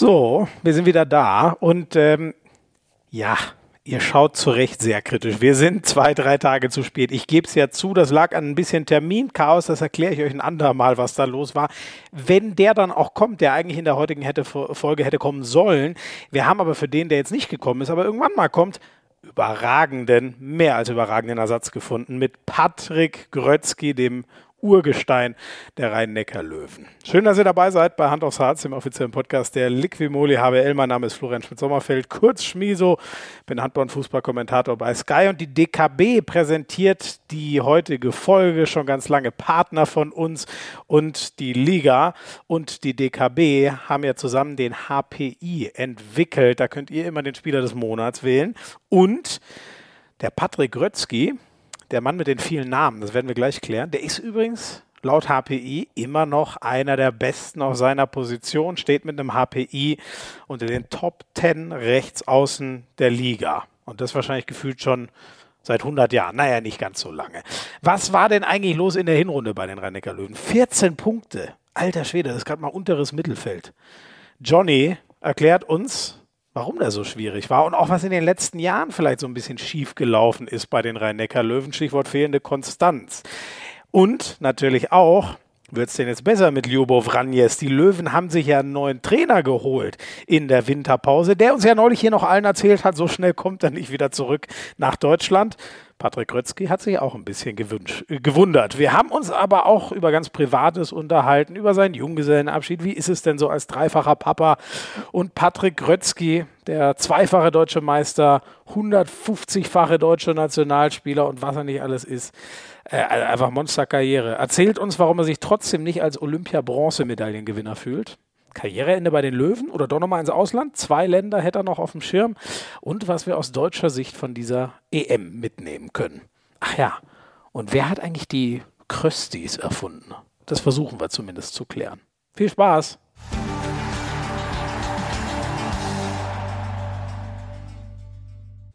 So, wir sind wieder da und ähm, ja, ihr schaut zu Recht sehr kritisch. Wir sind zwei, drei Tage zu spät. Ich gebe es ja zu, das lag an ein bisschen Terminchaos, das erkläre ich euch ein andermal, was da los war. Wenn der dann auch kommt, der eigentlich in der heutigen hätte, Folge hätte kommen sollen, wir haben aber für den, der jetzt nicht gekommen ist, aber irgendwann mal kommt, überragenden, mehr als überragenden Ersatz gefunden mit Patrick Grötzky, dem Urgestein der Rhein-Neckar-Löwen. Schön, dass ihr dabei seid bei Hand aufs Harz, dem offiziellen Podcast der Liquimoli HBL. Mein Name ist Florian Schmidt-Sommerfeld, kurz Schmiso, bin Handball- und Fußballkommentator bei Sky und die DKB präsentiert die heutige Folge, schon ganz lange Partner von uns und die Liga und die DKB haben ja zusammen den HPI entwickelt. Da könnt ihr immer den Spieler des Monats wählen und der Patrick Grötzky, der Mann mit den vielen Namen, das werden wir gleich klären, der ist übrigens laut HPI immer noch einer der besten auf seiner Position, steht mit einem HPI unter den Top 10 rechts außen der Liga. Und das wahrscheinlich gefühlt schon seit 100 Jahren. Naja, nicht ganz so lange. Was war denn eigentlich los in der Hinrunde bei den rhein löwen 14 Punkte. Alter Schwede, das ist gerade mal unteres Mittelfeld. Johnny erklärt uns, warum der so schwierig war und auch was in den letzten Jahren vielleicht so ein bisschen schief gelaufen ist bei den Rhein-Neckar-Löwen. Stichwort fehlende Konstanz. Und natürlich auch, wird es denn jetzt besser mit Ljubov Ranjes? Die Löwen haben sich ja einen neuen Trainer geholt in der Winterpause, der uns ja neulich hier noch allen erzählt hat, so schnell kommt er nicht wieder zurück nach Deutschland. Patrick Grötzky hat sich auch ein bisschen gewünscht, gewundert. Wir haben uns aber auch über ganz Privates unterhalten, über seinen Junggesellenabschied. Wie ist es denn so als dreifacher Papa? Und Patrick Grötzky, der zweifache deutsche Meister, 150-fache deutsche Nationalspieler und was er nicht alles ist. Äh, einfach Monsterkarriere. Erzählt uns, warum er sich trotzdem nicht als Olympia-Bronzemedaillengewinner fühlt. Karriereende bei den Löwen oder doch nochmal ins Ausland. Zwei Länder hätte er noch auf dem Schirm. Und was wir aus deutscher Sicht von dieser EM mitnehmen können. Ach ja, und wer hat eigentlich die Kröstis erfunden? Das versuchen wir zumindest zu klären. Viel Spaß!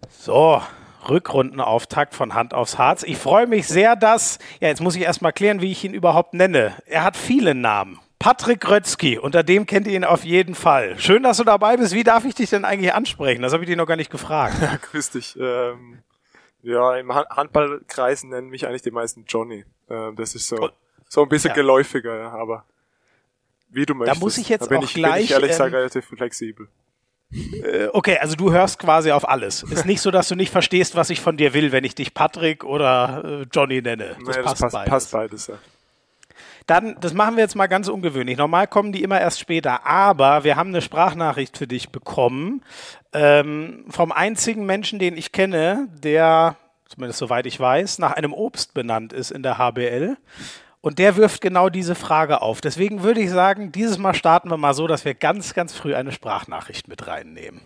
So, Rückrundenauftakt von Hand aufs Harz. Ich freue mich sehr, dass, ja, jetzt muss ich erstmal klären, wie ich ihn überhaupt nenne. Er hat viele Namen. Patrick Grötzky, unter dem kennt ihr ihn auf jeden Fall. Schön, dass du dabei bist. Wie darf ich dich denn eigentlich ansprechen? Das habe ich dir noch gar nicht gefragt. Ja, grüß dich. Ähm, ja, im Handballkreisen nennen mich eigentlich die meisten Johnny. Ähm, das ist so, so ein bisschen ja. geläufiger, ja, aber wie du möchtest. Da muss ich jetzt da bin auch ich, gleich... Bin ich ehrlich ähm, gesagt relativ flexibel. Äh, okay, also du hörst quasi auf alles. Ist nicht so, dass du nicht verstehst, was ich von dir will, wenn ich dich Patrick oder äh, Johnny nenne. Das, naja, passt, das passt, beides. passt beides. Ja. Dann, das machen wir jetzt mal ganz ungewöhnlich. Normal kommen die immer erst später, aber wir haben eine Sprachnachricht für dich bekommen ähm, vom einzigen Menschen, den ich kenne, der, zumindest soweit ich weiß, nach einem Obst benannt ist in der HBL. Und der wirft genau diese Frage auf. Deswegen würde ich sagen, dieses Mal starten wir mal so, dass wir ganz, ganz früh eine Sprachnachricht mit reinnehmen.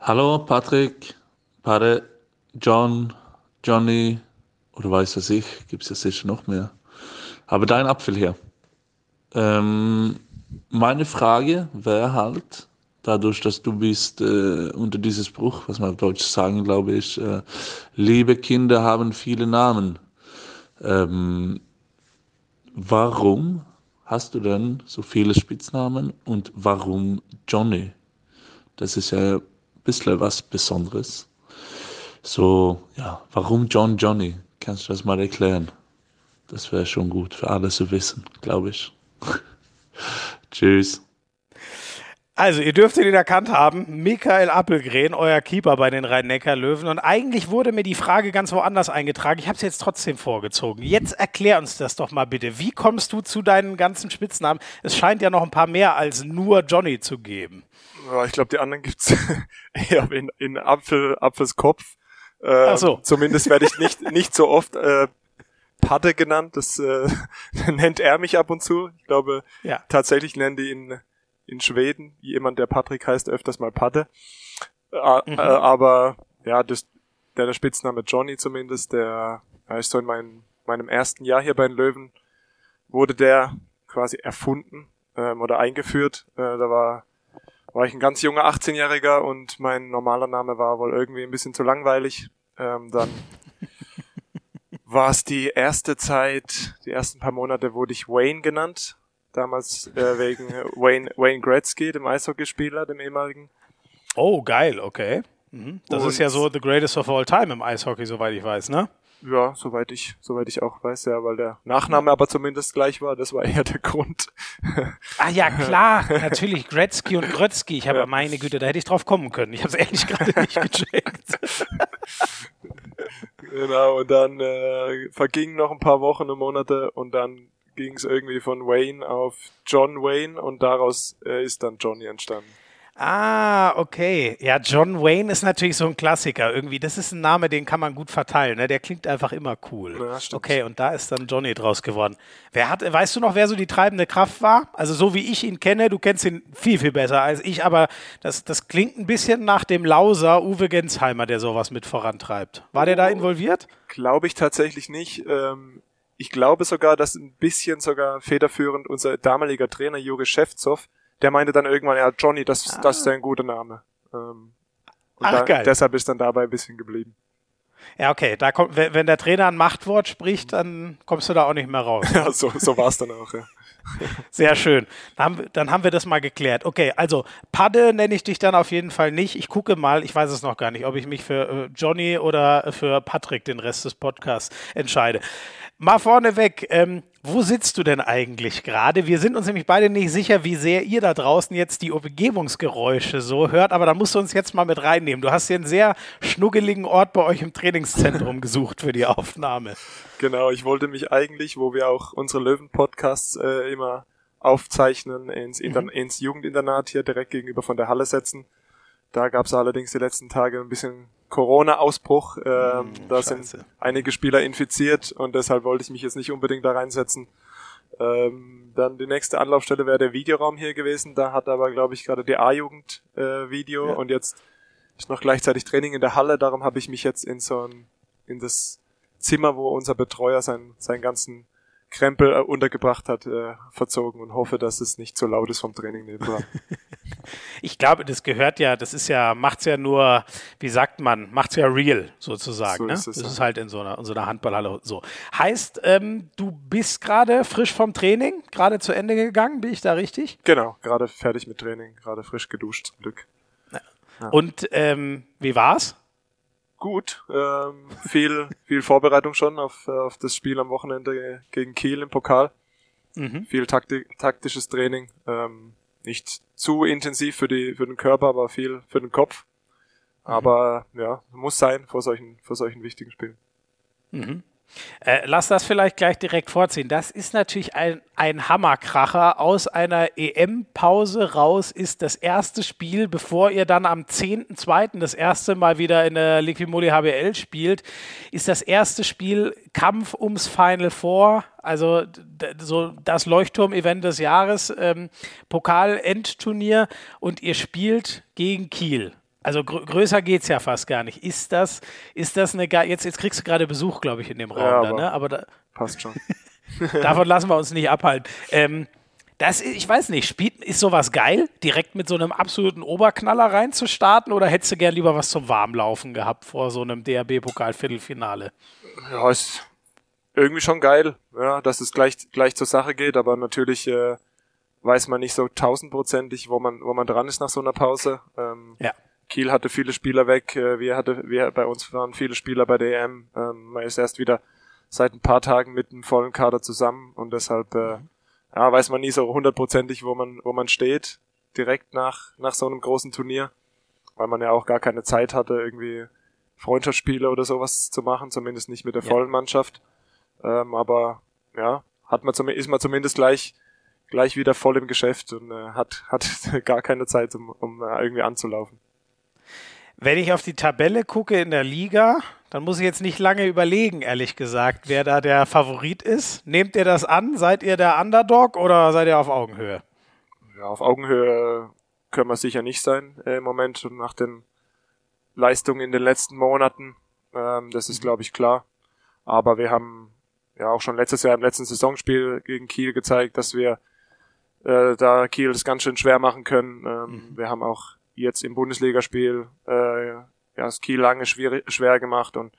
Hallo Patrick, Pare, John, Johnny oder weiß was ich, gibt es ja sicher noch mehr. Aber dein Apfel her. Ähm, meine Frage wäre halt, dadurch, dass du bist äh, unter dieses Spruch, was man auf Deutsch sagen, glaube ich, äh, liebe Kinder haben viele Namen. Ähm, warum hast du denn so viele Spitznamen und warum Johnny? Das ist ja ein bisschen was Besonderes. So, ja, warum John Johnny? Kannst du das mal erklären? Das wäre schon gut für alle zu wissen, glaube ich. Tschüss. Also, ihr dürftet ihn erkannt haben. Michael Appelgren, euer Keeper bei den Rhein-Neckar-Löwen. Und eigentlich wurde mir die Frage ganz woanders eingetragen. Ich habe es jetzt trotzdem vorgezogen. Jetzt erklär uns das doch mal bitte. Wie kommst du zu deinen ganzen Spitznamen? Es scheint ja noch ein paar mehr als nur Johnny zu geben. Ja, ich glaube, die anderen gibt es eher in, in Apfel, Apfels Kopf. Äh, Ach so. Zumindest werde ich nicht, nicht so oft äh, Padde genannt. Das äh, nennt er mich ab und zu. Ich glaube, ja. tatsächlich nennen die ihn in Schweden, jemand, der Patrick heißt, öfters mal Padde. Äh, mhm. äh, aber ja, das, der, der Spitzname Johnny zumindest, der ja, ist so in mein, meinem ersten Jahr hier bei den Löwen, wurde der quasi erfunden ähm, oder eingeführt. Äh, da war war ich ein ganz junger 18-Jähriger und mein normaler Name war wohl irgendwie ein bisschen zu langweilig. Ähm, dann war es die erste Zeit, die ersten paar Monate wurde ich Wayne genannt. damals äh, wegen Wayne, Wayne Gretzky, dem Eishockeyspieler, dem ehemaligen. Oh, geil, okay. Mhm. Das Und ist ja so the greatest of all time im Eishockey, soweit ich weiß, ne? Ja, soweit ich, soweit ich auch weiß, ja, weil der Nachname aber zumindest gleich war, das war eher der Grund. ah ja, klar, natürlich, Gretzky und Grötzky. Ich habe, ja. meine Güte, da hätte ich drauf kommen können. Ich habe es ehrlich gerade nicht gecheckt. Genau, und dann äh, vergingen noch ein paar Wochen und Monate und dann ging es irgendwie von Wayne auf John Wayne und daraus äh, ist dann Johnny entstanden. Ah, okay. Ja, John Wayne ist natürlich so ein Klassiker irgendwie. Das ist ein Name, den kann man gut verteilen. Ne? Der klingt einfach immer cool. Ja, okay, und da ist dann Johnny draus geworden. Wer hat, weißt du noch, wer so die treibende Kraft war? Also so wie ich ihn kenne, du kennst ihn viel, viel besser als ich, aber das, das klingt ein bisschen nach dem Lauser Uwe Gensheimer, der sowas mit vorantreibt. War der da oh, involviert? Glaube ich tatsächlich nicht. Ähm, ich glaube sogar, dass ein bisschen sogar federführend unser damaliger Trainer Juri Schäfzow der meinte dann irgendwann, ja, Johnny, das, ah. das ist ein guter Name. Ähm, und Ach, da, geil. deshalb ist dann dabei ein bisschen geblieben. Ja, okay. Da kommt, wenn, der Trainer ein Machtwort spricht, dann kommst du da auch nicht mehr raus. ja, so, so war es dann auch, ja. Sehr schön. Dann haben, dann haben wir das mal geklärt. Okay, also Padde nenne ich dich dann auf jeden Fall nicht. Ich gucke mal, ich weiß es noch gar nicht, ob ich mich für äh, Johnny oder für Patrick den Rest des Podcasts entscheide. Mal vorneweg, ähm, wo sitzt du denn eigentlich gerade? Wir sind uns nämlich beide nicht sicher, wie sehr ihr da draußen jetzt die Umgebungsgeräusche so hört, aber da musst du uns jetzt mal mit reinnehmen. Du hast hier einen sehr schnuggeligen Ort bei euch im Trainingszentrum gesucht für die Aufnahme. Genau, ich wollte mich eigentlich, wo wir auch unsere Löwen-Podcasts äh, immer aufzeichnen, ins, Inter mhm. ins Jugendinternat hier direkt gegenüber von der Halle setzen. Da gab es allerdings die letzten Tage ein bisschen Corona-Ausbruch. Ähm, mm, da Scheiße. sind einige Spieler infiziert und deshalb wollte ich mich jetzt nicht unbedingt da reinsetzen. Ähm, dann die nächste Anlaufstelle wäre der Videoraum hier gewesen. Da hat aber, glaube ich, gerade die A-Jugend äh, Video ja. und jetzt ist noch gleichzeitig Training in der Halle. Darum habe ich mich jetzt in so ein, in das Zimmer, wo unser Betreuer sein, seinen ganzen Krempel äh, untergebracht hat, äh, verzogen und hoffe, dass es nicht so laut ist vom Training nebenan. ich glaube, das gehört ja, das ist ja, macht's ja nur, wie sagt man, macht's ja real sozusagen. So ne? ist es, das ja. ist halt in so einer, in so einer Handballhalle so. Heißt, ähm, du bist gerade frisch vom Training, gerade zu Ende gegangen, bin ich da richtig? Genau, gerade fertig mit Training, gerade frisch geduscht zum Glück. Ja. Ja. Und ähm, wie war's? Gut. Ähm, viel, viel Vorbereitung schon auf, auf das Spiel am Wochenende gegen Kiel im Pokal. Mhm. Viel takti taktisches Training. Ähm, nicht zu intensiv für, die, für den Körper, aber viel für den Kopf. Mhm. Aber ja, muss sein vor solchen, vor solchen wichtigen Spielen. Mhm. Äh, lass das vielleicht gleich direkt vorziehen. Das ist natürlich ein, ein Hammerkracher. Aus einer EM-Pause raus ist das erste Spiel, bevor ihr dann am 10.2. das erste Mal wieder in der Liquimoli HBL spielt, ist das erste Spiel Kampf ums Final Four. Also so das Leuchtturm-Event des Jahres, ähm, Pokal-Endturnier und ihr spielt gegen Kiel. Also gr größer geht's ja fast gar nicht. Ist das, ist das eine jetzt jetzt kriegst du gerade Besuch, glaube ich, in dem Raum, ja, da, ne? Aber da, passt schon. davon lassen wir uns nicht abhalten. Ähm, das, ich weiß nicht, spielt, ist sowas geil, direkt mit so einem absoluten Oberknaller reinzustarten oder hättest du gern lieber was zum Warmlaufen gehabt vor so einem DRB-Pokal-Viertelfinale? Ja, ist irgendwie schon geil, ja, dass es gleich, gleich zur Sache geht, aber natürlich äh, weiß man nicht so tausendprozentig, wo man, wo man dran ist nach so einer Pause. Ähm, ja. Kiel hatte viele Spieler weg, äh, wir hatte, wir bei uns waren viele Spieler bei der EM. Ähm, man ist erst wieder seit ein paar Tagen mit einem vollen Kader zusammen und deshalb äh, ja, weiß man nie so hundertprozentig, wo man, wo man steht, direkt nach, nach so einem großen Turnier, weil man ja auch gar keine Zeit hatte, irgendwie Freundschaftsspiele oder sowas zu machen, zumindest nicht mit der vollen. Mannschaft. Ähm, aber ja, hat man zum, ist man zumindest gleich gleich wieder voll im Geschäft und äh, hat hat gar keine Zeit, um, um äh, irgendwie anzulaufen. Wenn ich auf die Tabelle gucke in der Liga, dann muss ich jetzt nicht lange überlegen, ehrlich gesagt, wer da der Favorit ist. Nehmt ihr das an? Seid ihr der Underdog oder seid ihr auf Augenhöhe? Ja, auf Augenhöhe können wir sicher nicht sein äh, im Moment und nach den Leistungen in den letzten Monaten. Ähm, das ist, glaube ich, klar. Aber wir haben ja auch schon letztes Jahr im letzten Saisonspiel gegen Kiel gezeigt, dass wir äh, da Kiel das ganz schön schwer machen können. Ähm, mhm. Wir haben auch jetzt im Bundesligaspiel äh, ja, das Kiel lange schwer, schwer gemacht und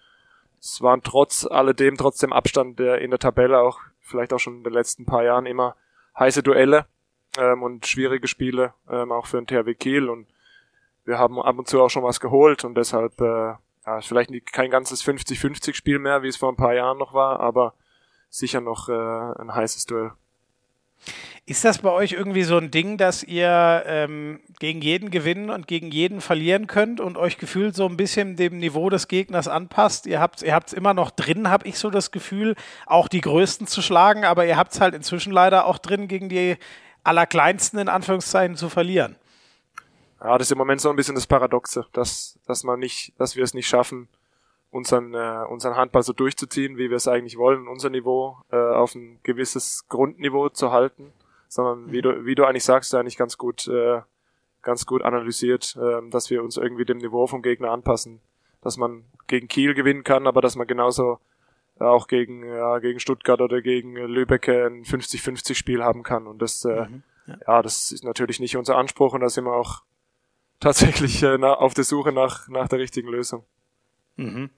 es waren trotz alledem trotzdem Abstand der in der Tabelle auch vielleicht auch schon in den letzten paar Jahren immer heiße Duelle ähm, und schwierige Spiele, ähm, auch für den THW Kiel und wir haben ab und zu auch schon was geholt und deshalb äh, ja, vielleicht nicht, kein ganzes 50-50 Spiel mehr, wie es vor ein paar Jahren noch war, aber sicher noch äh, ein heißes Duell. Ist das bei euch irgendwie so ein Ding, dass ihr ähm, gegen jeden gewinnen und gegen jeden verlieren könnt und euch gefühlt so ein bisschen dem Niveau des Gegners anpasst? Ihr habt ihr es immer noch drin, habe ich so das Gefühl, auch die Größten zu schlagen, aber ihr habt es halt inzwischen leider auch drin, gegen die Allerkleinsten in Anführungszeichen zu verlieren. Ja, das ist im Moment so ein bisschen das Paradoxe, dass, dass man nicht, dass wir es nicht schaffen, unseren, äh, unseren Handball so durchzuziehen, wie wir es eigentlich wollen, unser Niveau äh, auf ein gewisses Grundniveau zu halten sondern wie du, wie du eigentlich sagst, eigentlich ganz gut, äh, ganz gut analysiert, äh, dass wir uns irgendwie dem Niveau vom Gegner anpassen, dass man gegen Kiel gewinnen kann, aber dass man genauso auch gegen, ja, gegen Stuttgart oder gegen Lübeck ein 50-50 Spiel haben kann. Und das, äh, mhm, ja. ja. das ist natürlich nicht unser Anspruch und da sind wir auch tatsächlich äh, auf der Suche nach, nach der richtigen Lösung. Mhm.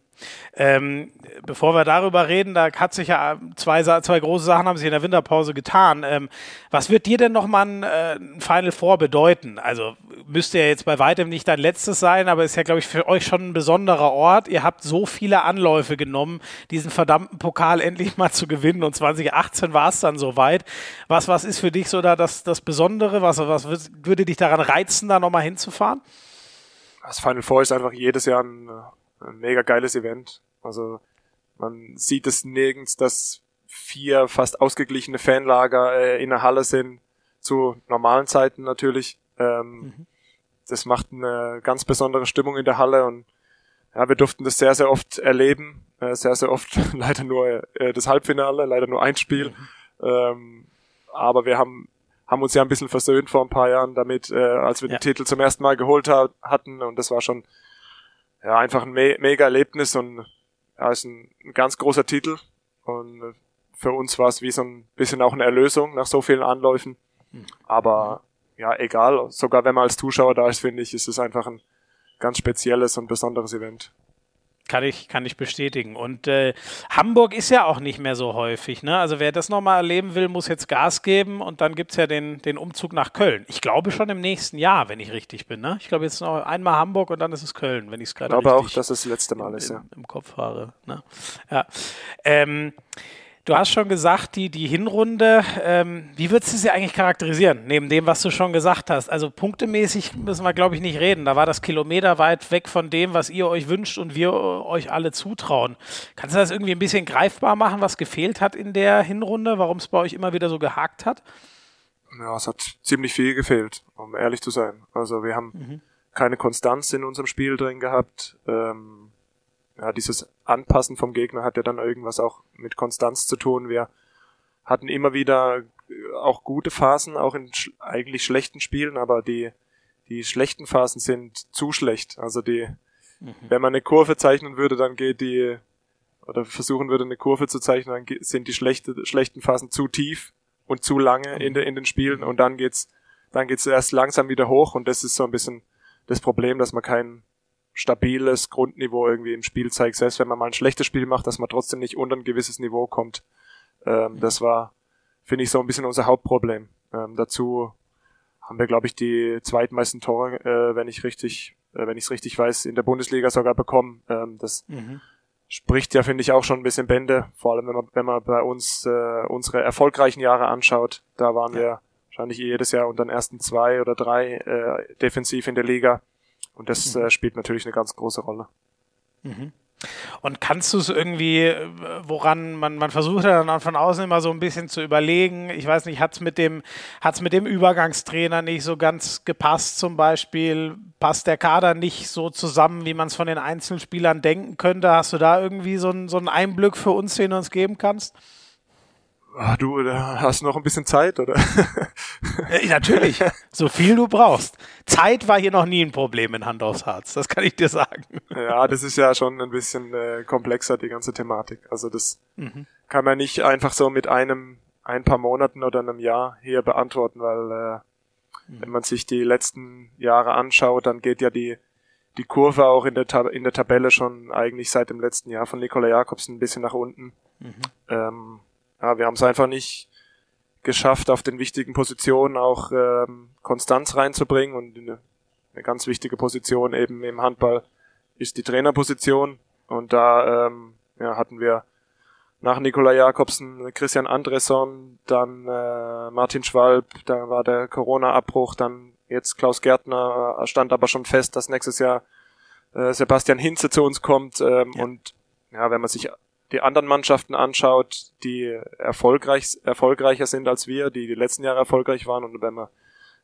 Ähm, bevor wir darüber reden, da hat sich ja zwei, zwei große Sachen haben sich in der Winterpause getan. Ähm, was wird dir denn nochmal ein, äh, Final Four bedeuten? Also müsste ja jetzt bei weitem nicht dein letztes sein, aber ist ja, glaube ich, für euch schon ein besonderer Ort. Ihr habt so viele Anläufe genommen, diesen verdammten Pokal endlich mal zu gewinnen und 2018 war es dann soweit. Was, was ist für dich so da das, das Besondere? Was, was würde dich daran reizen, da nochmal hinzufahren? Das Final Four ist einfach jedes Jahr ein ein mega geiles Event. Also man sieht es nirgends, dass vier fast ausgeglichene Fanlager äh, in der Halle sind, zu normalen Zeiten natürlich. Ähm, mhm. Das macht eine ganz besondere Stimmung in der Halle und ja, wir durften das sehr, sehr oft erleben. Äh, sehr, sehr oft leider nur äh, das Halbfinale, leider nur ein Spiel. Mhm. Ähm, aber wir haben, haben uns ja ein bisschen versöhnt vor ein paar Jahren damit, äh, als wir ja. den Titel zum ersten Mal geholt ha hatten und das war schon ja, einfach ein me mega Erlebnis und ja, ist ein, ein ganz großer Titel. Und für uns war es wie so ein bisschen auch eine Erlösung nach so vielen Anläufen. Aber ja, egal, sogar wenn man als Zuschauer da ist, finde ich, ist es einfach ein ganz spezielles und besonderes Event. Kann ich, kann ich bestätigen. Und äh, Hamburg ist ja auch nicht mehr so häufig. Ne? Also wer das nochmal erleben will, muss jetzt Gas geben und dann gibt es ja den, den Umzug nach Köln. Ich glaube schon im nächsten Jahr, wenn ich richtig bin. Ne? Ich glaube jetzt noch einmal Hamburg und dann ist es Köln, wenn ich es gerade richtig Ich glaube auch, dass es das letzte Mal ist, ja. Im Kopf fahre. Ne? Ja. Ähm, Du hast schon gesagt, die, die Hinrunde, ähm, wie würdest du sie eigentlich charakterisieren, neben dem, was du schon gesagt hast? Also punktemäßig müssen wir, glaube ich, nicht reden. Da war das Kilometer weit weg von dem, was ihr euch wünscht und wir euch alle zutrauen. Kannst du das irgendwie ein bisschen greifbar machen, was gefehlt hat in der Hinrunde, warum es bei euch immer wieder so gehakt hat? Ja, es hat ziemlich viel gefehlt, um ehrlich zu sein. Also wir haben mhm. keine Konstanz in unserem Spiel drin gehabt. Ähm, ja, dieses Anpassen vom Gegner hat ja dann irgendwas auch mit Konstanz zu tun. Wir hatten immer wieder äh, auch gute Phasen, auch in sch eigentlich schlechten Spielen, aber die, die schlechten Phasen sind zu schlecht. Also die, mhm. wenn man eine Kurve zeichnen würde, dann geht die, oder versuchen würde, eine Kurve zu zeichnen, dann sind die schlechte, schlechten Phasen zu tief und zu lange in, de, in den Spielen und dann geht's, dann geht's erst langsam wieder hoch und das ist so ein bisschen das Problem, dass man keinen stabiles Grundniveau irgendwie im Spiel zeigt, selbst wenn man mal ein schlechtes Spiel macht, dass man trotzdem nicht unter ein gewisses Niveau kommt. Ähm, das war, finde ich, so ein bisschen unser Hauptproblem. Ähm, dazu haben wir, glaube ich, die zweitmeisten Tore, äh, wenn ich richtig, äh, wenn ich es richtig weiß, in der Bundesliga sogar bekommen. Ähm, das mhm. spricht ja, finde ich, auch schon ein bisschen Bände, vor allem wenn man, wenn man bei uns äh, unsere erfolgreichen Jahre anschaut. Da waren ja. wir wahrscheinlich jedes Jahr unter den ersten zwei oder drei äh, defensiv in der Liga. Und das mhm. äh, spielt natürlich eine ganz große Rolle. Mhm. Und kannst du es irgendwie, äh, woran man, man versucht ja dann von außen immer so ein bisschen zu überlegen, ich weiß nicht, hat es mit dem, hat's mit dem Übergangstrainer nicht so ganz gepasst zum Beispiel? Passt der Kader nicht so zusammen, wie man es von den Einzelspielern denken könnte? Hast du da irgendwie so, ein, so einen Einblick für uns, den du uns geben kannst? Ach, du hast noch ein bisschen Zeit, oder? Ja, natürlich, so viel du brauchst. Zeit war hier noch nie ein Problem in Hand aufs Harz, das kann ich dir sagen. Ja, das ist ja schon ein bisschen äh, komplexer, die ganze Thematik. Also das mhm. kann man nicht einfach so mit einem, ein paar Monaten oder einem Jahr hier beantworten, weil äh, mhm. wenn man sich die letzten Jahre anschaut, dann geht ja die die Kurve auch in der, Tab in der Tabelle schon eigentlich seit dem letzten Jahr von Nikola Jakobsen ein bisschen nach unten. Mhm. Ähm, ja, wir haben es einfach nicht geschafft, auf den wichtigen Positionen auch ähm, Konstanz reinzubringen und eine, eine ganz wichtige Position eben im Handball ist die Trainerposition und da ähm, ja, hatten wir nach Nikola Jakobsen Christian Andresson, dann äh, Martin Schwalb, da war der Corona-Abbruch, dann jetzt Klaus Gärtner, äh, stand aber schon fest, dass nächstes Jahr äh, Sebastian Hinze zu uns kommt ähm, ja. und ja, wenn man sich die anderen Mannschaften anschaut, die erfolgreich, erfolgreicher sind als wir, die die letzten Jahre erfolgreich waren und wenn man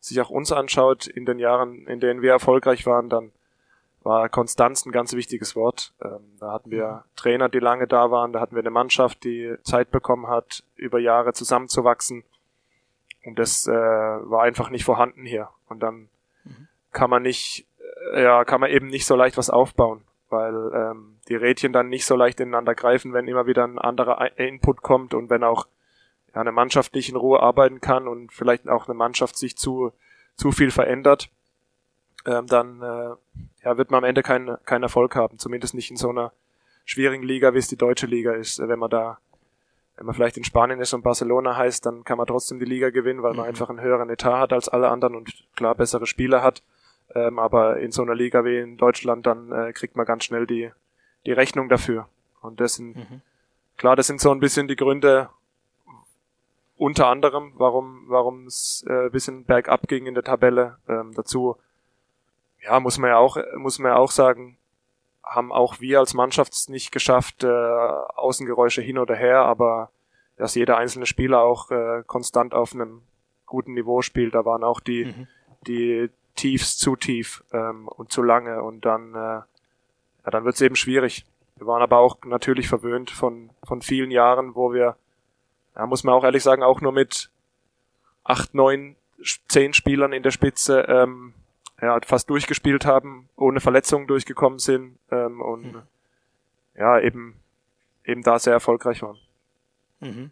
sich auch uns anschaut in den Jahren, in denen wir erfolgreich waren, dann war Konstanz ein ganz wichtiges Wort. Ähm, da hatten wir mhm. Trainer, die lange da waren, da hatten wir eine Mannschaft, die Zeit bekommen hat, über Jahre zusammenzuwachsen. Und das äh, war einfach nicht vorhanden hier. Und dann mhm. kann man nicht, äh, ja, kann man eben nicht so leicht was aufbauen weil ähm, die Rädchen dann nicht so leicht ineinander greifen, wenn immer wieder ein anderer Input kommt und wenn auch ja, eine Mannschaft nicht in Ruhe arbeiten kann und vielleicht auch eine Mannschaft sich zu, zu viel verändert, ähm, dann äh, ja, wird man am Ende keinen keinen Erfolg haben, zumindest nicht in so einer schwierigen Liga, wie es die deutsche Liga ist. Wenn man da, wenn man vielleicht in Spanien ist und Barcelona heißt, dann kann man trotzdem die Liga gewinnen, weil man mhm. einfach einen höheren Etat hat als alle anderen und klar bessere Spieler hat. Ähm, aber in so einer Liga wie in Deutschland, dann äh, kriegt man ganz schnell die, die Rechnung dafür. Und das sind, mhm. klar, das sind so ein bisschen die Gründe, unter anderem, warum, warum es äh, bisschen bergab ging in der Tabelle. Ähm, dazu, ja, muss man ja auch, muss man ja auch sagen, haben auch wir als Mannschaft es nicht geschafft, äh, Außengeräusche hin oder her, aber dass jeder einzelne Spieler auch äh, konstant auf einem guten Niveau spielt. Da waren auch die, mhm. die, tiefst zu tief ähm, und zu lange und dann, äh, ja, dann wird es eben schwierig. Wir waren aber auch natürlich verwöhnt von, von vielen Jahren, wo wir, ja, muss man auch ehrlich sagen, auch nur mit acht, neun, zehn Spielern in der Spitze ähm, ja, fast durchgespielt haben, ohne Verletzungen durchgekommen sind ähm, und mhm. ja, eben, eben da sehr erfolgreich waren. Mhm.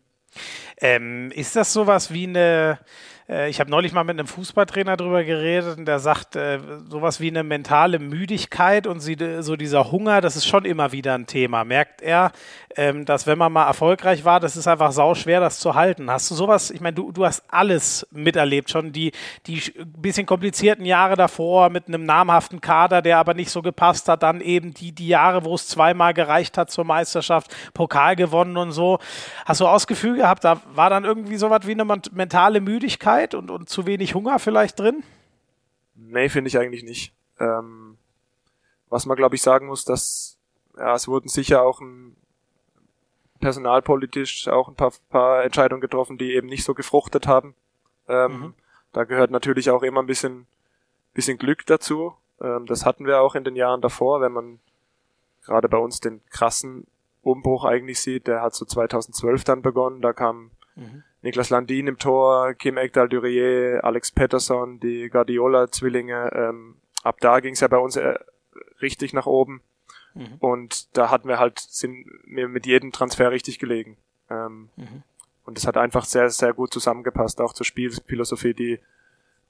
Ähm, ist das sowas wie eine äh, ich habe neulich mal mit einem Fußballtrainer drüber geredet und der sagt, äh, sowas wie eine mentale Müdigkeit und sie, so dieser Hunger, das ist schon immer wieder ein Thema. Merkt er, ähm, dass wenn man mal erfolgreich war, das ist einfach sau schwer, das zu halten. Hast du sowas, ich meine, du, du hast alles miterlebt, schon die, die bisschen komplizierten Jahre davor mit einem namhaften Kader, der aber nicht so gepasst hat, dann eben die, die Jahre, wo es zweimal gereicht hat zur Meisterschaft, Pokal gewonnen und so. Hast du Ausgefühl gehabt, da war dann irgendwie sowas wie eine mentale Müdigkeit? Müdigkeit und, und zu wenig Hunger vielleicht drin? Nee, finde ich eigentlich nicht. Ähm, was man, glaube ich, sagen muss, dass ja, es wurden sicher auch ein, personalpolitisch auch ein paar, paar Entscheidungen getroffen, die eben nicht so gefruchtet haben. Ähm, mhm. Da gehört natürlich auch immer ein bisschen, bisschen Glück dazu. Ähm, das hatten wir auch in den Jahren davor, wenn man gerade bei uns den krassen Umbruch eigentlich sieht. Der hat so 2012 dann begonnen. Da kam mhm. Niklas Landin im Tor, Kim Ekdal Durier, Alex Pettersson, die Guardiola-Zwillinge. Ähm, ab da ging es ja bei uns äh, richtig nach oben. Mhm. Und da hatten wir halt, sind mir mit jedem Transfer richtig gelegen. Ähm, mhm. Und es hat einfach sehr, sehr gut zusammengepasst, auch zur Spielphilosophie, die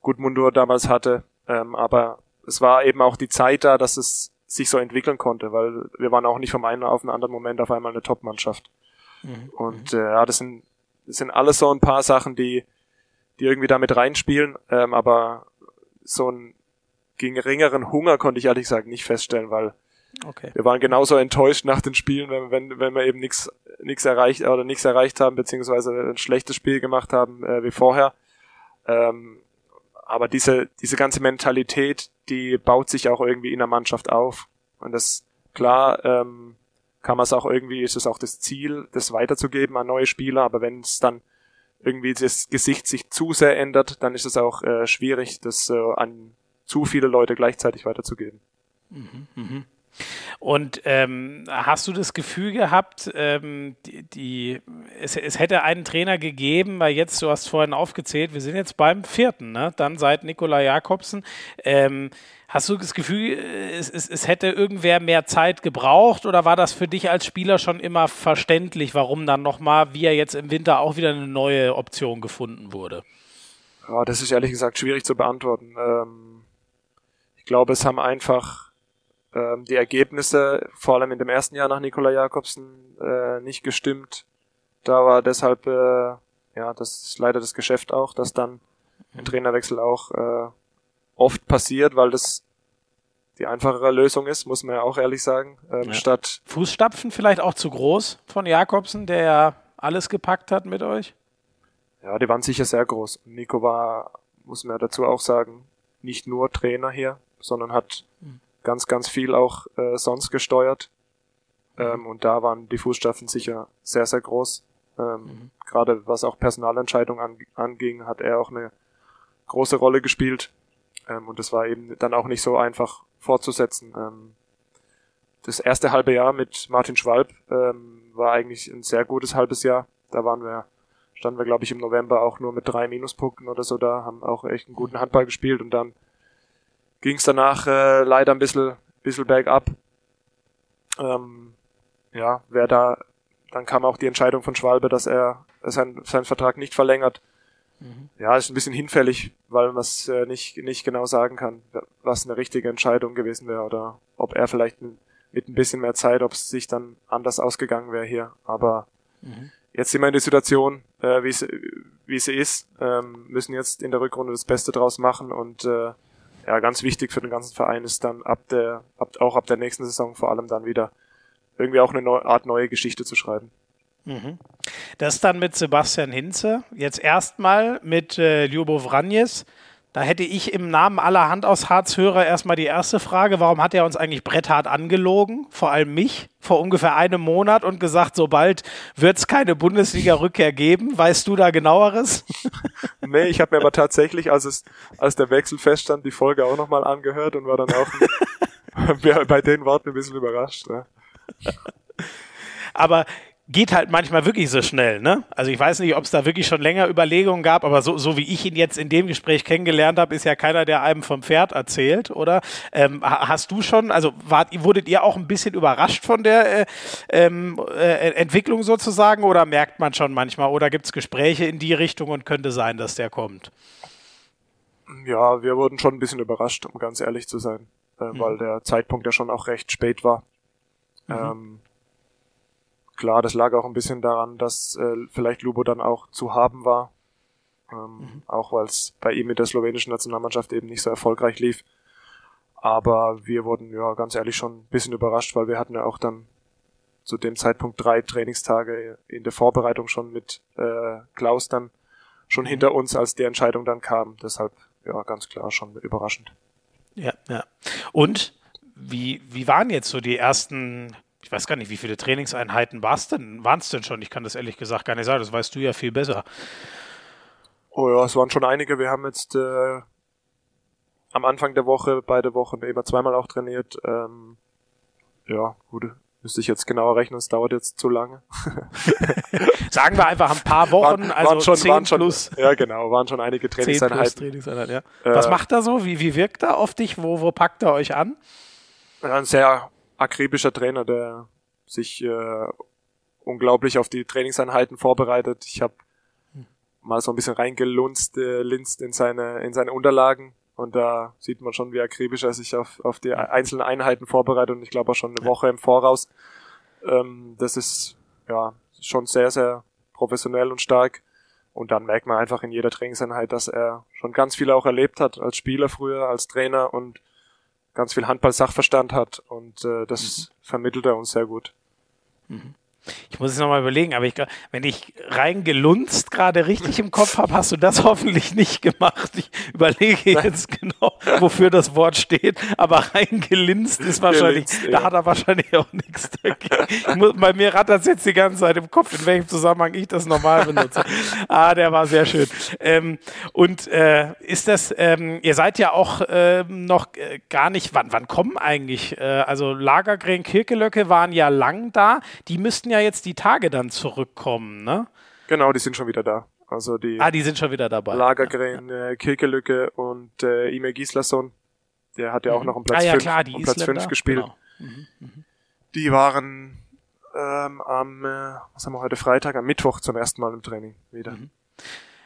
Gudmundur damals hatte. Ähm, aber es war eben auch die Zeit da, dass es sich so entwickeln konnte, weil wir waren auch nicht vom einen auf den anderen Moment auf einmal eine Top-Mannschaft. Mhm. Und äh, ja, das sind das sind alles so ein paar Sachen, die, die irgendwie damit reinspielen, ähm, aber so einen geringeren Hunger konnte ich ehrlich gesagt nicht feststellen, weil okay. wir waren genauso enttäuscht nach den Spielen, wenn, wenn, wenn wir eben nichts nichts erreicht oder nichts erreicht haben, beziehungsweise ein schlechtes Spiel gemacht haben äh, wie vorher. Ähm, aber diese, diese ganze Mentalität, die baut sich auch irgendwie in der Mannschaft auf. Und das, klar, ähm, kann man es auch irgendwie, ist es auch das Ziel, das weiterzugeben an neue Spieler, aber wenn es dann irgendwie das Gesicht sich zu sehr ändert, dann ist es auch äh, schwierig, das äh, an zu viele Leute gleichzeitig weiterzugeben. Mhm, mh. Und ähm, hast du das Gefühl gehabt, ähm, die, die es, es, hätte einen Trainer gegeben, weil jetzt, du hast vorhin aufgezählt, wir sind jetzt beim vierten, ne? dann seit Nikola Jakobsen. Ähm, Hast du das Gefühl, es, es, es, hätte irgendwer mehr Zeit gebraucht oder war das für dich als Spieler schon immer verständlich, warum dann nochmal, wie er jetzt im Winter auch wieder eine neue Option gefunden wurde? Ja, das ist ehrlich gesagt schwierig zu beantworten. Ähm, ich glaube, es haben einfach ähm, die Ergebnisse, vor allem in dem ersten Jahr nach Nikola Jakobsen, äh, nicht gestimmt. Da war deshalb äh, ja, das ist leider das Geschäft auch, dass dann ein Trainerwechsel auch äh, oft passiert, weil das die einfachere Lösung ist, muss man ja auch ehrlich sagen. Ähm, ja. Statt Fußstapfen vielleicht auch zu groß von Jakobsen, der ja alles gepackt hat mit euch? Ja, die waren sicher sehr groß. Nico war, muss man ja dazu auch sagen, nicht nur Trainer hier, sondern hat mhm. Ganz, ganz viel auch äh, sonst gesteuert. Ähm, und da waren die Fußstapfen sicher sehr, sehr groß. Ähm, mhm. Gerade was auch Personalentscheidungen an, anging, hat er auch eine große Rolle gespielt. Ähm, und das war eben dann auch nicht so einfach fortzusetzen. Ähm, das erste halbe Jahr mit Martin Schwalb ähm, war eigentlich ein sehr gutes halbes Jahr. Da waren wir, standen wir, glaube ich, im November auch nur mit drei Minuspunkten oder so da, haben auch echt einen guten Handball gespielt und dann ging es danach äh, leider ein bisschen, bisschen bergab. Ähm, ja, wer da, dann kam auch die Entscheidung von Schwalbe, dass er sein, seinen Vertrag nicht verlängert. Mhm. Ja, ist ein bisschen hinfällig, weil man es äh, nicht, nicht genau sagen kann, was eine richtige Entscheidung gewesen wäre oder ob er vielleicht mit ein bisschen mehr Zeit, ob es sich dann anders ausgegangen wäre hier. Aber mhm. jetzt sind wir in der Situation, äh, wie, sie, wie sie ist, ähm, müssen jetzt in der Rückrunde das Beste draus machen und äh, ja, ganz wichtig für den ganzen Verein ist dann ab der, ab, auch ab der nächsten Saison vor allem dann wieder irgendwie auch eine neue Art neue Geschichte zu schreiben. Mhm. Das dann mit Sebastian Hinze. Jetzt erstmal mit äh, Ljubo Vranjes. Da hätte ich im Namen aller Hand aus Harz-Hörer erstmal die erste Frage, warum hat er uns eigentlich bretthart angelogen, vor allem mich, vor ungefähr einem Monat und gesagt, sobald wird es keine Bundesliga-Rückkehr geben. Weißt du da genaueres? nee, ich habe mir aber tatsächlich, als, es, als der Wechsel feststand, die Folge auch nochmal angehört und war dann auch bei den Worten ein bisschen überrascht. Ja. Aber geht halt manchmal wirklich so schnell, ne? Also ich weiß nicht, ob es da wirklich schon länger Überlegungen gab, aber so, so wie ich ihn jetzt in dem Gespräch kennengelernt habe, ist ja keiner, der einem vom Pferd erzählt, oder? Ähm, hast du schon, also wart, wurdet ihr auch ein bisschen überrascht von der äh, ähm, äh, Entwicklung sozusagen oder merkt man schon manchmal oder gibt es Gespräche in die Richtung und könnte sein, dass der kommt? Ja, wir wurden schon ein bisschen überrascht, um ganz ehrlich zu sein, äh, mhm. weil der Zeitpunkt ja schon auch recht spät war. Mhm. Ähm, Klar, das lag auch ein bisschen daran, dass äh, vielleicht Lubo dann auch zu haben war. Ähm, mhm. Auch weil es bei ihm mit der slowenischen Nationalmannschaft eben nicht so erfolgreich lief. Aber wir wurden ja ganz ehrlich schon ein bisschen überrascht, weil wir hatten ja auch dann zu dem Zeitpunkt drei Trainingstage in der Vorbereitung schon mit äh, Klaus dann schon mhm. hinter uns, als die Entscheidung dann kam. Deshalb ja ganz klar schon überraschend. Ja, ja. Und wie, wie waren jetzt so die ersten ich weiß gar nicht, wie viele Trainingseinheiten war es denn, waren es denn schon? Ich kann das ehrlich gesagt gar nicht sagen, das weißt du ja viel besser. Oh ja, es waren schon einige. Wir haben jetzt äh, am Anfang der Woche, beide Wochen immer zweimal auch trainiert. Ähm, ja, gut, müsste ich jetzt genauer rechnen, es dauert jetzt zu lange. Sagen wir einfach ein paar Wochen, waren, also waren schon, 10 waren schon, plus. Ja, genau, waren schon einige Trainingseinheiten. Trainingseinheiten ja. Äh, Was macht er so? Wie, wie wirkt er auf dich? Wo, wo packt er euch an? Ein sehr akribischer Trainer, der sich äh, unglaublich auf die Trainingseinheiten vorbereitet. Ich habe mal so ein bisschen reingelunzt, äh, linst in seine in seine Unterlagen und da sieht man schon, wie akribisch er sich auf, auf die einzelnen Einheiten vorbereitet und ich glaube auch schon eine Woche im Voraus. Ähm, das ist ja schon sehr, sehr professionell und stark. Und dann merkt man einfach in jeder Trainingseinheit, dass er schon ganz viel auch erlebt hat als Spieler früher, als Trainer und ganz viel Handball-Sachverstand hat und äh, das mhm. vermittelt er uns sehr gut. Mhm. Ich muss es nochmal überlegen, aber ich glaube, wenn ich reingelunzt gerade richtig im Kopf habe, hast du das hoffentlich nicht gemacht. Ich überlege Nein. jetzt genau, wofür das Wort steht, aber reingelinst ist wahrscheinlich, da ja. hat er wahrscheinlich auch nichts dagegen. Muss, bei mir rattert es jetzt die ganze Zeit im Kopf, in welchem Zusammenhang ich das normal benutze. Ah, der war sehr schön. Ähm, und äh, ist das, ähm, ihr seid ja auch äh, noch äh, gar nicht, wann, wann kommen eigentlich, äh, also Lagergren, Kirkelöcke waren ja lang da, die müssten ja jetzt die Tage dann zurückkommen, ne? Genau, die sind schon wieder da. Also die, ah, die sind schon wieder dabei. Lagergren, ja. äh, Kirkelücke und äh, Ime Gislason. Der hat ja auch mhm. noch um Platz 5 ah, ja, um Platz fünf gespielt. Genau. Mhm. Mhm. Die waren ähm, am, äh, was haben wir heute, Freitag, am Mittwoch zum ersten Mal im Training wieder. Mhm.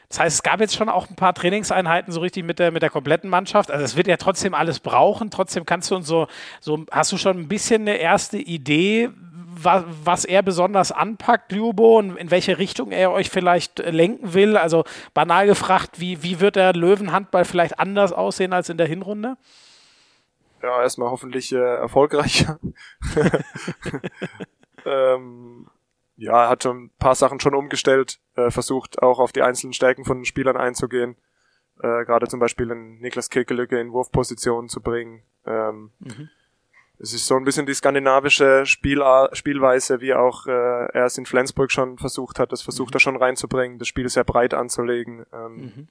Das heißt, es gab jetzt schon auch ein paar Trainingseinheiten so richtig mit der, mit der kompletten Mannschaft. Also es wird ja trotzdem alles brauchen. Trotzdem kannst du uns so, so, hast du schon ein bisschen eine erste Idee, was, was er besonders anpackt, Ljubo, und in welche Richtung er euch vielleicht lenken will? Also banal gefragt, wie, wie wird der Löwenhandball vielleicht anders aussehen als in der Hinrunde? Ja, erstmal hoffentlich äh, erfolgreicher. ähm, ja, er hat schon ein paar Sachen schon umgestellt, äh, versucht auch auf die einzelnen Stärken von den Spielern einzugehen. Äh, Gerade zum Beispiel einen Niklas Kekelücke in Wurfpositionen zu bringen. Ähm, mhm. Es ist so ein bisschen die skandinavische Spiel Spielweise, wie auch äh, er es in Flensburg schon versucht hat. Das versucht mhm. er schon reinzubringen, das Spiel sehr breit anzulegen, ähm, mhm.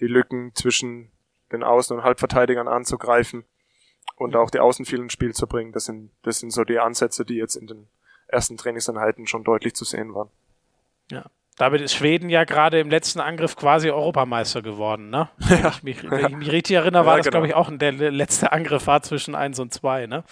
die Lücken zwischen den Außen- und Halbverteidigern anzugreifen und mhm. auch die Außenfielen ins Spiel zu bringen. Das sind, das sind so die Ansätze, die jetzt in den ersten Trainingseinheiten schon deutlich zu sehen waren. Ja. Damit ist Schweden ja gerade im letzten Angriff quasi Europameister geworden, ne? Ja. Wenn ich mich, wenn ich mich richtig erinnere, war ja, das, genau. glaube ich, auch der letzte Angriff war zwischen 1 und 2, ne?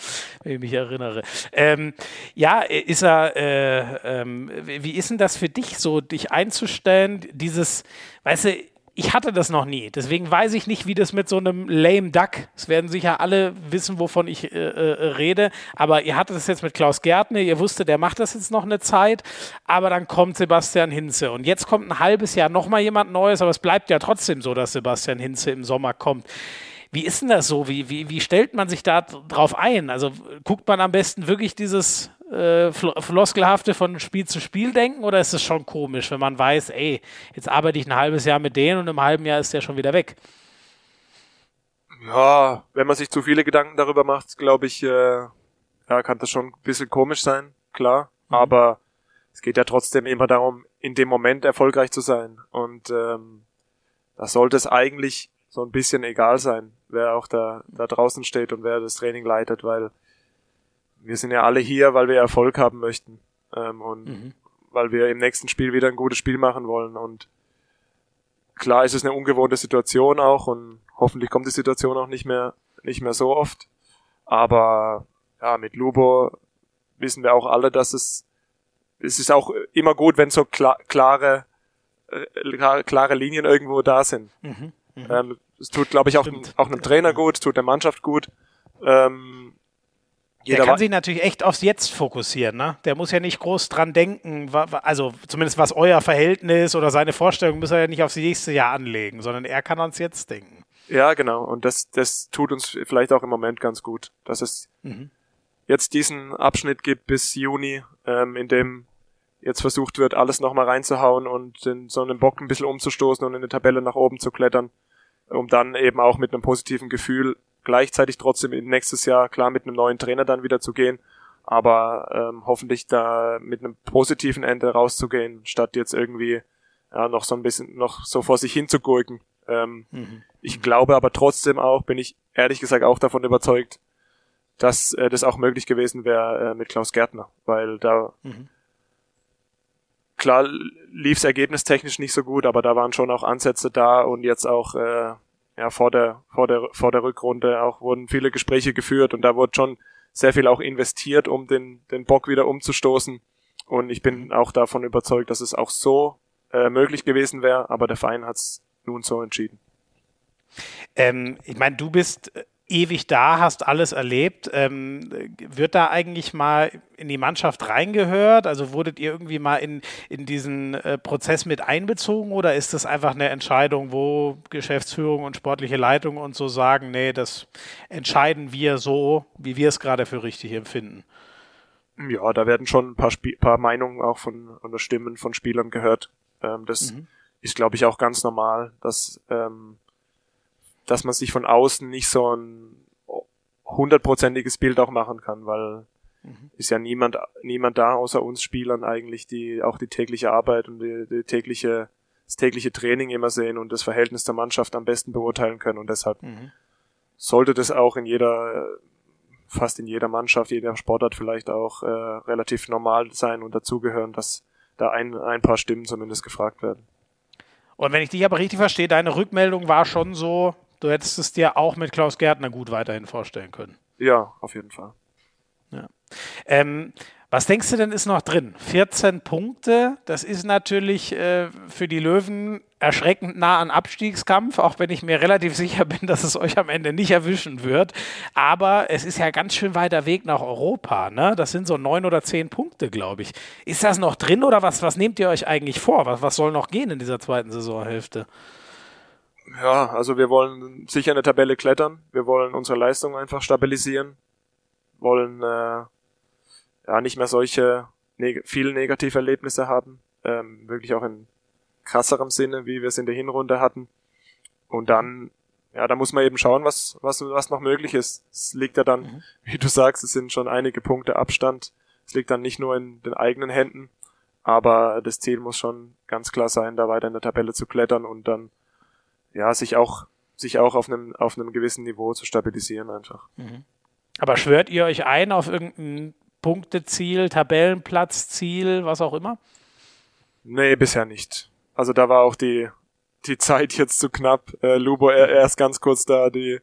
Wenn ich mich erinnere. Ähm, ja, ist er, äh, ähm, wie ist denn das für dich so, dich einzustellen, dieses, weißt du, ich hatte das noch nie. Deswegen weiß ich nicht, wie das mit so einem lame Duck. Es werden sicher alle wissen, wovon ich äh, äh, rede. Aber ihr hattet das jetzt mit Klaus Gärtner. Ihr wusstet, der macht das jetzt noch eine Zeit. Aber dann kommt Sebastian Hinze. Und jetzt kommt ein halbes Jahr nochmal jemand Neues. Aber es bleibt ja trotzdem so, dass Sebastian Hinze im Sommer kommt. Wie ist denn das so? Wie, wie, wie stellt man sich da drauf ein? Also guckt man am besten wirklich dieses äh, Floskelhafte von Spiel zu Spiel denken oder ist es schon komisch, wenn man weiß, ey, jetzt arbeite ich ein halbes Jahr mit denen und im halben Jahr ist der schon wieder weg? Ja, wenn man sich zu viele Gedanken darüber macht, glaube ich, äh, ja, kann das schon ein bisschen komisch sein, klar. Mhm. Aber es geht ja trotzdem immer darum, in dem Moment erfolgreich zu sein. Und ähm, da sollte es eigentlich so ein bisschen egal sein, wer auch da, da draußen steht und wer das Training leitet, weil wir sind ja alle hier, weil wir Erfolg haben möchten ähm, und mhm. weil wir im nächsten Spiel wieder ein gutes Spiel machen wollen. Und klar ist es eine ungewohnte Situation auch und hoffentlich kommt die Situation auch nicht mehr nicht mehr so oft. Aber ja, mit Lubo wissen wir auch alle, dass es es ist auch immer gut, wenn so klar, klare äh, klare Linien irgendwo da sind. Mhm. Mhm. Ähm, es tut, glaube ich, auch, auch einem Trainer gut, tut der Mannschaft gut. Ähm, jeder der kann sich natürlich echt aufs Jetzt fokussieren. Ne? Der muss ja nicht groß dran denken, also zumindest was euer Verhältnis oder seine Vorstellung muss er ja nicht aufs nächste Jahr anlegen, sondern er kann ans Jetzt denken. Ja, genau. Und das, das tut uns vielleicht auch im Moment ganz gut, dass es mhm. jetzt diesen Abschnitt gibt bis Juni, ähm, in dem jetzt versucht wird, alles nochmal reinzuhauen und den, so einen Bock ein bisschen umzustoßen und in der Tabelle nach oben zu klettern, um dann eben auch mit einem positiven Gefühl gleichzeitig trotzdem nächstes Jahr klar mit einem neuen Trainer dann wieder zu gehen, aber ähm, hoffentlich da mit einem positiven Ende rauszugehen, statt jetzt irgendwie ja, noch so ein bisschen noch so vor sich hin zu gurken. Ähm, mhm. Ich glaube aber trotzdem auch, bin ich ehrlich gesagt auch davon überzeugt, dass äh, das auch möglich gewesen wäre äh, mit Klaus Gärtner, weil da mhm. klar lief es ergebnistechnisch nicht so gut, aber da waren schon auch Ansätze da und jetzt auch äh, ja, vor der, vor der, vor der Rückrunde auch wurden viele Gespräche geführt und da wurde schon sehr viel auch investiert, um den, den Bock wieder umzustoßen. Und ich bin auch davon überzeugt, dass es auch so äh, möglich gewesen wäre, aber der Verein hat es nun so entschieden. Ähm, ich meine, du bist ewig da, hast alles erlebt. Ähm, wird da eigentlich mal in die Mannschaft reingehört? Also wurdet ihr irgendwie mal in, in diesen äh, Prozess mit einbezogen oder ist das einfach eine Entscheidung, wo Geschäftsführung und sportliche Leitung und so sagen, nee, das entscheiden wir so, wie wir es gerade für richtig empfinden? Ja, da werden schon ein paar, Sp paar Meinungen auch von oder Stimmen von Spielern gehört. Ähm, das mhm. ist, glaube ich, auch ganz normal, dass ähm, dass man sich von außen nicht so ein hundertprozentiges Bild auch machen kann, weil mhm. ist ja niemand, niemand da außer uns Spielern eigentlich, die auch die tägliche Arbeit und die, die tägliche, das tägliche Training immer sehen und das Verhältnis der Mannschaft am besten beurteilen können und deshalb mhm. sollte das auch in jeder, fast in jeder Mannschaft, jeder Sportart vielleicht auch äh, relativ normal sein und dazugehören, dass da ein, ein paar Stimmen zumindest gefragt werden. Und wenn ich dich aber richtig verstehe, deine Rückmeldung war schon so, du hättest es dir auch mit Klaus Gärtner gut weiterhin vorstellen können. Ja, auf jeden Fall. Ja. Ähm, was denkst du denn ist noch drin? 14 Punkte, das ist natürlich äh, für die Löwen erschreckend nah an Abstiegskampf, auch wenn ich mir relativ sicher bin, dass es euch am Ende nicht erwischen wird. Aber es ist ja ganz schön weiter Weg nach Europa. Ne? Das sind so neun oder zehn Punkte, glaube ich. Ist das noch drin oder was, was nehmt ihr euch eigentlich vor? Was, was soll noch gehen in dieser zweiten Saisonhälfte? Ja, also wir wollen sicher eine Tabelle klettern. Wir wollen unsere Leistung einfach stabilisieren. Wollen äh, ja nicht mehr solche neg viele negative Erlebnisse haben. Ähm, wirklich auch in krasserem Sinne, wie wir es in der Hinrunde hatten. Und dann, ja, da muss man eben schauen, was, was, was noch möglich ist. Es liegt ja dann, mhm. wie du sagst, es sind schon einige Punkte Abstand. Es liegt dann nicht nur in den eigenen Händen, aber das Ziel muss schon ganz klar sein, da weiter in der Tabelle zu klettern und dann, ja, sich auch, sich auch auf einem, auf einem gewissen Niveau zu stabilisieren einfach. Mhm. Aber schwört ihr euch ein auf irgendein Punkteziel, Tabellenplatzziel, was auch immer? Nee, bisher nicht. Also da war auch die, die Zeit jetzt zu knapp. Äh, Lubo er, erst ganz kurz da, die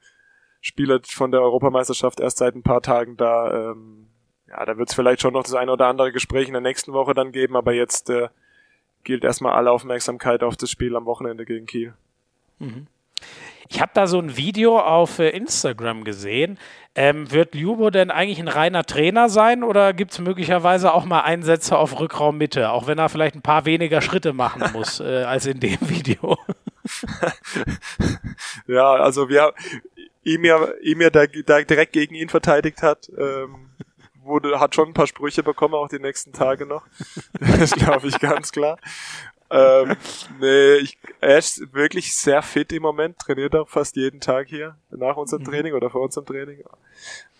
Spieler von der Europameisterschaft erst seit ein paar Tagen da. Ähm, ja, da wird es vielleicht schon noch das eine oder andere Gespräch in der nächsten Woche dann geben, aber jetzt äh, gilt erstmal alle Aufmerksamkeit auf das Spiel am Wochenende gegen Kiel. Mhm. Ich habe da so ein Video auf äh, Instagram gesehen. Ähm, wird Ljubo denn eigentlich ein reiner Trainer sein oder gibt es möglicherweise auch mal Einsätze auf Rückraummitte, auch wenn er vielleicht ein paar weniger Schritte machen muss äh, als in dem Video? ja, also wir Emir, Emir der, der direkt gegen ihn verteidigt hat, ähm, wurde, hat schon ein paar Sprüche bekommen, auch die nächsten Tage noch. Das glaube ich ganz klar ähm, nee, ich, er ist wirklich sehr fit im Moment, trainiert auch fast jeden Tag hier nach unserem mhm. Training oder vor unserem Training.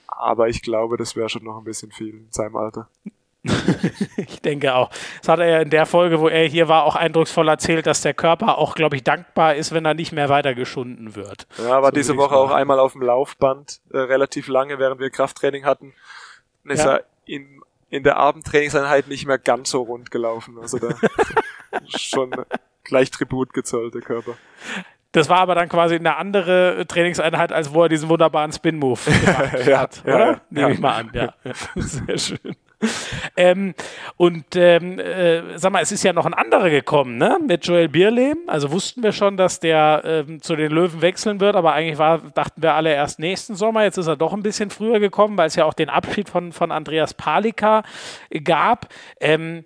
Aber ich glaube, das wäre schon noch ein bisschen viel in seinem Alter. ich denke auch. Das hat er ja in der Folge, wo er hier war, auch eindrucksvoll erzählt, dass der Körper auch, glaube ich, dankbar ist, wenn er nicht mehr weiter geschunden wird. Ja, war so diese Woche auch einmal auf dem Laufband, äh, relativ lange, während wir Krafttraining hatten. Und ist ja. er in, in der Abendtrainingseinheit nicht mehr ganz so rund gelaufen. Also da schon gleich Tribut gezollt, der Körper. Das war aber dann quasi eine andere Trainingseinheit, als wo er diesen wunderbaren Spin-Move ja, hat, oder? Ja, Nehme ja. ich mal an, ja. Sehr schön. Ähm, und ähm, äh, sag mal, es ist ja noch ein anderer gekommen, ne? Mit Joel Bierlehm. Also wussten wir schon, dass der ähm, zu den Löwen wechseln wird, aber eigentlich war, dachten wir alle erst nächsten Sommer. Jetzt ist er doch ein bisschen früher gekommen, weil es ja auch den Abschied von, von Andreas Palika gab. Ähm, äh,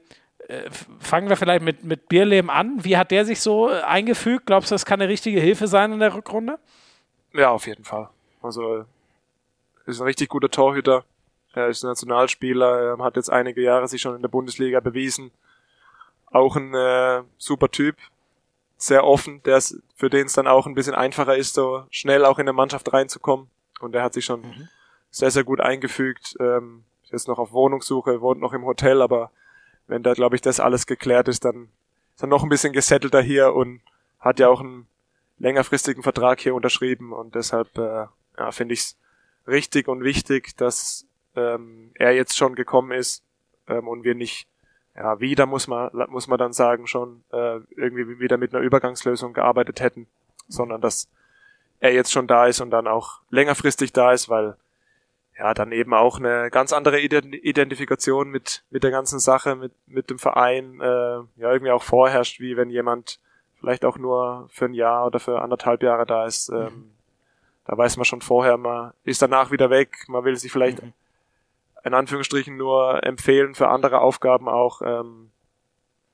fangen wir vielleicht mit, mit Bierlehm an. Wie hat der sich so äh, eingefügt? Glaubst du, das kann eine richtige Hilfe sein in der Rückrunde? Ja, auf jeden Fall. Also ist ein richtig guter Torhüter. Er ist Nationalspieler, er hat jetzt einige Jahre sich schon in der Bundesliga bewiesen. Auch ein äh, super Typ, sehr offen, der für den es dann auch ein bisschen einfacher ist, so schnell auch in der Mannschaft reinzukommen. Und er hat sich schon mhm. sehr, sehr gut eingefügt. Ähm, ist jetzt noch auf Wohnungssuche, wohnt noch im Hotel, aber wenn da, glaube ich, das alles geklärt ist, dann ist er noch ein bisschen gesettelter hier und hat ja auch einen längerfristigen Vertrag hier unterschrieben und deshalb äh, ja, finde ich es richtig und wichtig, dass ähm, er jetzt schon gekommen ist ähm, und wir nicht ja wieder muss man muss man dann sagen schon äh, irgendwie wieder mit einer Übergangslösung gearbeitet hätten, sondern dass er jetzt schon da ist und dann auch längerfristig da ist, weil ja, dann eben auch eine ganz andere Identifikation mit, mit der ganzen Sache, mit, mit dem Verein, äh, ja, irgendwie auch vorherrscht, wie wenn jemand vielleicht auch nur für ein Jahr oder für anderthalb Jahre da ist. Ähm, mhm. Da weiß man schon vorher, man ist danach wieder weg, man will sich vielleicht mhm. in Anführungsstrichen nur empfehlen für andere Aufgaben auch. Ähm,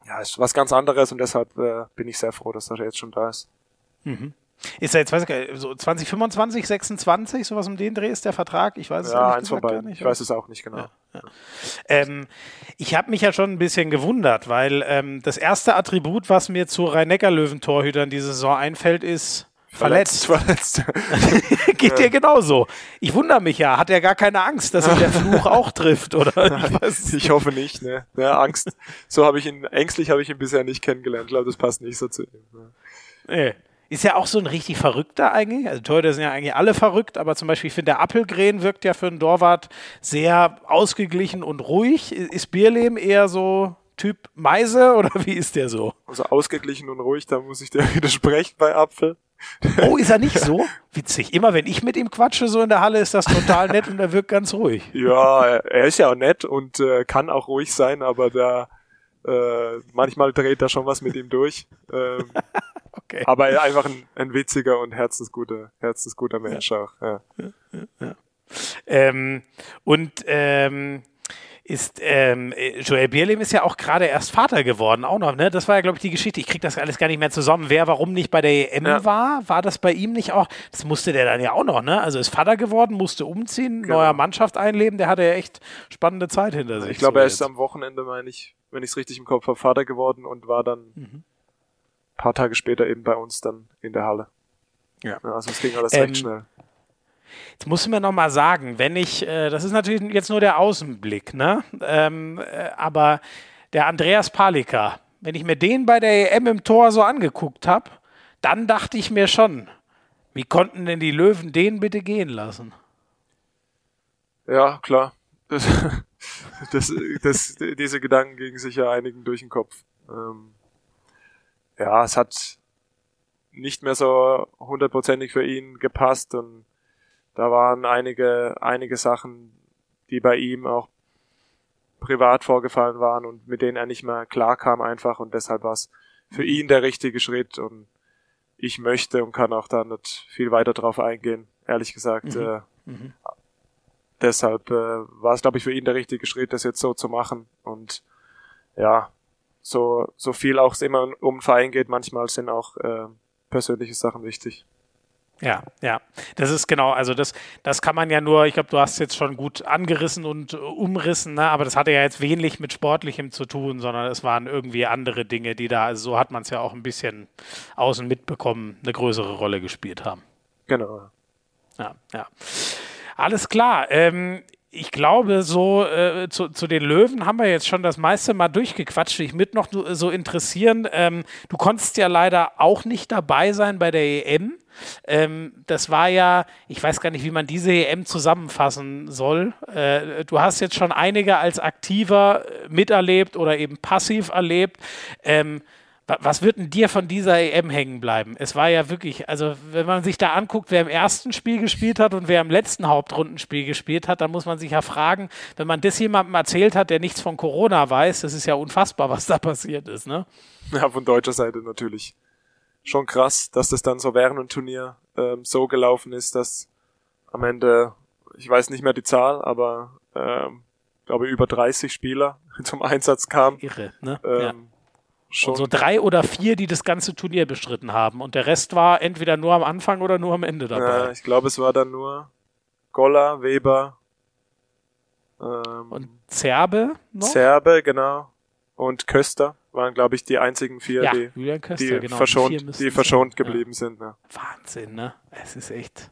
ja, ist was ganz anderes und deshalb äh, bin ich sehr froh, dass er jetzt schon da ist. Mhm. Ist er jetzt, weiß ich, so 2025, 26, sowas um den Dreh ist der Vertrag? Ich weiß es ja, eins von beiden. Ich weiß es auch nicht genau. Ja, ja. Ähm, ich habe mich ja schon ein bisschen gewundert, weil ähm, das erste Attribut, was mir zu Rhein-Neckar-Löwen-Torhütern diese Saison einfällt, ist verletzt. Verletzt. verletzt. Geht dir genauso. Ich wundere mich ja. Hat er gar keine Angst, dass ihn der Fluch auch trifft, oder? Ich, ich hoffe nicht, ne? Ja, Angst. So habe ich ihn, ängstlich habe ich ihn bisher nicht kennengelernt. Ich glaube, das passt nicht so zu ihm. Ne? Nee. Ist ja auch so ein richtig Verrückter eigentlich. Also Torhüter sind ja eigentlich alle verrückt, aber zum Beispiel, ich finde, der Appelgren wirkt ja für einen Dorwart sehr ausgeglichen und ruhig. Ist Bierlehm eher so Typ Meise oder wie ist der so? Also ausgeglichen und ruhig, da muss ich dir widersprechen bei Apfel. Oh, ist er nicht so? Witzig. Immer wenn ich mit ihm quatsche, so in der Halle, ist das total nett und er wirkt ganz ruhig. Ja, er ist ja auch nett und äh, kann auch ruhig sein, aber da äh, manchmal dreht da schon was mit ihm durch. Ähm, okay. Aber einfach ein, ein witziger und herzensguter, herzensguter Mensch ja. auch. Ja. ja, ähm, und ähm, ist ähm, Joel Bierlehm ist ja auch gerade erst Vater geworden, auch noch, ne? Das war ja, glaube ich, die Geschichte. Ich kriege das alles gar nicht mehr zusammen. Wer warum nicht bei der EM ja. war, war das bei ihm nicht auch? Das musste der dann ja auch noch, ne? Also ist Vater geworden, musste umziehen, genau. neuer Mannschaft einleben. Der hatte ja echt spannende Zeit hinter sich. Ich glaube, so er ist am Wochenende, meine ich, wenn ich es richtig im Kopf habe, Vater geworden und war dann mhm. paar Tage später eben bei uns dann in der Halle. Ja. ja also es ging alles ähm, recht schnell. Jetzt muss ich mir noch mal sagen, wenn ich, äh, das ist natürlich jetzt nur der Außenblick, ne? Ähm, äh, aber der Andreas Palika, wenn ich mir den bei der EM im Tor so angeguckt habe, dann dachte ich mir schon, wie konnten denn die Löwen den bitte gehen lassen? Ja, klar. Das, das, das, diese Gedanken gingen sicher einigen durch den Kopf. Ähm, ja, es hat nicht mehr so hundertprozentig für ihn gepasst und da waren einige, einige Sachen, die bei ihm auch privat vorgefallen waren und mit denen er nicht mehr klar kam einfach und deshalb war es für ihn der richtige Schritt und ich möchte und kann auch da nicht viel weiter drauf eingehen, ehrlich gesagt. Mhm. Äh, mhm. Deshalb äh, war es, glaube ich, für ihn der richtige Schritt, das jetzt so zu machen und ja, so, so viel auch es immer um den Verein geht, manchmal sind auch äh, persönliche Sachen wichtig. Ja, ja. Das ist genau, also das, das kann man ja nur, ich glaube, du hast jetzt schon gut angerissen und umrissen, ne? aber das hatte ja jetzt wenig mit Sportlichem zu tun, sondern es waren irgendwie andere Dinge, die da, also so hat man es ja auch ein bisschen außen mitbekommen, eine größere Rolle gespielt haben. Genau. Ja, ja. Alles klar. Ähm, ich glaube, so äh, zu, zu, den Löwen haben wir jetzt schon das meiste mal durchgequatscht. Ich mit noch so interessieren, ähm, du konntest ja leider auch nicht dabei sein bei der EM. Ähm, das war ja, ich weiß gar nicht, wie man diese EM zusammenfassen soll. Äh, du hast jetzt schon einige als aktiver miterlebt oder eben passiv erlebt. Ähm, was wird denn dir von dieser EM hängen bleiben? Es war ja wirklich, also wenn man sich da anguckt, wer im ersten Spiel gespielt hat und wer im letzten Hauptrundenspiel gespielt hat, dann muss man sich ja fragen, wenn man das jemandem erzählt hat, der nichts von Corona weiß, das ist ja unfassbar, was da passiert ist, ne? Ja, von deutscher Seite natürlich. Schon krass, dass das dann so während dem Turnier ähm, so gelaufen ist, dass am Ende, ich weiß nicht mehr die Zahl, aber ähm, glaube über 30 Spieler zum Einsatz kamen. Irre, ne? Ähm, ja Schon. Und so drei oder vier, die das ganze Turnier bestritten haben. Und der Rest war entweder nur am Anfang oder nur am Ende dabei. Ja, ich glaube, es war dann nur Goller, Weber. Ähm, und Zerbe noch? Zerbe, genau. Und Köster waren, glaube ich, die einzigen vier, ja, die, Köster, die, genau. verschont, die, die verschont geblieben ja. sind. Ne? Wahnsinn, ne? Es ist echt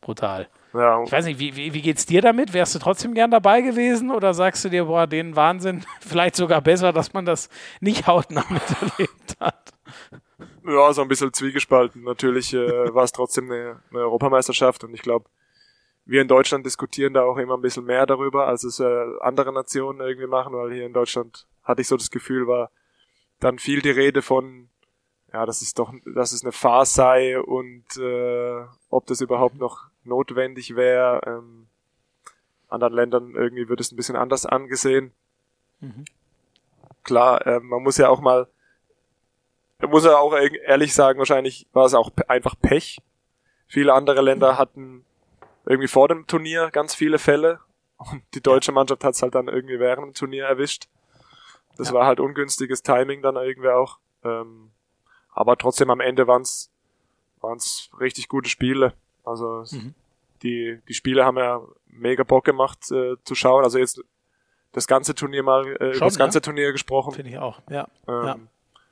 brutal. Ja. Ich weiß nicht, wie, wie, wie geht's dir damit? Wärst du trotzdem gern dabei gewesen oder sagst du dir, boah, den Wahnsinn, vielleicht sogar besser, dass man das nicht hautnah miterlebt hat? Ja, so ein bisschen zwiegespalten. Natürlich äh, war es trotzdem eine, eine, Europameisterschaft und ich glaube, wir in Deutschland diskutieren da auch immer ein bisschen mehr darüber, als es äh, andere Nationen irgendwie machen, weil hier in Deutschland hatte ich so das Gefühl, war dann viel die Rede von ja, dass es doch, dass es eine Farce sei und äh, ob das überhaupt noch notwendig wäre. Ähm, anderen Ländern irgendwie wird es ein bisschen anders angesehen. Mhm. Klar, äh, man muss ja auch mal, man muss ja auch ehrlich sagen, wahrscheinlich war es auch einfach Pech. Viele andere Länder mhm. hatten irgendwie vor dem Turnier ganz viele Fälle und die deutsche Mannschaft hat es halt dann irgendwie während dem Turnier erwischt. Das ja. war halt ungünstiges Timing dann irgendwie auch. Ähm, aber trotzdem am Ende waren es richtig gute Spiele. Also mhm. die, die Spiele haben ja mega Bock gemacht äh, zu schauen. Also jetzt das ganze Turnier mal, äh, Schon, das ganze ja? Turnier gesprochen. Finde ich auch, ja. Ähm, ja.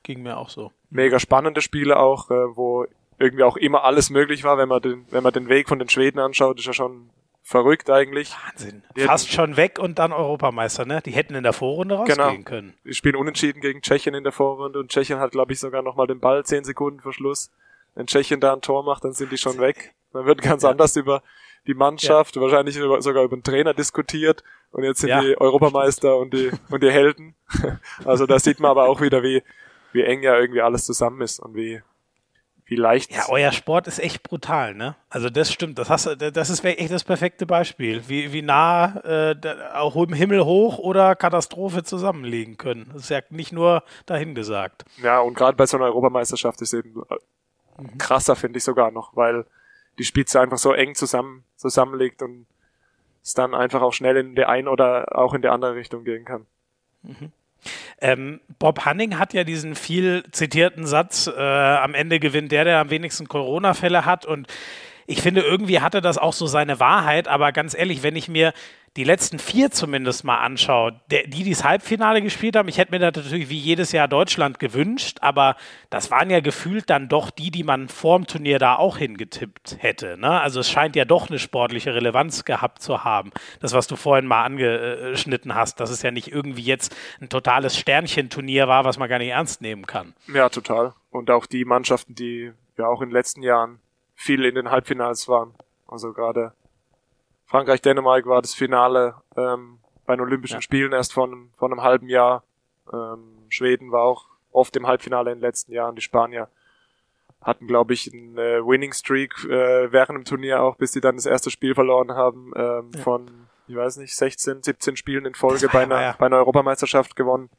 Ging mir auch so. Mega spannende Spiele auch, äh, wo irgendwie auch immer alles möglich war, wenn man den, wenn man den Weg von den Schweden anschaut, ist ja schon verrückt eigentlich. Wahnsinn. Die Fast hätten, schon weg und dann Europameister, ne? Die hätten in der Vorrunde rausgehen genau. können. Die spielen unentschieden gegen Tschechien in der Vorrunde und Tschechien hat, glaube ich, sogar nochmal den Ball zehn Sekunden vor Schluss. Wenn Tschechien da ein Tor macht, dann sind die schon weg. Dann wird ganz ja. anders über die Mannschaft, ja. wahrscheinlich über, sogar über den Trainer diskutiert und jetzt sind ja. die Europameister und die und die Helden. also da sieht man aber auch wieder, wie wie eng ja irgendwie alles zusammen ist und wie wie leicht. Ja, euer Sport ist echt brutal, ne? Also das stimmt. Das hast, das ist echt das perfekte Beispiel, wie, wie nah äh, auch im Himmel hoch oder Katastrophe zusammenliegen können. Das ist ja nicht nur dahin gesagt. Ja, und gerade bei so einer Europameisterschaft ist eben mhm. krasser, finde ich sogar noch, weil die Spitze einfach so eng zusammen zusammenlegt und es dann einfach auch schnell in der einen oder auch in der andere Richtung gehen kann. Mhm. Ähm, Bob Hanning hat ja diesen viel zitierten Satz, äh, am Ende gewinnt der, der am wenigsten Corona-Fälle hat. Und ich finde, irgendwie hatte das auch so seine Wahrheit. Aber ganz ehrlich, wenn ich mir die letzten vier zumindest mal anschaue, der, die, die das Halbfinale gespielt haben, ich hätte mir das natürlich wie jedes Jahr Deutschland gewünscht, aber das waren ja gefühlt dann doch die, die man vorm Turnier da auch hingetippt hätte. Ne? Also es scheint ja doch eine sportliche Relevanz gehabt zu haben. Das, was du vorhin mal angeschnitten hast, dass es ja nicht irgendwie jetzt ein totales Sternchenturnier war, was man gar nicht ernst nehmen kann. Ja, total. Und auch die Mannschaften, die ja auch in den letzten Jahren viel in den Halbfinals waren. Also gerade Frankreich-Dänemark war das Finale ähm, bei den Olympischen ja. Spielen erst von, von einem halben Jahr. Ähm, Schweden war auch oft im Halbfinale in den letzten Jahren. Die Spanier hatten, glaube ich, einen äh, Winning Streak äh, während dem Turnier auch, bis sie dann das erste Spiel verloren haben ähm, ja. von, ich weiß nicht, 16, 17 Spielen in Folge bei einer, ja. bei einer Europameisterschaft gewonnen.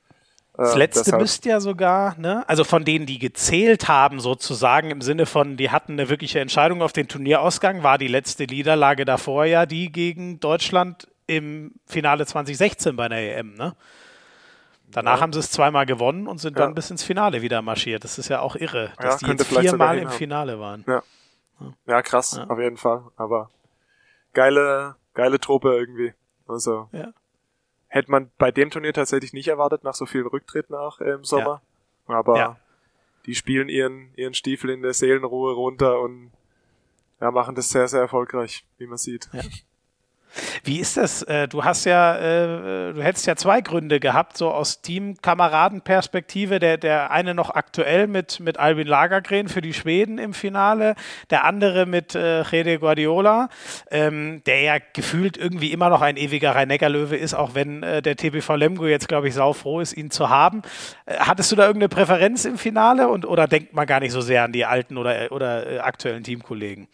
Das äh, letzte deshalb. müsste ja sogar, ne? Also von denen, die gezählt haben, sozusagen, im Sinne von, die hatten eine wirkliche Entscheidung auf den Turnierausgang, war die letzte Niederlage davor ja die gegen Deutschland im Finale 2016 bei der EM, ne? Danach ja. haben sie es zweimal gewonnen und sind ja. dann bis ins Finale wieder marschiert. Das ist ja auch irre, dass ja, die jetzt viermal im Finale waren. Ja, ja krass, auf jeden Fall. Aber geile, geile Truppe irgendwie. Also. Ja. Hätte man bei dem Turnier tatsächlich nicht erwartet, nach so vielen Rücktritten auch äh, im Sommer. Ja. Aber ja. die spielen ihren, ihren Stiefel in der Seelenruhe runter und ja, machen das sehr, sehr erfolgreich, wie man sieht. Ja. Wie ist das? Äh, du hast ja, äh, du hättest ja zwei Gründe gehabt, so aus Teamkameradenperspektive. Der, der eine noch aktuell mit, mit Albin Lagergren für die Schweden im Finale, der andere mit äh, Rede Guardiola, ähm, der ja gefühlt irgendwie immer noch ein ewiger Rhein-Neckar-Löwe ist, auch wenn äh, der TBV Lemgo jetzt, glaube ich, saufroh ist, ihn zu haben. Hattest du da irgendeine Präferenz im Finale und, oder denkt man gar nicht so sehr an die alten oder, oder aktuellen Teamkollegen?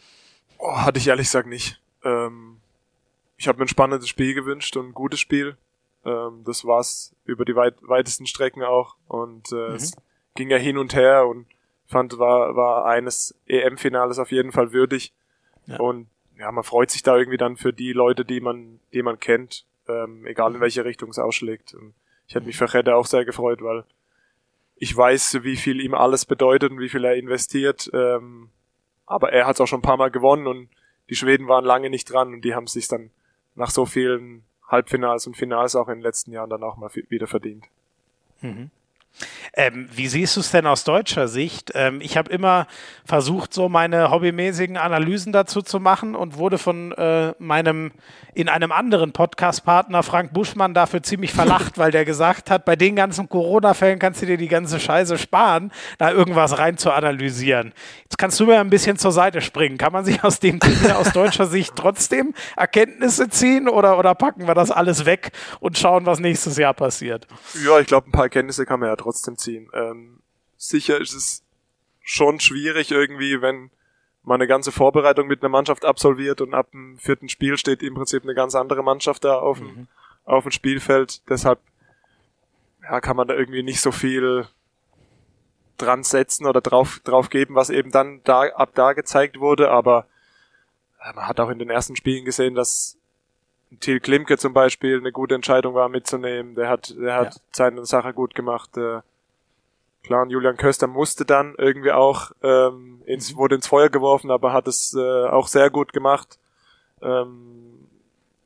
Oh, hatte ich ehrlich gesagt nicht. Ähm ich habe mir ein spannendes Spiel gewünscht und ein gutes Spiel. Ähm, das war's über die weit, weitesten Strecken auch. Und äh, mhm. es ging ja hin und her und fand, war, war eines EM-Finales auf jeden Fall würdig. Ja. Und ja, man freut sich da irgendwie dann für die Leute, die man, die man kennt, ähm, egal in mhm. welche Richtung es ausschlägt. Und ich hätte mich für Redde auch sehr gefreut, weil ich weiß, wie viel ihm alles bedeutet und wie viel er investiert. Ähm, aber er hat es auch schon ein paar Mal gewonnen und die Schweden waren lange nicht dran und die haben es sich dann nach so vielen Halbfinals und Finals auch in den letzten Jahren dann auch mal wieder verdient. Mhm. Ähm, wie siehst du es denn aus deutscher Sicht? Ähm, ich habe immer versucht, so meine hobbymäßigen Analysen dazu zu machen und wurde von äh, meinem in einem anderen Podcast-Partner Frank Buschmann dafür ziemlich verlacht, weil der gesagt hat, bei den ganzen Corona-Fällen kannst du dir die ganze Scheiße sparen, da irgendwas rein zu analysieren. Jetzt kannst du mir ein bisschen zur Seite springen. Kann man sich aus dem Ding aus deutscher Sicht trotzdem Erkenntnisse ziehen oder, oder packen wir das alles weg und schauen, was nächstes Jahr passiert? Ja, ich glaube, ein paar Erkenntnisse kann man ja trotzdem ziehen. Ähm, sicher ist es schon schwierig irgendwie, wenn man eine ganze Vorbereitung mit einer Mannschaft absolviert und ab dem vierten Spiel steht im Prinzip eine ganz andere Mannschaft da auf dem, mhm. auf dem Spielfeld. Deshalb ja, kann man da irgendwie nicht so viel dran setzen oder drauf, drauf geben, was eben dann da, ab da gezeigt wurde, aber äh, man hat auch in den ersten Spielen gesehen, dass Thiel Klimke zum Beispiel eine gute Entscheidung war mitzunehmen. Der hat, der hat ja. seine Sache gut gemacht. Äh, klar, und Julian Köster musste dann irgendwie auch ähm, ins, mhm. wurde ins Feuer geworfen, aber hat es äh, auch sehr gut gemacht. Ähm,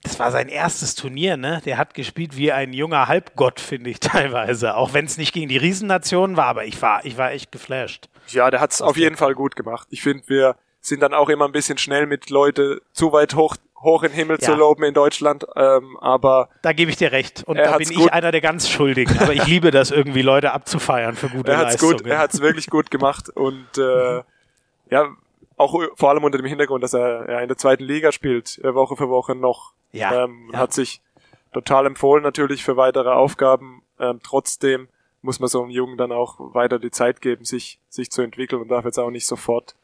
das war sein erstes Turnier, ne? Der hat gespielt wie ein junger Halbgott, finde ich teilweise. Auch wenn es nicht gegen die Riesennationen war, aber ich war, ich war echt geflasht. Ja, der hat es auf jeden Fall gut gemacht. Ich finde, wir sind dann auch immer ein bisschen schnell mit Leute zu weit hoch hoch in den Himmel ja. zu loben in Deutschland, ähm, aber da gebe ich dir recht und da bin ich einer der ganz Schuldigen, aber ich liebe das irgendwie Leute abzufeiern für gute er hat's Leistungen. Gut, er hat es wirklich gut gemacht und äh, ja auch vor allem unter dem Hintergrund, dass er ja, in der zweiten Liga spielt, äh, Woche für Woche noch, ja, ähm, ja. hat sich total empfohlen natürlich für weitere Aufgaben. Ähm, trotzdem muss man so einem Jungen dann auch weiter die Zeit geben, sich, sich zu entwickeln und darf jetzt auch nicht sofort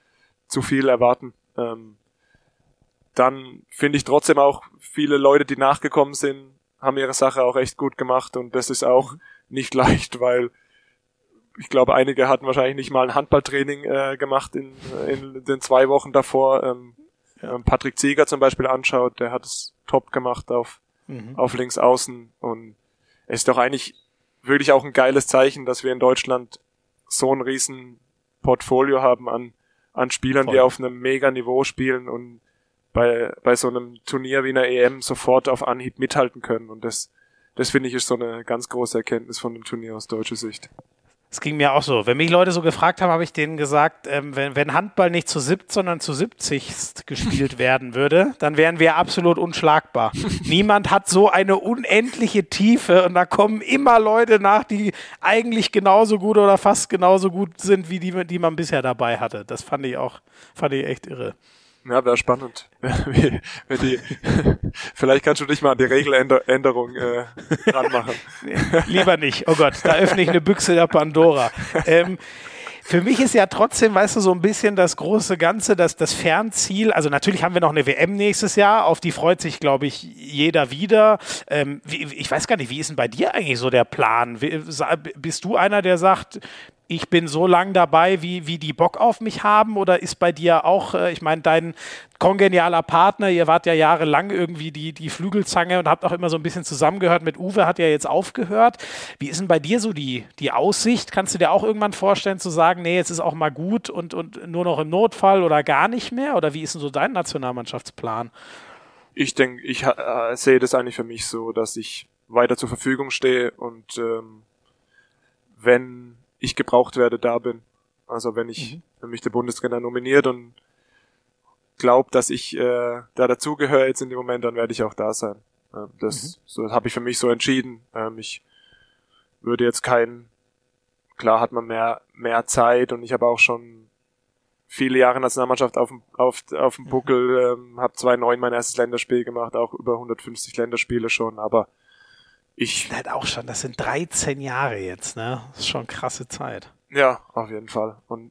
zu viel erwarten. Ähm, dann finde ich trotzdem auch viele Leute, die nachgekommen sind, haben ihre Sache auch echt gut gemacht und das ist auch mhm. nicht leicht, weil ich glaube, einige hatten wahrscheinlich nicht mal ein Handballtraining äh, gemacht in, in den zwei Wochen davor. Ähm, ja. Patrick Zieger zum Beispiel anschaut, der hat es top gemacht auf, mhm. auf links außen und es ist doch eigentlich wirklich auch ein geiles Zeichen, dass wir in Deutschland so ein riesen Portfolio haben an, an Spielern, Voll. die auf einem mega Niveau spielen und bei, bei so einem Turnier wie einer EM sofort auf Anhieb mithalten können. Und das, das finde ich ist so eine ganz große Erkenntnis von dem Turnier aus deutscher Sicht. Es ging mir auch so. Wenn mich Leute so gefragt haben, habe ich denen gesagt, ähm, wenn, wenn Handball nicht zu 70, sondern zu 70 gespielt werden würde, dann wären wir absolut unschlagbar. Niemand hat so eine unendliche Tiefe und da kommen immer Leute nach, die eigentlich genauso gut oder fast genauso gut sind, wie die, die man bisher dabei hatte. Das fand ich auch, fand ich echt irre. Ja, wäre spannend. wie, wie die, vielleicht kannst du dich mal an die Regeländerung äh, ranmachen. Lieber nicht. Oh Gott, da öffne ich eine Büchse der Pandora. Ähm, für mich ist ja trotzdem, weißt du, so ein bisschen das große Ganze, das, das Fernziel. Also natürlich haben wir noch eine WM nächstes Jahr, auf die freut sich, glaube ich, jeder wieder. Ähm, wie, ich weiß gar nicht, wie ist denn bei dir eigentlich so der Plan? Bist du einer, der sagt, ich bin so lang dabei, wie, wie die Bock auf mich haben? Oder ist bei dir auch, äh, ich meine, dein kongenialer Partner, ihr wart ja jahrelang irgendwie die, die Flügelzange und habt auch immer so ein bisschen zusammengehört mit Uwe, hat ja jetzt aufgehört. Wie ist denn bei dir so die, die Aussicht? Kannst du dir auch irgendwann vorstellen zu sagen, nee, jetzt ist auch mal gut und, und nur noch im Notfall oder gar nicht mehr? Oder wie ist denn so dein Nationalmannschaftsplan? Ich denke, ich äh, sehe das eigentlich für mich so, dass ich weiter zur Verfügung stehe und ähm, wenn ich gebraucht werde, da bin. Also wenn ich, mhm. wenn mich der Bundestrainer nominiert und glaubt, dass ich äh, da dazugehöre jetzt in dem Moment, dann werde ich auch da sein. Ähm, das mhm. so habe ich für mich so entschieden. Ähm, ich würde jetzt kein, klar hat man mehr mehr Zeit und ich habe auch schon viele Jahre Nationalmannschaft auf dem auf, auf dem mhm. Buckel, ähm, habe 2009 mein erstes Länderspiel gemacht, auch über 150 Länderspiele schon, aber ich halt auch schon, das sind 13 Jahre jetzt, ne? Das ist schon krasse Zeit. Ja, auf jeden Fall. Und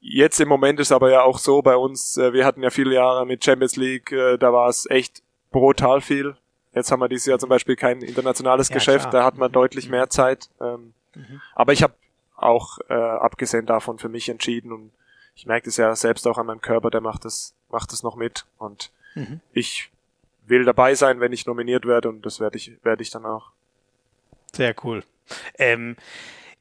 jetzt im Moment ist aber ja auch so bei uns, äh, wir hatten ja viele Jahre mit Champions League, äh, da war es echt brutal viel. Jetzt haben wir dieses Jahr zum Beispiel kein internationales ja, Geschäft, klar. da hat man mhm. deutlich mehr Zeit. Ähm, mhm. Aber ich habe auch äh, abgesehen davon für mich entschieden und ich merke es ja selbst auch an meinem Körper, der macht das, macht das noch mit. Und mhm. ich will dabei sein, wenn ich nominiert werde und das werde ich, werde ich dann auch. Sehr cool. Ähm,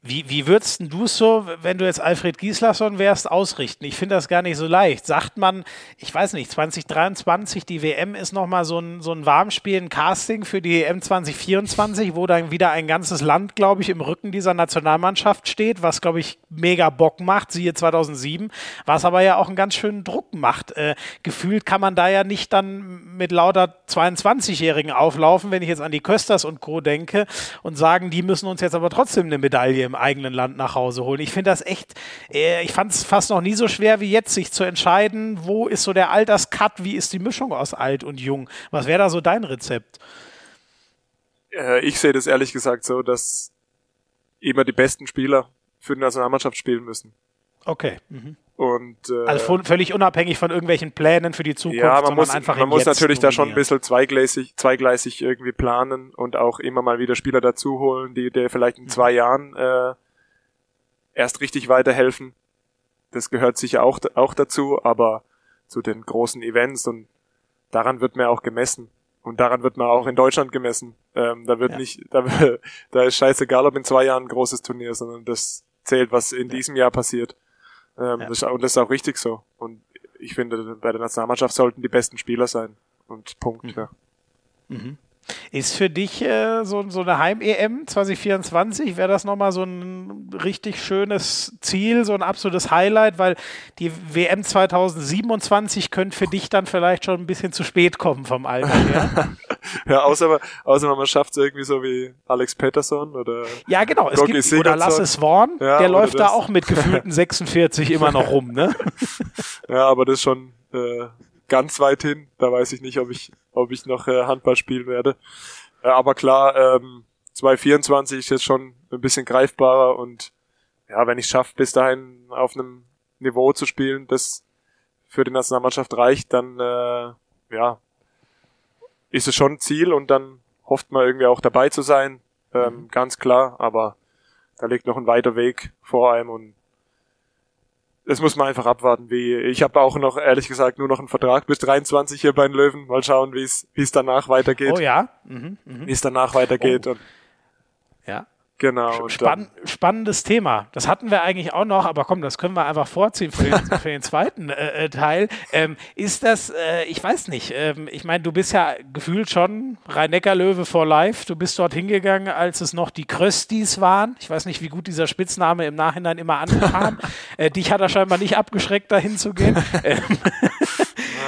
wie, wie würdest du es so, wenn du jetzt Alfred Gislason wärst, ausrichten? Ich finde das gar nicht so leicht. Sagt man, ich weiß nicht, 2023, die WM ist nochmal so ein, so ein Warmspiel, ein Casting für die EM 2024, wo dann wieder ein ganzes Land, glaube ich, im Rücken dieser Nationalmannschaft steht, was, glaube ich, mega Bock macht, siehe 2007, was aber ja auch einen ganz schönen Druck macht. Äh, gefühlt kann man da ja nicht dann mit lauter 22-Jährigen auflaufen, wenn ich jetzt an die Kösters und Co. denke und sagen, die müssen uns jetzt aber trotzdem eine Medaille im eigenen Land nach Hause holen. Ich finde das echt, äh, ich fand es fast noch nie so schwer wie jetzt, sich zu entscheiden, wo ist so der Alterscut, wie ist die Mischung aus alt und jung. Was wäre da so dein Rezept? Äh, ich sehe das ehrlich gesagt so, dass immer die besten Spieler für die Nationalmannschaft spielen müssen. Okay. Mhm. Und, äh, also völlig unabhängig von irgendwelchen Plänen für die Zukunft. Ja, man muss, einfach man muss natürlich da schon ein bisschen zweigleisig, zweigleisig irgendwie planen und auch immer mal wieder Spieler dazu holen, die dir vielleicht in mhm. zwei Jahren äh, erst richtig weiterhelfen. Das gehört sicher auch, auch dazu, aber zu den großen Events und daran wird mir auch gemessen. Und daran wird man auch in Deutschland gemessen. Ähm, da wird ja. nicht, da, da ist scheißegal, ob in zwei Jahren ein großes Turnier sondern das zählt, was in diesem Jahr passiert. Ähm, ja. das, und das ist auch richtig so. Und ich finde, bei der Nationalmannschaft sollten die besten Spieler sein. Und Punkt, mhm. ja. Mhm. Ist für dich äh, so, so eine Heim-EM 2024, wäre das nochmal so ein richtig schönes Ziel, so ein absolutes Highlight, weil die WM 2027 könnte für dich dann vielleicht schon ein bisschen zu spät kommen vom Alter her. ja, außer, außer man schafft es irgendwie so wie Alex Pettersson oder Ja, genau, es gibt, oder Lasse Swan, ja, der läuft da auch mit gefühlten 46 immer noch rum, ne? ja, aber das ist schon äh, ganz weit hin. Da weiß ich nicht, ob ich, ob ich noch äh, Handball spielen werde. Äh, aber klar, ähm, 2024 ist jetzt schon ein bisschen greifbarer und ja, wenn ich schaffe, bis dahin auf einem Niveau zu spielen, das für die Nationalmannschaft reicht, dann äh, ja, ist es schon ein Ziel und dann hofft man irgendwie auch dabei zu sein, ähm, mhm. ganz klar, aber da liegt noch ein weiter Weg vor einem und das muss man einfach abwarten, wie ich habe auch noch ehrlich gesagt nur noch einen Vertrag bis 23 hier bei den Löwen. Mal schauen, wie es wie es danach weitergeht. Oh ja, mhm, mh. wie es danach weitergeht. Oh. Und ja. Genau. Spann spannendes Thema. Das hatten wir eigentlich auch noch, aber komm, das können wir einfach vorziehen für den, für den zweiten äh, äh, Teil. Ähm, ist das, äh, ich weiß nicht, ähm, ich meine, du bist ja gefühlt schon Rhein-Neckar-Löwe for Life. Du bist dort hingegangen, als es noch die Kröstis waren. Ich weiß nicht, wie gut dieser Spitzname im Nachhinein immer ankam. äh, dich hat er scheinbar nicht abgeschreckt, dahin zu gehen. Ähm,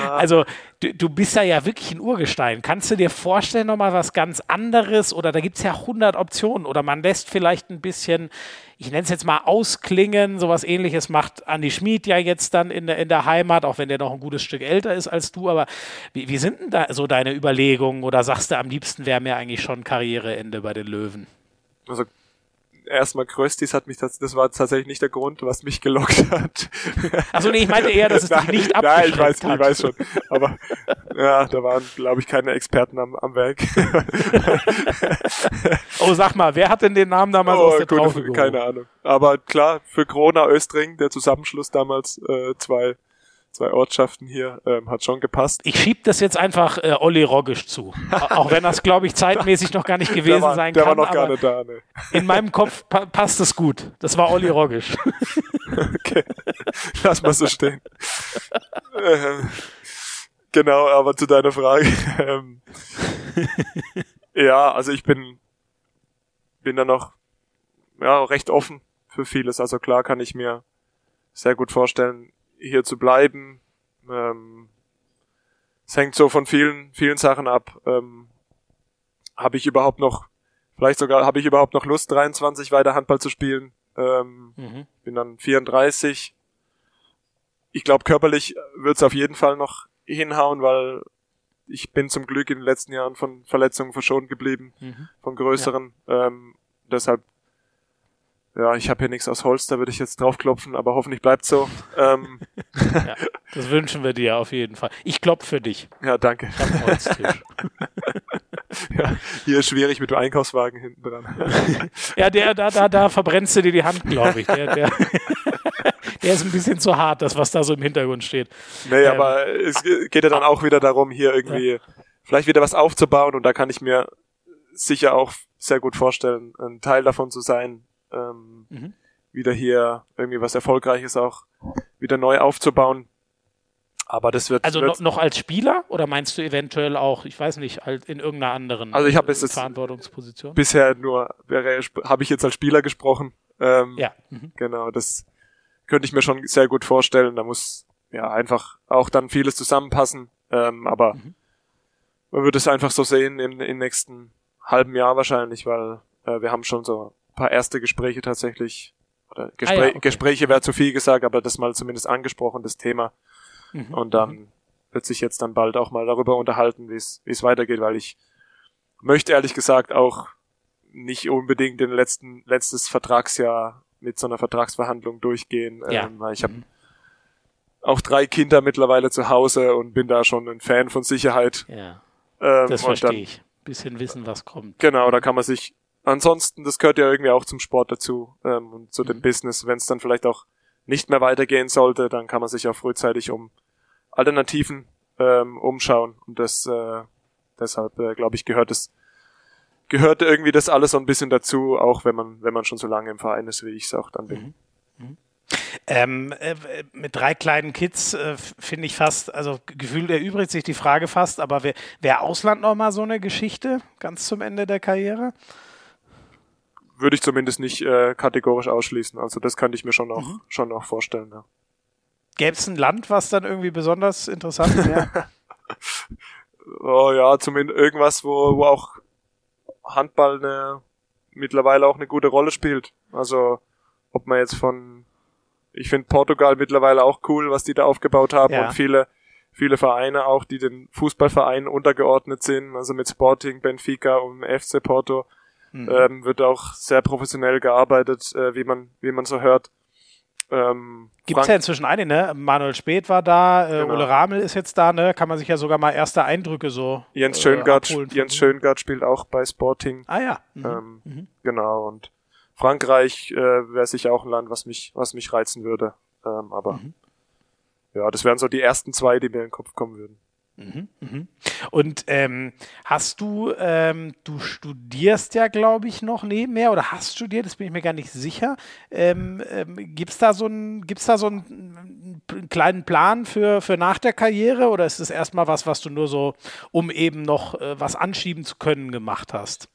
also du, du bist ja ja wirklich ein Urgestein. Kannst du dir vorstellen, nochmal was ganz anderes? Oder da gibt es ja 100 Optionen. Oder man lässt vielleicht ein bisschen, ich nenne es jetzt mal ausklingen, sowas ähnliches macht Andi Schmid ja jetzt dann in der, in der Heimat, auch wenn der noch ein gutes Stück älter ist als du. Aber wie, wie sind denn da so deine Überlegungen? Oder sagst du, am liebsten wäre mir eigentlich schon Karriereende bei den Löwen? Also erstmal Kröstis hat mich das, das war tatsächlich nicht der Grund, was mich gelockt hat. Also nee, ich meinte eher, dass es dich nicht abgeschreckt Nein, ich weiß, hat. ich weiß schon. Aber ja, da waren, glaube ich, keine Experten am, am Werk. oh, sag mal, wer hat denn den Namen damals oh, aus der Traufe gehoben? Keine Ahnung. Aber klar, für Corona Östring, der Zusammenschluss damals, äh, zwei zwei Ortschaften hier, ähm, hat schon gepasst. Ich schieb das jetzt einfach äh, Olli Roggisch zu. Auch wenn das, glaube ich, zeitmäßig noch gar nicht gewesen war, sein der kann. Der war noch gar nicht da, ne. In meinem Kopf pa passt es gut. Das war Olli Roggisch. okay. Lass mal so stehen. ähm, genau, aber zu deiner Frage. Ähm, ja, also ich bin, bin da noch ja, recht offen für vieles. Also klar kann ich mir sehr gut vorstellen, hier zu bleiben. Ähm, es hängt so von vielen, vielen Sachen ab. Ähm, habe ich überhaupt noch, vielleicht sogar, habe ich überhaupt noch Lust, 23 weiter Handball zu spielen? Ähm, mhm. Bin dann 34. Ich glaube, körperlich wird es auf jeden Fall noch hinhauen, weil ich bin zum Glück in den letzten Jahren von Verletzungen verschont geblieben, mhm. von größeren. Ja. Ähm, deshalb ja, ich habe hier nichts aus Holz, da würde ich jetzt draufklopfen, aber hoffentlich bleibt so. Ähm. ja, das wünschen wir dir auf jeden Fall. Ich klopfe für dich. Ja, danke. ja, hier ist schwierig mit dem Einkaufswagen hinten dran. ja, der, da, da, da verbrennst du dir die Hand, glaube ich. Der, der, der ist ein bisschen zu hart, das, was da so im Hintergrund steht. Nee, ähm, aber es geht ja dann auch wieder darum, hier irgendwie ja. vielleicht wieder was aufzubauen und da kann ich mir sicher auch sehr gut vorstellen, ein Teil davon zu sein, ähm, mhm. wieder hier irgendwie was Erfolgreiches auch wieder neu aufzubauen. Aber das wird. Also wird noch als Spieler oder meinst du eventuell auch, ich weiß nicht, in irgendeiner anderen also ich hab jetzt Verantwortungsposition? Bisher nur habe ich jetzt als Spieler gesprochen. Ähm, ja. Mhm. Genau, das könnte ich mir schon sehr gut vorstellen. Da muss ja einfach auch dann vieles zusammenpassen. Ähm, aber mhm. man wird es einfach so sehen im, im nächsten halben Jahr wahrscheinlich, weil äh, wir haben schon so paar erste Gespräche tatsächlich, oder Gespr ah, ja, okay. Gespräche wäre zu viel gesagt, aber das mal zumindest angesprochen, das Thema. Mhm. Und dann mhm. wird sich jetzt dann bald auch mal darüber unterhalten, wie es wie es weitergeht, weil ich möchte ehrlich gesagt auch nicht unbedingt den letzten letztes Vertragsjahr mit so einer Vertragsverhandlung durchgehen, ja. ähm, weil ich habe mhm. auch drei Kinder mittlerweile zu Hause und bin da schon ein Fan von Sicherheit. Ja. Ähm, das verstehe ich. Bisschen wissen, was kommt. Genau, da kann man sich ansonsten, das gehört ja irgendwie auch zum Sport dazu ähm, und zu dem mhm. Business. Wenn es dann vielleicht auch nicht mehr weitergehen sollte, dann kann man sich auch frühzeitig um Alternativen ähm, umschauen. Und das äh, deshalb, äh, glaube ich, gehört es gehört irgendwie das alles so ein bisschen dazu, auch wenn man wenn man schon so lange im Verein ist, wie ich es auch dann bin. Mhm. Mhm. Ähm, äh, mit drei kleinen Kids äh, finde ich fast, also gefühlt erübrigt sich die Frage fast, aber wäre wär Ausland nochmal so eine Geschichte, ganz zum Ende der Karriere? Würde ich zumindest nicht äh, kategorisch ausschließen. Also das könnte ich mir schon noch, mhm. schon noch vorstellen. Ja. Gäbe es ein Land, was dann irgendwie besonders interessant wäre? oh ja, zumindest irgendwas, wo, wo auch Handball eine, mittlerweile auch eine gute Rolle spielt. Also ob man jetzt von, ich finde Portugal mittlerweile auch cool, was die da aufgebaut haben ja. und viele, viele Vereine auch, die den Fußballvereinen untergeordnet sind, also mit Sporting, Benfica und FC Porto Mhm. Ähm, wird auch sehr professionell gearbeitet, äh, wie man, wie man so hört. Ähm, Gibt es ja inzwischen eine, ne? Manuel Speth war da, äh, genau. Ole Ramel ist jetzt da, ne? Kann man sich ja sogar mal erste Eindrücke so. Jens Schöngard, äh, Jens Schöngard spielt auch bei Sporting. Ah ja. Mhm. Ähm, mhm. Genau. Und Frankreich äh, wäre sicher auch ein Land, was mich, was mich reizen würde. Ähm, aber mhm. ja, das wären so die ersten zwei, die mir in den Kopf kommen würden. Mhm, mhm. Und ähm, hast du, ähm, du studierst ja, glaube ich, noch nebenher oder hast studiert, das bin ich mir gar nicht sicher. Ähm, ähm, Gibt es da so einen, gibt's da so einen, einen, kleinen Plan für, für nach der Karriere oder ist es erstmal was, was du nur so, um eben noch äh, was anschieben zu können, gemacht hast?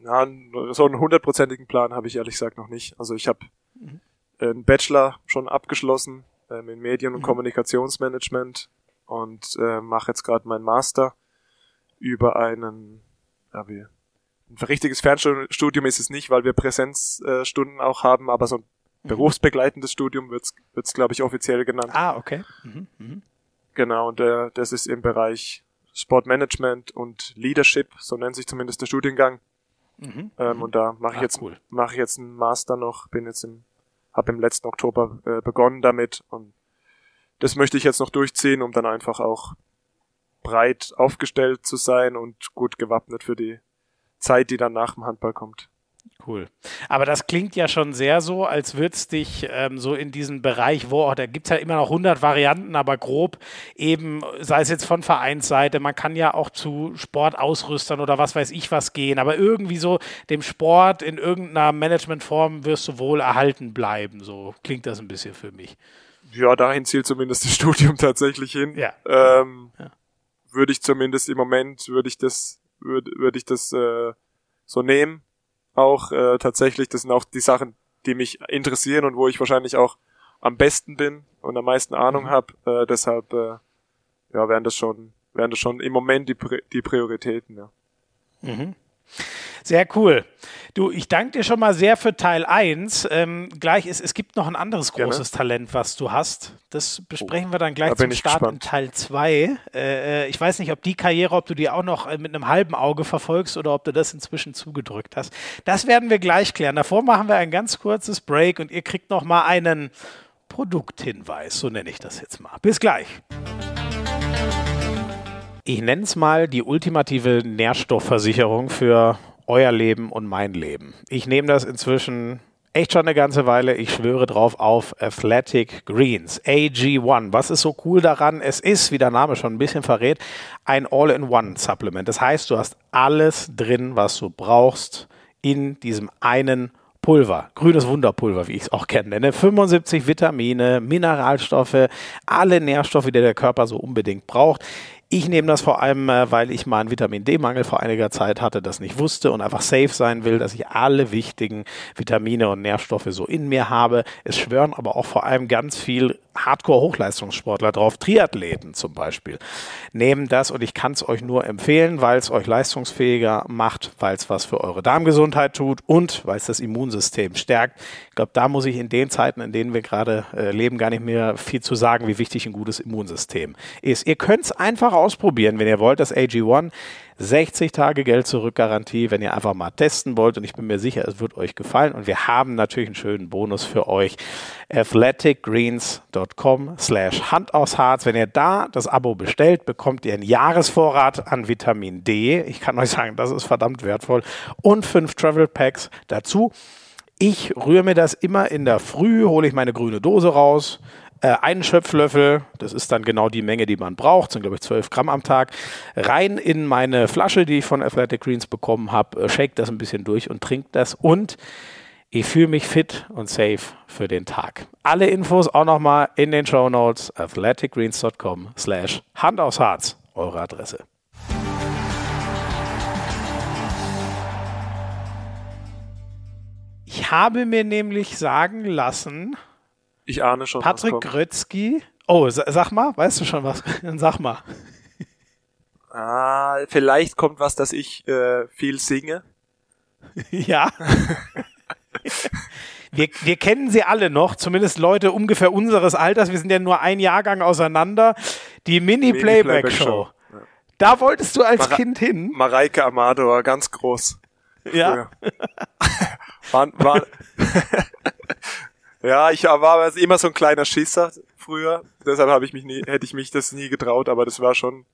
Ja, so einen hundertprozentigen Plan habe ich ehrlich gesagt noch nicht. Also ich habe mhm. einen Bachelor schon abgeschlossen ähm, in Medien- und mhm. Kommunikationsmanagement und äh, mache jetzt gerade meinen Master über einen, ja, wie, ein richtiges Fernstudium ist es nicht, weil wir Präsenzstunden äh, auch haben, aber so ein mhm. berufsbegleitendes Studium wird's, wird's glaube ich offiziell genannt. Ah, okay. Mhm. Mhm. Genau, und äh, das ist im Bereich Sportmanagement und Leadership, so nennt sich zumindest der Studiengang. Mhm. Ähm, mhm. und da mache ich ah, jetzt cool. mache ich jetzt einen Master noch, bin jetzt im habe im letzten Oktober äh, begonnen damit und das möchte ich jetzt noch durchziehen, um dann einfach auch breit aufgestellt zu sein und gut gewappnet für die Zeit, die dann nach dem Handball kommt. Cool. Aber das klingt ja schon sehr so, als würdest dich ähm, so in diesen Bereich, wo auch, da gibt es ja immer noch 100 Varianten, aber grob eben, sei es jetzt von Vereinsseite, man kann ja auch zu Sportausrüstern oder was weiß ich was gehen, aber irgendwie so dem Sport in irgendeiner Managementform wirst du wohl erhalten bleiben. So klingt das ein bisschen für mich ja, dahin zielt zumindest das Studium tatsächlich hin. Ja. Ähm, ja. Würde ich zumindest im Moment, würde ich das, würde, würde ich das äh, so nehmen. Auch äh, tatsächlich, das sind auch die Sachen, die mich interessieren und wo ich wahrscheinlich auch am besten bin und am meisten Ahnung mhm. habe. Äh, deshalb äh, ja, wären das schon, wären das schon im Moment die, die Prioritäten, ja. Mhm. Sehr cool. Du, ich danke dir schon mal sehr für Teil 1. Ähm, gleich ist, es gibt noch ein anderes großes Gerne. Talent, was du hast. Das besprechen wir dann gleich da zum Start gespannt. in Teil 2. Äh, äh, ich weiß nicht, ob die Karriere, ob du die auch noch äh, mit einem halben Auge verfolgst oder ob du das inzwischen zugedrückt hast. Das werden wir gleich klären. Davor machen wir ein ganz kurzes Break und ihr kriegt noch mal einen Produkthinweis, so nenne ich das jetzt mal. Bis gleich ich nenne es mal die ultimative Nährstoffversicherung für euer Leben und mein Leben. Ich nehme das inzwischen echt schon eine ganze Weile. Ich schwöre drauf auf Athletic Greens. AG1. Was ist so cool daran? Es ist, wie der Name schon ein bisschen verrät, ein All-in-One-Supplement. Das heißt, du hast alles drin, was du brauchst in diesem einen Pulver, grünes Wunderpulver, wie ich es auch kenne. 75 Vitamine, Mineralstoffe, alle Nährstoffe, die der Körper so unbedingt braucht. Ich nehme das vor allem, äh, weil ich mal einen Vitamin D-Mangel vor einiger Zeit hatte, das nicht wusste und einfach safe sein will, dass ich alle wichtigen Vitamine und Nährstoffe so in mir habe. Es schwören aber auch vor allem ganz viel Hardcore-Hochleistungssportler drauf, Triathleten zum Beispiel, nehmen das und ich kann es euch nur empfehlen, weil es euch leistungsfähiger macht, weil es was für eure Darmgesundheit tut und weil es das Immunsystem stärkt. Ich glaube, da muss ich in den Zeiten, in denen wir gerade äh, leben, gar nicht mehr viel zu sagen, wie wichtig ein gutes Immunsystem ist. Ihr könnt es einfach ausprobieren, wenn ihr wollt, das AG1 60 Tage Geld zurück Garantie, wenn ihr einfach mal testen wollt. Und ich bin mir sicher, es wird euch gefallen. Und wir haben natürlich einen schönen Bonus für euch. athleticgreens.com slash Hand aus Harz. Wenn ihr da das Abo bestellt, bekommt ihr einen Jahresvorrat an Vitamin D. Ich kann euch sagen, das ist verdammt wertvoll. Und fünf Travel Packs dazu. Ich rühre mir das immer in der Früh, hole ich meine grüne Dose raus, äh, einen Schöpflöffel, das ist dann genau die Menge, die man braucht, sind glaube ich 12 Gramm am Tag, rein in meine Flasche, die ich von Athletic Greens bekommen habe, äh, shake das ein bisschen durch und trinke das und ich fühle mich fit und safe für den Tag. Alle Infos auch nochmal in den Show Notes athleticgreens.com slash Hand aufs Harz, eure Adresse. Ich habe mir nämlich sagen lassen, ich ahne schon. Patrick Grötzky. Oh, sag mal, weißt du schon was? sag mal. Ah, vielleicht kommt was, dass ich äh, viel singe. ja. wir, wir kennen sie alle noch, zumindest Leute ungefähr unseres Alters. Wir sind ja nur ein Jahrgang auseinander. Die Mini-Playback-Show. Mini ja. Da wolltest du als Mara Kind hin. Mareike Amador, ganz groß. Ja. war, war, ja, ich war immer so ein kleiner Schisser früher. Deshalb habe ich mich nie, hätte ich mich das nie getraut, aber das war schon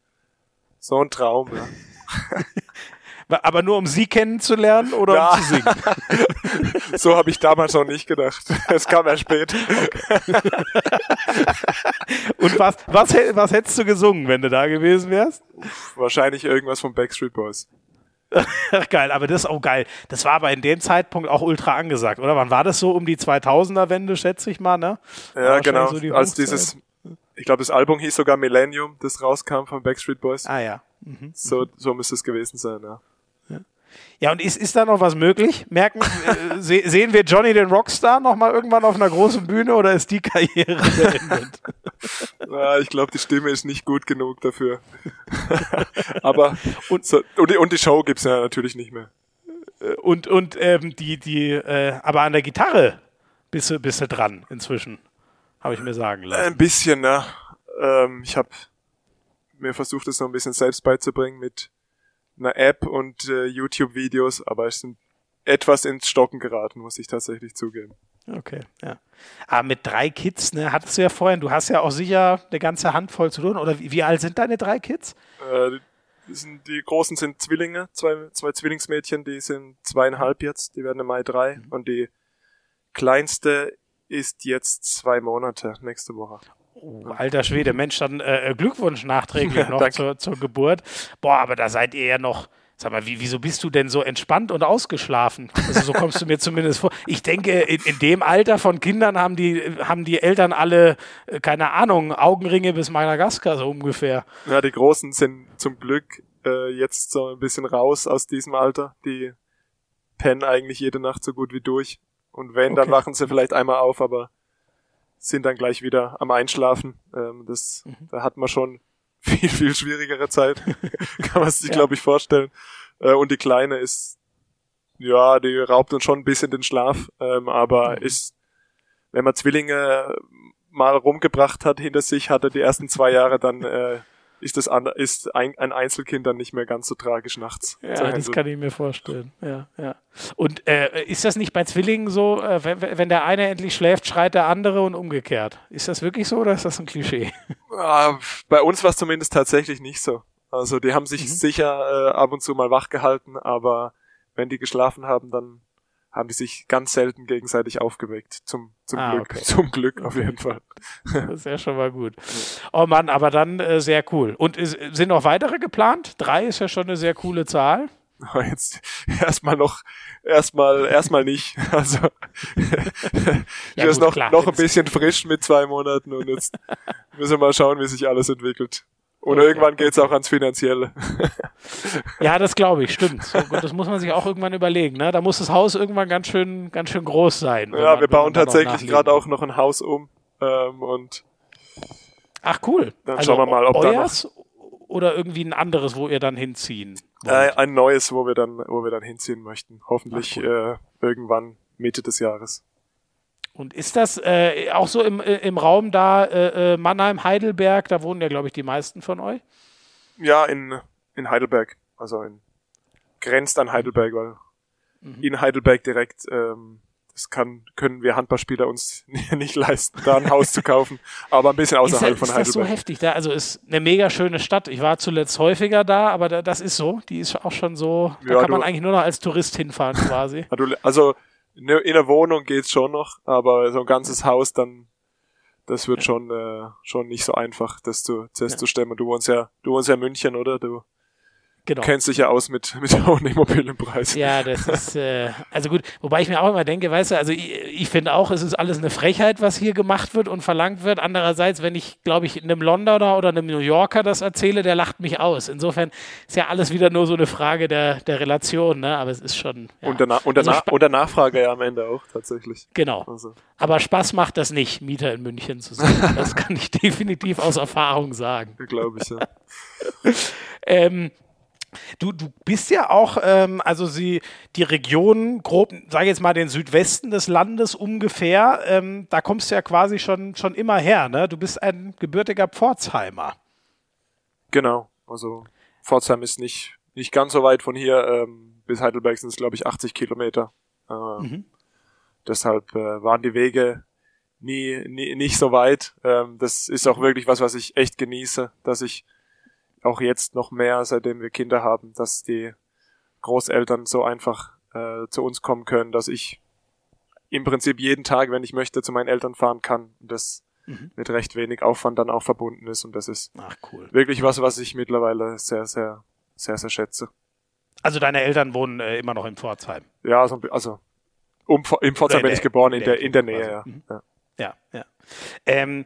so ein Traum. Ja. Aber nur um sie kennenzulernen oder ja. um zu singen? so habe ich damals noch nicht gedacht. Es kam erst später. Okay. Und was, was, was hättest du gesungen, wenn du da gewesen wärst? Wahrscheinlich irgendwas von Backstreet Boys. geil, aber das ist auch geil. Das war aber in dem Zeitpunkt auch ultra angesagt, oder? Wann war das so? Um die 2000er-Wende, schätze ich mal, ne? Ja, genau. So die Als dieses, ich glaube, das Album hieß sogar Millennium, das rauskam von Backstreet Boys. Ah ja. Mhm. So, so müsste es gewesen sein, ja. Ja, und ist, ist da noch was möglich? Merken, äh, se sehen wir Johnny den Rockstar noch mal irgendwann auf einer großen Bühne oder ist die Karriere beendet? ja, ich glaube, die Stimme ist nicht gut genug dafür. Aber und, so, und, die, und die Show gibt's ja natürlich nicht mehr. Äh, und und ähm, die die äh, aber an der Gitarre bist du bist du dran inzwischen, habe ich mir sagen lassen. Ein bisschen, ne? Ähm, ich habe mir versucht, das noch ein bisschen selbst beizubringen mit einer App und äh, YouTube-Videos, aber es sind etwas ins Stocken geraten, muss ich tatsächlich zugeben. Okay, ja. Aber mit drei Kids, ne, hattest du ja vorhin, du hast ja auch sicher eine ganze Handvoll zu tun. Oder wie, wie alt sind deine drei Kids? Äh, die, sind, die großen sind Zwillinge, zwei, zwei Zwillingsmädchen, die sind zweieinhalb jetzt, die werden im Mai drei. Mhm. Und die kleinste ist jetzt zwei Monate, nächste Woche. Oh, alter Schwede, Mensch, dann äh, Glückwunsch nachträglich noch zur, zur Geburt. Boah, aber da seid ihr ja noch. Sag mal, wie, wieso bist du denn so entspannt und ausgeschlafen? Also so kommst du mir zumindest vor. Ich denke, in, in, dem Alter von Kindern haben die, haben die Eltern alle, äh, keine Ahnung, Augenringe bis Madagaskar so ungefähr. Ja, die Großen sind zum Glück äh, jetzt so ein bisschen raus aus diesem Alter. Die pennen eigentlich jede Nacht so gut wie durch. Und wenn, okay. dann wachen sie vielleicht einmal auf, aber sind dann gleich wieder am Einschlafen. Ähm, das, mhm. Da hat man schon viel, viel schwierigere Zeit. Kann man sich, ja. glaube ich, vorstellen. Äh, und die Kleine ist, ja, die raubt uns schon ein bisschen den Schlaf, ähm, aber mhm. ist, wenn man Zwillinge mal rumgebracht hat hinter sich, hatte die ersten zwei Jahre dann äh, ist das an, ist ein, ein Einzelkind dann nicht mehr ganz so tragisch nachts. Ja, das kann ich mir vorstellen. Ja, ja. Und äh, ist das nicht bei Zwillingen so, äh, wenn, wenn der eine endlich schläft, schreit der andere und umgekehrt? Ist das wirklich so oder ist das ein Klischee? Äh, bei uns war es zumindest tatsächlich nicht so. Also die haben sich mhm. sicher äh, ab und zu mal wach gehalten, aber wenn die geschlafen haben, dann haben die sich ganz selten gegenseitig aufgeweckt. Zum, zum ah, Glück. Okay. Zum Glück auf jeden Fall. Das ist ja schon mal gut. Oh Mann, aber dann äh, sehr cool. Und ist, sind noch weitere geplant? Drei ist ja schon eine sehr coole Zahl. Jetzt erstmal noch, erstmal, erstmal nicht. Also ja, ist noch, klar, noch ein bisschen frisch mit zwei Monaten und jetzt müssen wir mal schauen, wie sich alles entwickelt. Und okay. irgendwann geht's auch ans Finanzielle. ja, das glaube ich, stimmt. So, das muss man sich auch irgendwann überlegen. Ne? Da muss das Haus irgendwann ganz schön, ganz schön groß sein. Ja, man, wir bauen tatsächlich gerade auch noch ein Haus um. Ähm, und Ach cool. Dann also schauen wir mal, ob euers da noch oder irgendwie ein anderes, wo ihr dann hinziehen. Äh, ein neues, wo wir dann, wo wir dann hinziehen möchten. Hoffentlich Ach, cool. äh, irgendwann Mitte des Jahres. Und ist das äh, auch so im, äh, im Raum da äh, äh, Mannheim, Heidelberg? Da wohnen ja, glaube ich, die meisten von euch. Ja, in, in Heidelberg. Also in, grenzt an Heidelberg, weil mhm. in Heidelberg direkt, ähm, das kann, können wir Handballspieler uns nicht leisten, da ein Haus zu kaufen. Aber ein bisschen außerhalb ist von Heidelberg. Ist das so heftig da? Also ist eine mega schöne Stadt. Ich war zuletzt häufiger da, aber da, das ist so. Die ist auch schon so, da ja, kann man eigentlich nur noch als Tourist hinfahren quasi. Also in der Wohnung geht's schon noch, aber so ein ganzes Haus dann, das wird ja. schon, äh, schon nicht so einfach, das zu, das ja. zu stemmen. Du wohnst ja, du wohnst ja in München, oder? Du Genau. Kennst dich ja aus mit, mit hohen Immobilienpreisen. Ja, das ist, äh, also gut, wobei ich mir auch immer denke, weißt du, also ich, ich finde auch, es ist alles eine Frechheit, was hier gemacht wird und verlangt wird. Andererseits, wenn ich, glaube ich, einem Londoner oder einem New Yorker das erzähle, der lacht mich aus. Insofern ist ja alles wieder nur so eine Frage der, der Relation, ne? aber es ist schon. Ja. Und, der Na und, der also und der Nachfrage ja am Ende auch, tatsächlich. Genau. Also. Aber Spaß macht das nicht, Mieter in München zu sein. Das kann ich definitiv aus Erfahrung sagen. Glaube ich, ja. ähm, Du, du bist ja auch, ähm, also sie, die Region, grob, sage ich jetzt mal den Südwesten des Landes ungefähr, ähm, da kommst du ja quasi schon, schon immer her, ne? Du bist ein gebürtiger Pforzheimer. Genau, also Pforzheim ist nicht, nicht ganz so weit von hier, ähm, bis Heidelberg sind es, glaube ich, 80 Kilometer. Äh, mhm. Deshalb äh, waren die Wege nie, nie nicht so weit. Ähm, das ist auch wirklich was, was ich echt genieße, dass ich auch jetzt noch mehr, seitdem wir Kinder haben, dass die Großeltern so einfach äh, zu uns kommen können, dass ich im Prinzip jeden Tag, wenn ich möchte, zu meinen Eltern fahren kann. Und das mhm. mit recht wenig Aufwand dann auch verbunden ist. Und das ist Ach, cool. wirklich was, was ich mittlerweile sehr, sehr, sehr, sehr schätze. Also deine Eltern wohnen äh, immer noch in Pforzheim? Ja, also, also um, in Pforzheim bin ich geboren, in der, in der Nähe, ja. Mhm. ja. Ja, ja. Ähm,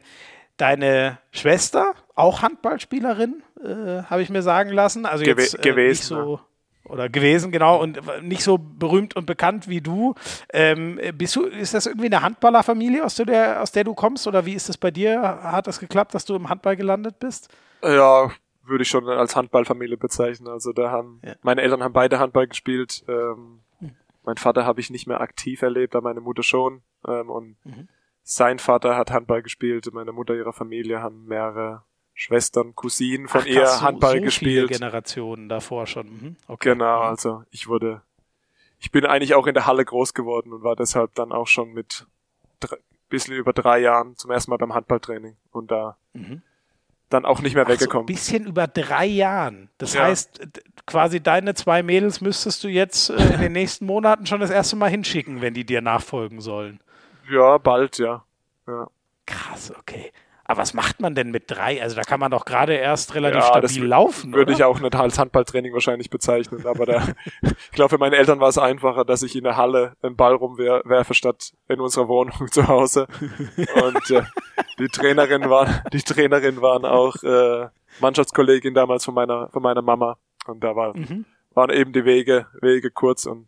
deine Schwester, auch Handballspielerin, äh, habe ich mir sagen lassen. Also Gewe jetzt äh, gewesen, nicht so oder gewesen, genau, und nicht so berühmt und bekannt wie du. Ähm, bist du, ist das irgendwie eine Handballerfamilie, aus der, aus der du kommst, oder wie ist das bei dir? Hat das geklappt, dass du im Handball gelandet bist? Ja, würde ich schon als Handballfamilie bezeichnen. Also da haben ja. meine Eltern haben beide Handball gespielt. Ähm, mhm. Mein Vater habe ich nicht mehr aktiv erlebt, aber meine Mutter schon. Ähm, und mhm. Sein Vater hat Handball gespielt. Meine Mutter, ihre Familie haben mehrere Schwestern, Cousinen von Ach, ihr krass, Handball so gespielt. Viele Generationen davor schon. Mhm. Okay. Genau, mhm. also ich wurde, ich bin eigentlich auch in der Halle groß geworden und war deshalb dann auch schon mit drei, bisschen über drei Jahren zum ersten Mal beim Handballtraining und da mhm. dann auch nicht mehr weggekommen. So ein bisschen über drei Jahren. Das ja. heißt, quasi deine zwei Mädels müsstest du jetzt äh, in den nächsten Monaten schon das erste Mal hinschicken, wenn die dir nachfolgen sollen. Ja, bald, ja. ja. Krass, okay. Aber was macht man denn mit drei? Also da kann man doch gerade erst relativ ja, stabil laufen. Würde ich auch nicht als Handballtraining wahrscheinlich bezeichnen. Aber da, ich glaube, für meine Eltern war es einfacher, dass ich in der Halle einen Ball rumwerfe statt in unserer Wohnung zu Hause. Und äh, die Trainerin waren, die Trainerin waren auch äh, Mannschaftskollegin damals von meiner, von meiner Mama. Und da war, mhm. waren eben die Wege, Wege kurz und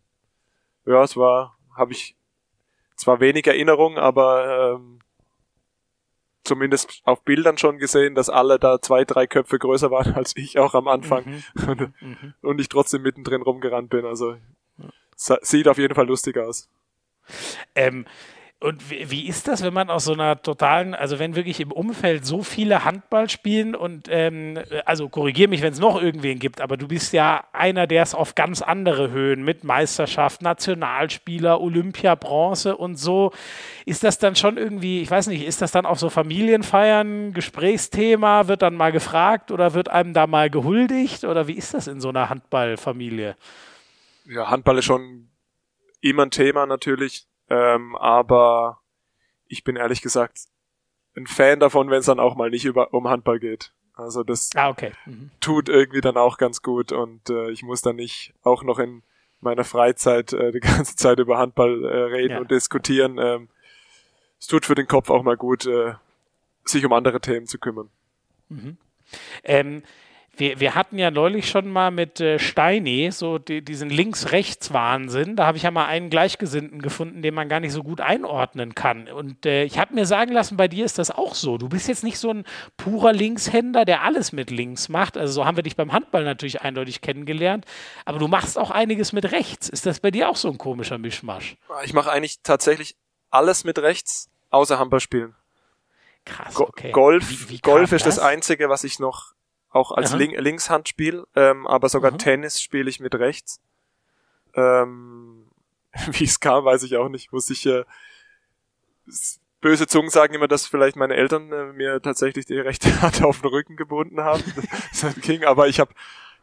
ja, es war, habe ich zwar wenig Erinnerung, aber ähm, zumindest auf Bildern schon gesehen, dass alle da zwei, drei Köpfe größer waren als ich auch am Anfang mhm. und, mhm. und ich trotzdem mittendrin rumgerannt bin. Also sieht auf jeden Fall lustig aus. Ähm, und wie, wie, ist das, wenn man aus so einer totalen, also wenn wirklich im Umfeld so viele Handball spielen und ähm, also korrigier mich, wenn es noch irgendwen gibt, aber du bist ja einer, der es auf ganz andere Höhen mit Meisterschaft, Nationalspieler, Olympia, Bronze und so. Ist das dann schon irgendwie, ich weiß nicht, ist das dann auch so Familienfeiern, Gesprächsthema, wird dann mal gefragt oder wird einem da mal gehuldigt oder wie ist das in so einer Handballfamilie? Ja, Handball ist schon immer ein Thema natürlich ähm, aber ich bin ehrlich gesagt ein Fan davon, wenn es dann auch mal nicht über, um Handball geht. Also das ah, okay. mhm. tut irgendwie dann auch ganz gut und äh, ich muss dann nicht auch noch in meiner Freizeit äh, die ganze Zeit über Handball äh, reden ja. und diskutieren. Ähm, es tut für den Kopf auch mal gut, äh, sich um andere Themen zu kümmern. Mhm. Ähm, wir, wir hatten ja neulich schon mal mit äh, Steini so die, diesen Links-Rechts-Wahnsinn. Da habe ich ja mal einen Gleichgesinnten gefunden, den man gar nicht so gut einordnen kann. Und äh, ich habe mir sagen lassen, bei dir ist das auch so. Du bist jetzt nicht so ein purer Linkshänder, der alles mit links macht. Also so haben wir dich beim Handball natürlich eindeutig kennengelernt. Aber du machst auch einiges mit rechts. Ist das bei dir auch so ein komischer Mischmasch? Ich mache eigentlich tatsächlich alles mit rechts, außer Handball spielen. Krass, okay. Golf, wie, wie Golf ist das? das Einzige, was ich noch auch als Link Linkshand ähm, aber sogar Aha. Tennis spiele ich mit rechts. Ähm, wie es kam, weiß ich auch nicht. Muss ich äh, böse Zungen sagen immer, dass vielleicht meine Eltern äh, mir tatsächlich die rechte Hand auf den Rücken gebunden haben. das ging, aber ich habe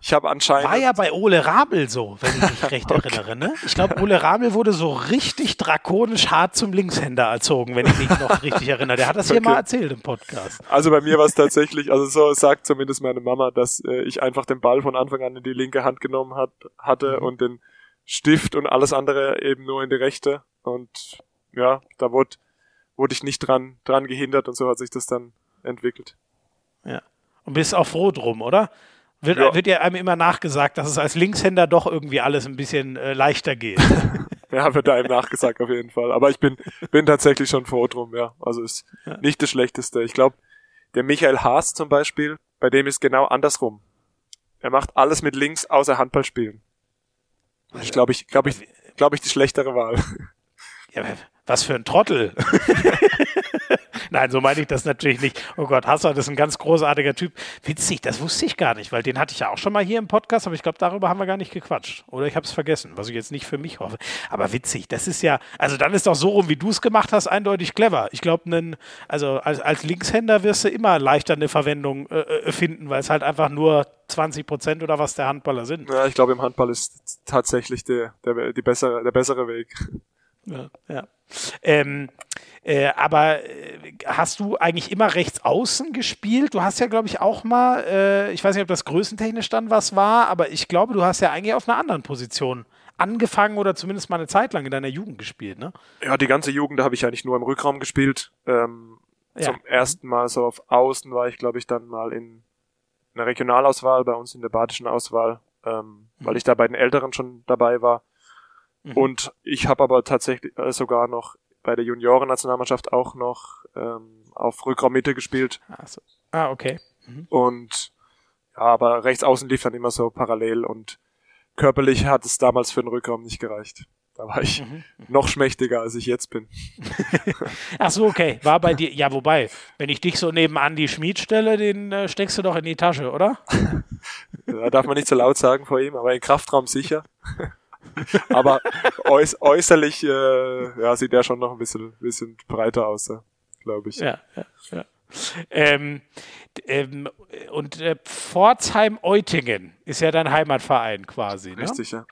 ich habe anscheinend. War ja bei Ole Rabel so, wenn ich mich recht okay. erinnere. Ne? Ich glaube, Ole Rabel wurde so richtig drakonisch hart zum Linkshänder erzogen, wenn ich mich noch richtig erinnere. Der hat das okay. hier mal erzählt im Podcast. Also bei mir war es tatsächlich, also so sagt zumindest meine Mama, dass äh, ich einfach den Ball von Anfang an in die linke Hand genommen hat, hatte mhm. und den Stift und alles andere eben nur in die rechte. Und ja, da wurde, wurde ich nicht dran, dran gehindert und so hat sich das dann entwickelt. Ja. Und bist auch froh drum, oder? Wird, ja. wird ja einem immer nachgesagt, dass es als Linkshänder doch irgendwie alles ein bisschen äh, leichter geht. ja, wird einem nachgesagt auf jeden Fall. Aber ich bin, bin tatsächlich schon froh drum, ja. Also ist ja. nicht das Schlechteste. Ich glaube, der Michael Haas zum Beispiel, bei dem ist genau andersrum. Er macht alles mit links außer Handball spielen. Ich glaube ich, glaube ich, glaube ich die schlechtere Wahl. Ja, was für ein Trottel. Nein, so meine ich das natürlich nicht. Oh Gott, Hassan ist ein ganz großartiger Typ. Witzig, das wusste ich gar nicht, weil den hatte ich ja auch schon mal hier im Podcast, aber ich glaube, darüber haben wir gar nicht gequatscht. Oder ich habe es vergessen, was ich jetzt nicht für mich hoffe. Aber witzig, das ist ja, also dann ist doch so rum, wie du es gemacht hast, eindeutig clever. Ich glaube, also als, als Linkshänder wirst du immer leichter eine Verwendung äh, äh finden, weil es halt einfach nur 20 Prozent oder was der Handballer sind. Ja, ich glaube, im Handball ist tatsächlich der, der, die bessere, der bessere Weg. Ja, ja. Ähm, äh, aber äh, hast du eigentlich immer rechts außen gespielt? Du hast ja, glaube ich, auch mal, äh, ich weiß nicht, ob das größentechnisch dann was war, aber ich glaube, du hast ja eigentlich auf einer anderen Position angefangen oder zumindest mal eine Zeit lang in deiner Jugend gespielt, ne? Ja, die ganze Jugend habe ich eigentlich nur im Rückraum gespielt. Ähm, ja. Zum ersten Mal so auf Außen war ich, glaube ich, dann mal in einer Regionalauswahl bei uns in der badischen Auswahl, ähm, mhm. weil ich da bei den Älteren schon dabei war. Mhm. Und ich habe aber tatsächlich äh, sogar noch bei der Junioren-Nationalmannschaft auch noch ähm, auf Rückraummitte gespielt. Ah, so. ah okay. Mhm. Und ja, aber rechts außen lief dann immer so parallel und körperlich hat es damals für den Rückraum nicht gereicht. Da war ich mhm. noch schmächtiger, als ich jetzt bin. Ach so, okay. War bei dir, ja, wobei, wenn ich dich so nebenan die Schmied stelle, den äh, steckst du doch in die Tasche, oder? da darf man nicht so laut sagen vor ihm, aber im Kraftraum sicher. Aber äuß äußerlich äh, ja, sieht er schon noch ein bisschen, bisschen breiter aus, glaube ich. Ja, ja, ja. Ähm, ähm, und äh, Pforzheim-Eutingen ist ja dein Heimatverein quasi. Ne? Richtig, ja.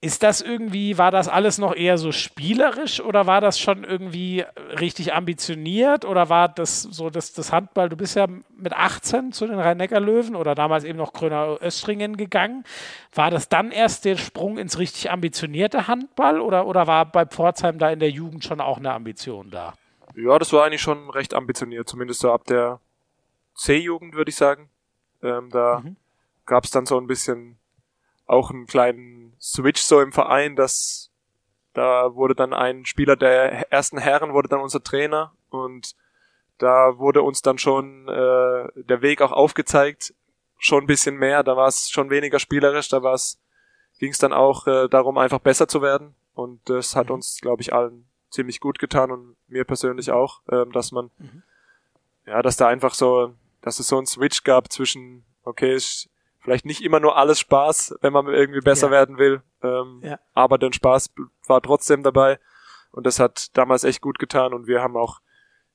Ist das irgendwie, war das alles noch eher so spielerisch oder war das schon irgendwie richtig ambitioniert oder war das so das, das Handball, du bist ja mit 18 zu den Rhein-Neckar-Löwen oder damals eben noch Gröner Östringen gegangen. War das dann erst der Sprung ins richtig ambitionierte Handball oder, oder war bei Pforzheim da in der Jugend schon auch eine Ambition da? Ja, das war eigentlich schon recht ambitioniert, zumindest so ab der C-Jugend, würde ich sagen. Ähm, da mhm. gab es dann so ein bisschen auch einen kleinen Switch so im Verein, dass da wurde dann ein Spieler der ersten Herren wurde dann unser Trainer und da wurde uns dann schon äh, der Weg auch aufgezeigt, schon ein bisschen mehr, da war es schon weniger spielerisch, da war es ging es dann auch äh, darum einfach besser zu werden und das hat mhm. uns glaube ich allen ziemlich gut getan und mir persönlich auch, äh, dass man mhm. ja, dass da einfach so, dass es so einen Switch gab zwischen okay, ich vielleicht nicht immer nur alles Spaß, wenn man irgendwie besser ja. werden will. Ähm, ja. Aber der Spaß war trotzdem dabei. Und das hat damals echt gut getan. Und wir haben auch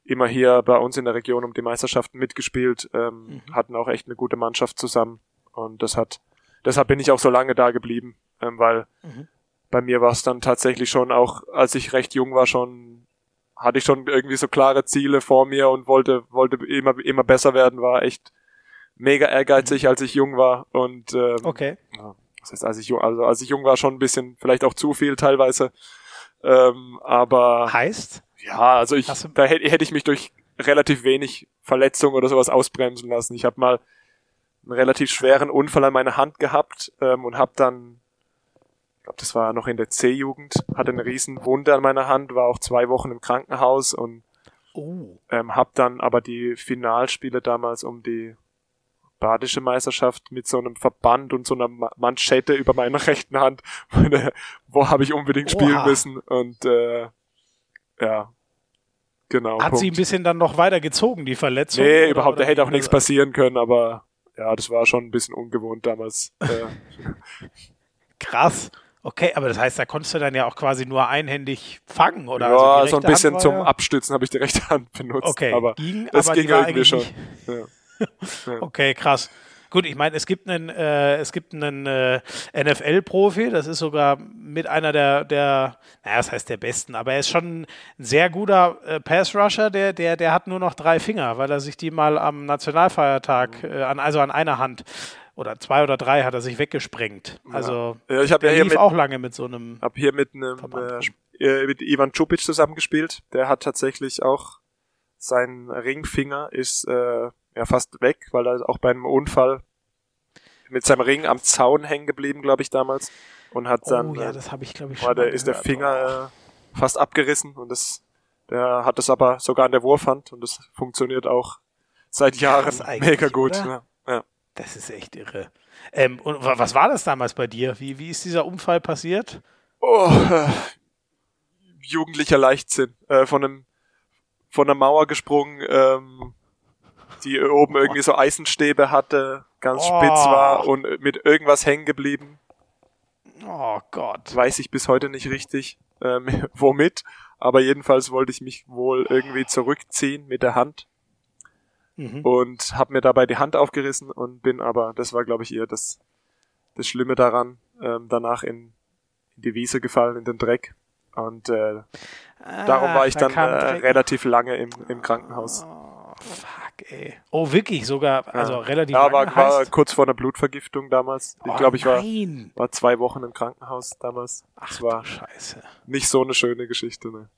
immer hier bei uns in der Region um die Meisterschaften mitgespielt, ähm, mhm. hatten auch echt eine gute Mannschaft zusammen. Und das hat, deshalb bin ich auch so lange da geblieben, ähm, weil mhm. bei mir war es dann tatsächlich schon auch, als ich recht jung war, schon hatte ich schon irgendwie so klare Ziele vor mir und wollte wollte immer immer besser werden, war echt mega ehrgeizig, als ich jung war und ähm, okay. Ja, das heißt, als ich jung, also als ich jung war, schon ein bisschen, vielleicht auch zu viel teilweise. Ähm, aber heißt? Ja, also ich, da hätte, hätte ich mich durch relativ wenig Verletzung oder sowas ausbremsen lassen. Ich habe mal einen relativ schweren Unfall an meiner Hand gehabt ähm, und habe dann, ich glaube, das war noch in der C-Jugend, hatte eine riesen Wunde an meiner Hand, war auch zwei Wochen im Krankenhaus und oh. ähm, habe dann aber die Finalspiele damals um die badische Meisterschaft mit so einem Verband und so einer Manschette über meiner rechten Hand. Wo habe ich unbedingt Oha. spielen müssen und äh, ja, genau. Hat Punkt. sie ein bisschen dann noch weiter gezogen, die Verletzung? Nee, oder, überhaupt, da hätte auch nichts passieren können, aber ja, das war schon ein bisschen ungewohnt damals. Äh. Krass. Okay, aber das heißt, da konntest du dann ja auch quasi nur einhändig fangen, oder? Ja, also so ein bisschen zum Abstützen habe ich die rechte Hand benutzt. Okay, aber ging, das aber ging irgendwie schon. Ja. Okay, krass. Gut, ich meine, es gibt einen, äh, es gibt einen äh, NFL-Profi, das ist sogar mit einer der, der, naja, das heißt der besten, aber er ist schon ein sehr guter äh, Pass-Rusher, der, der, der hat nur noch drei Finger, weil er sich die mal am Nationalfeiertag, äh, an, also an einer Hand oder zwei oder drei hat er sich weggesprengt. Also ja. ich habe ja hier mit, auch lange mit so einem. Hab hier mit einem äh, äh, mit Ivan Čupic zusammengespielt. Der hat tatsächlich auch sein Ringfinger ist äh, ja fast weg, weil er auch bei einem Unfall mit seinem Ring am Zaun hängen geblieben, glaube ich, damals. Und hat dann, oh, ja, das habe ich, glaube ich, schon der, ist der Finger äh, fast abgerissen und das, der hat es aber sogar an der Wurfhand und das funktioniert auch seit Jahren mega gut. Ja, ja. Das ist echt irre. Ähm, und was war das damals bei dir? Wie, wie ist dieser Unfall passiert? Oh, äh, jugendlicher Leichtsinn. Äh, von einem von der Mauer gesprungen, ähm, die oben irgendwie so Eisenstäbe hatte, ganz oh. spitz war und mit irgendwas hängen geblieben. Oh Gott. Weiß ich bis heute nicht richtig, ähm, womit. Aber jedenfalls wollte ich mich wohl irgendwie zurückziehen mit der Hand. Mhm. Und habe mir dabei die Hand aufgerissen und bin aber, das war glaube ich eher das, das Schlimme daran, ähm, danach in, in die Wiese gefallen, in den Dreck. Und äh, ah, darum war ich da dann äh, relativ lange im, im Krankenhaus. Oh, fuck, ey. Oh, wirklich? Sogar, also ja. relativ ja, war, war kurz vor einer Blutvergiftung damals. Ich oh, glaube, ich war, war zwei Wochen im Krankenhaus damals. Ach, das war Scheiße. Nicht so eine schöne Geschichte, ne?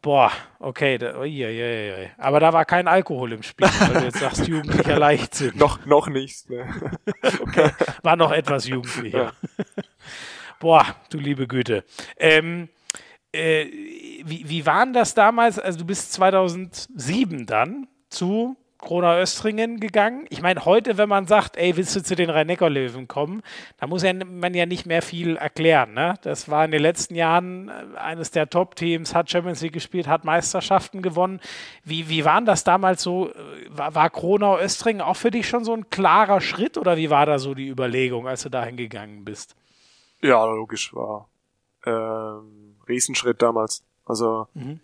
Boah, okay, da, ui, ui, ui. aber da war kein Alkohol im Spiel, weil du jetzt sagst, jugendlicher Leichtsinn. noch, noch nicht. Ne? okay, war noch etwas jugendlicher. Ja. Boah, du liebe Güte. Ähm, äh, wie, wie waren das damals? Also du bist 2007 dann zu Krona Östringen gegangen. Ich meine, heute, wenn man sagt, ey, willst du zu den Rhein-Neckar-Löwen kommen, da muss ja, man ja nicht mehr viel erklären. Ne? Das war in den letzten Jahren äh, eines der Top-Teams, hat Champions League gespielt, hat Meisterschaften gewonnen. Wie, wie waren das damals so? Äh, war, war Kronau Östringen auch für dich schon so ein klarer Schritt oder wie war da so die Überlegung, als du dahin gegangen bist? Ja, logisch war. Ähm, Riesenschritt damals. Also mhm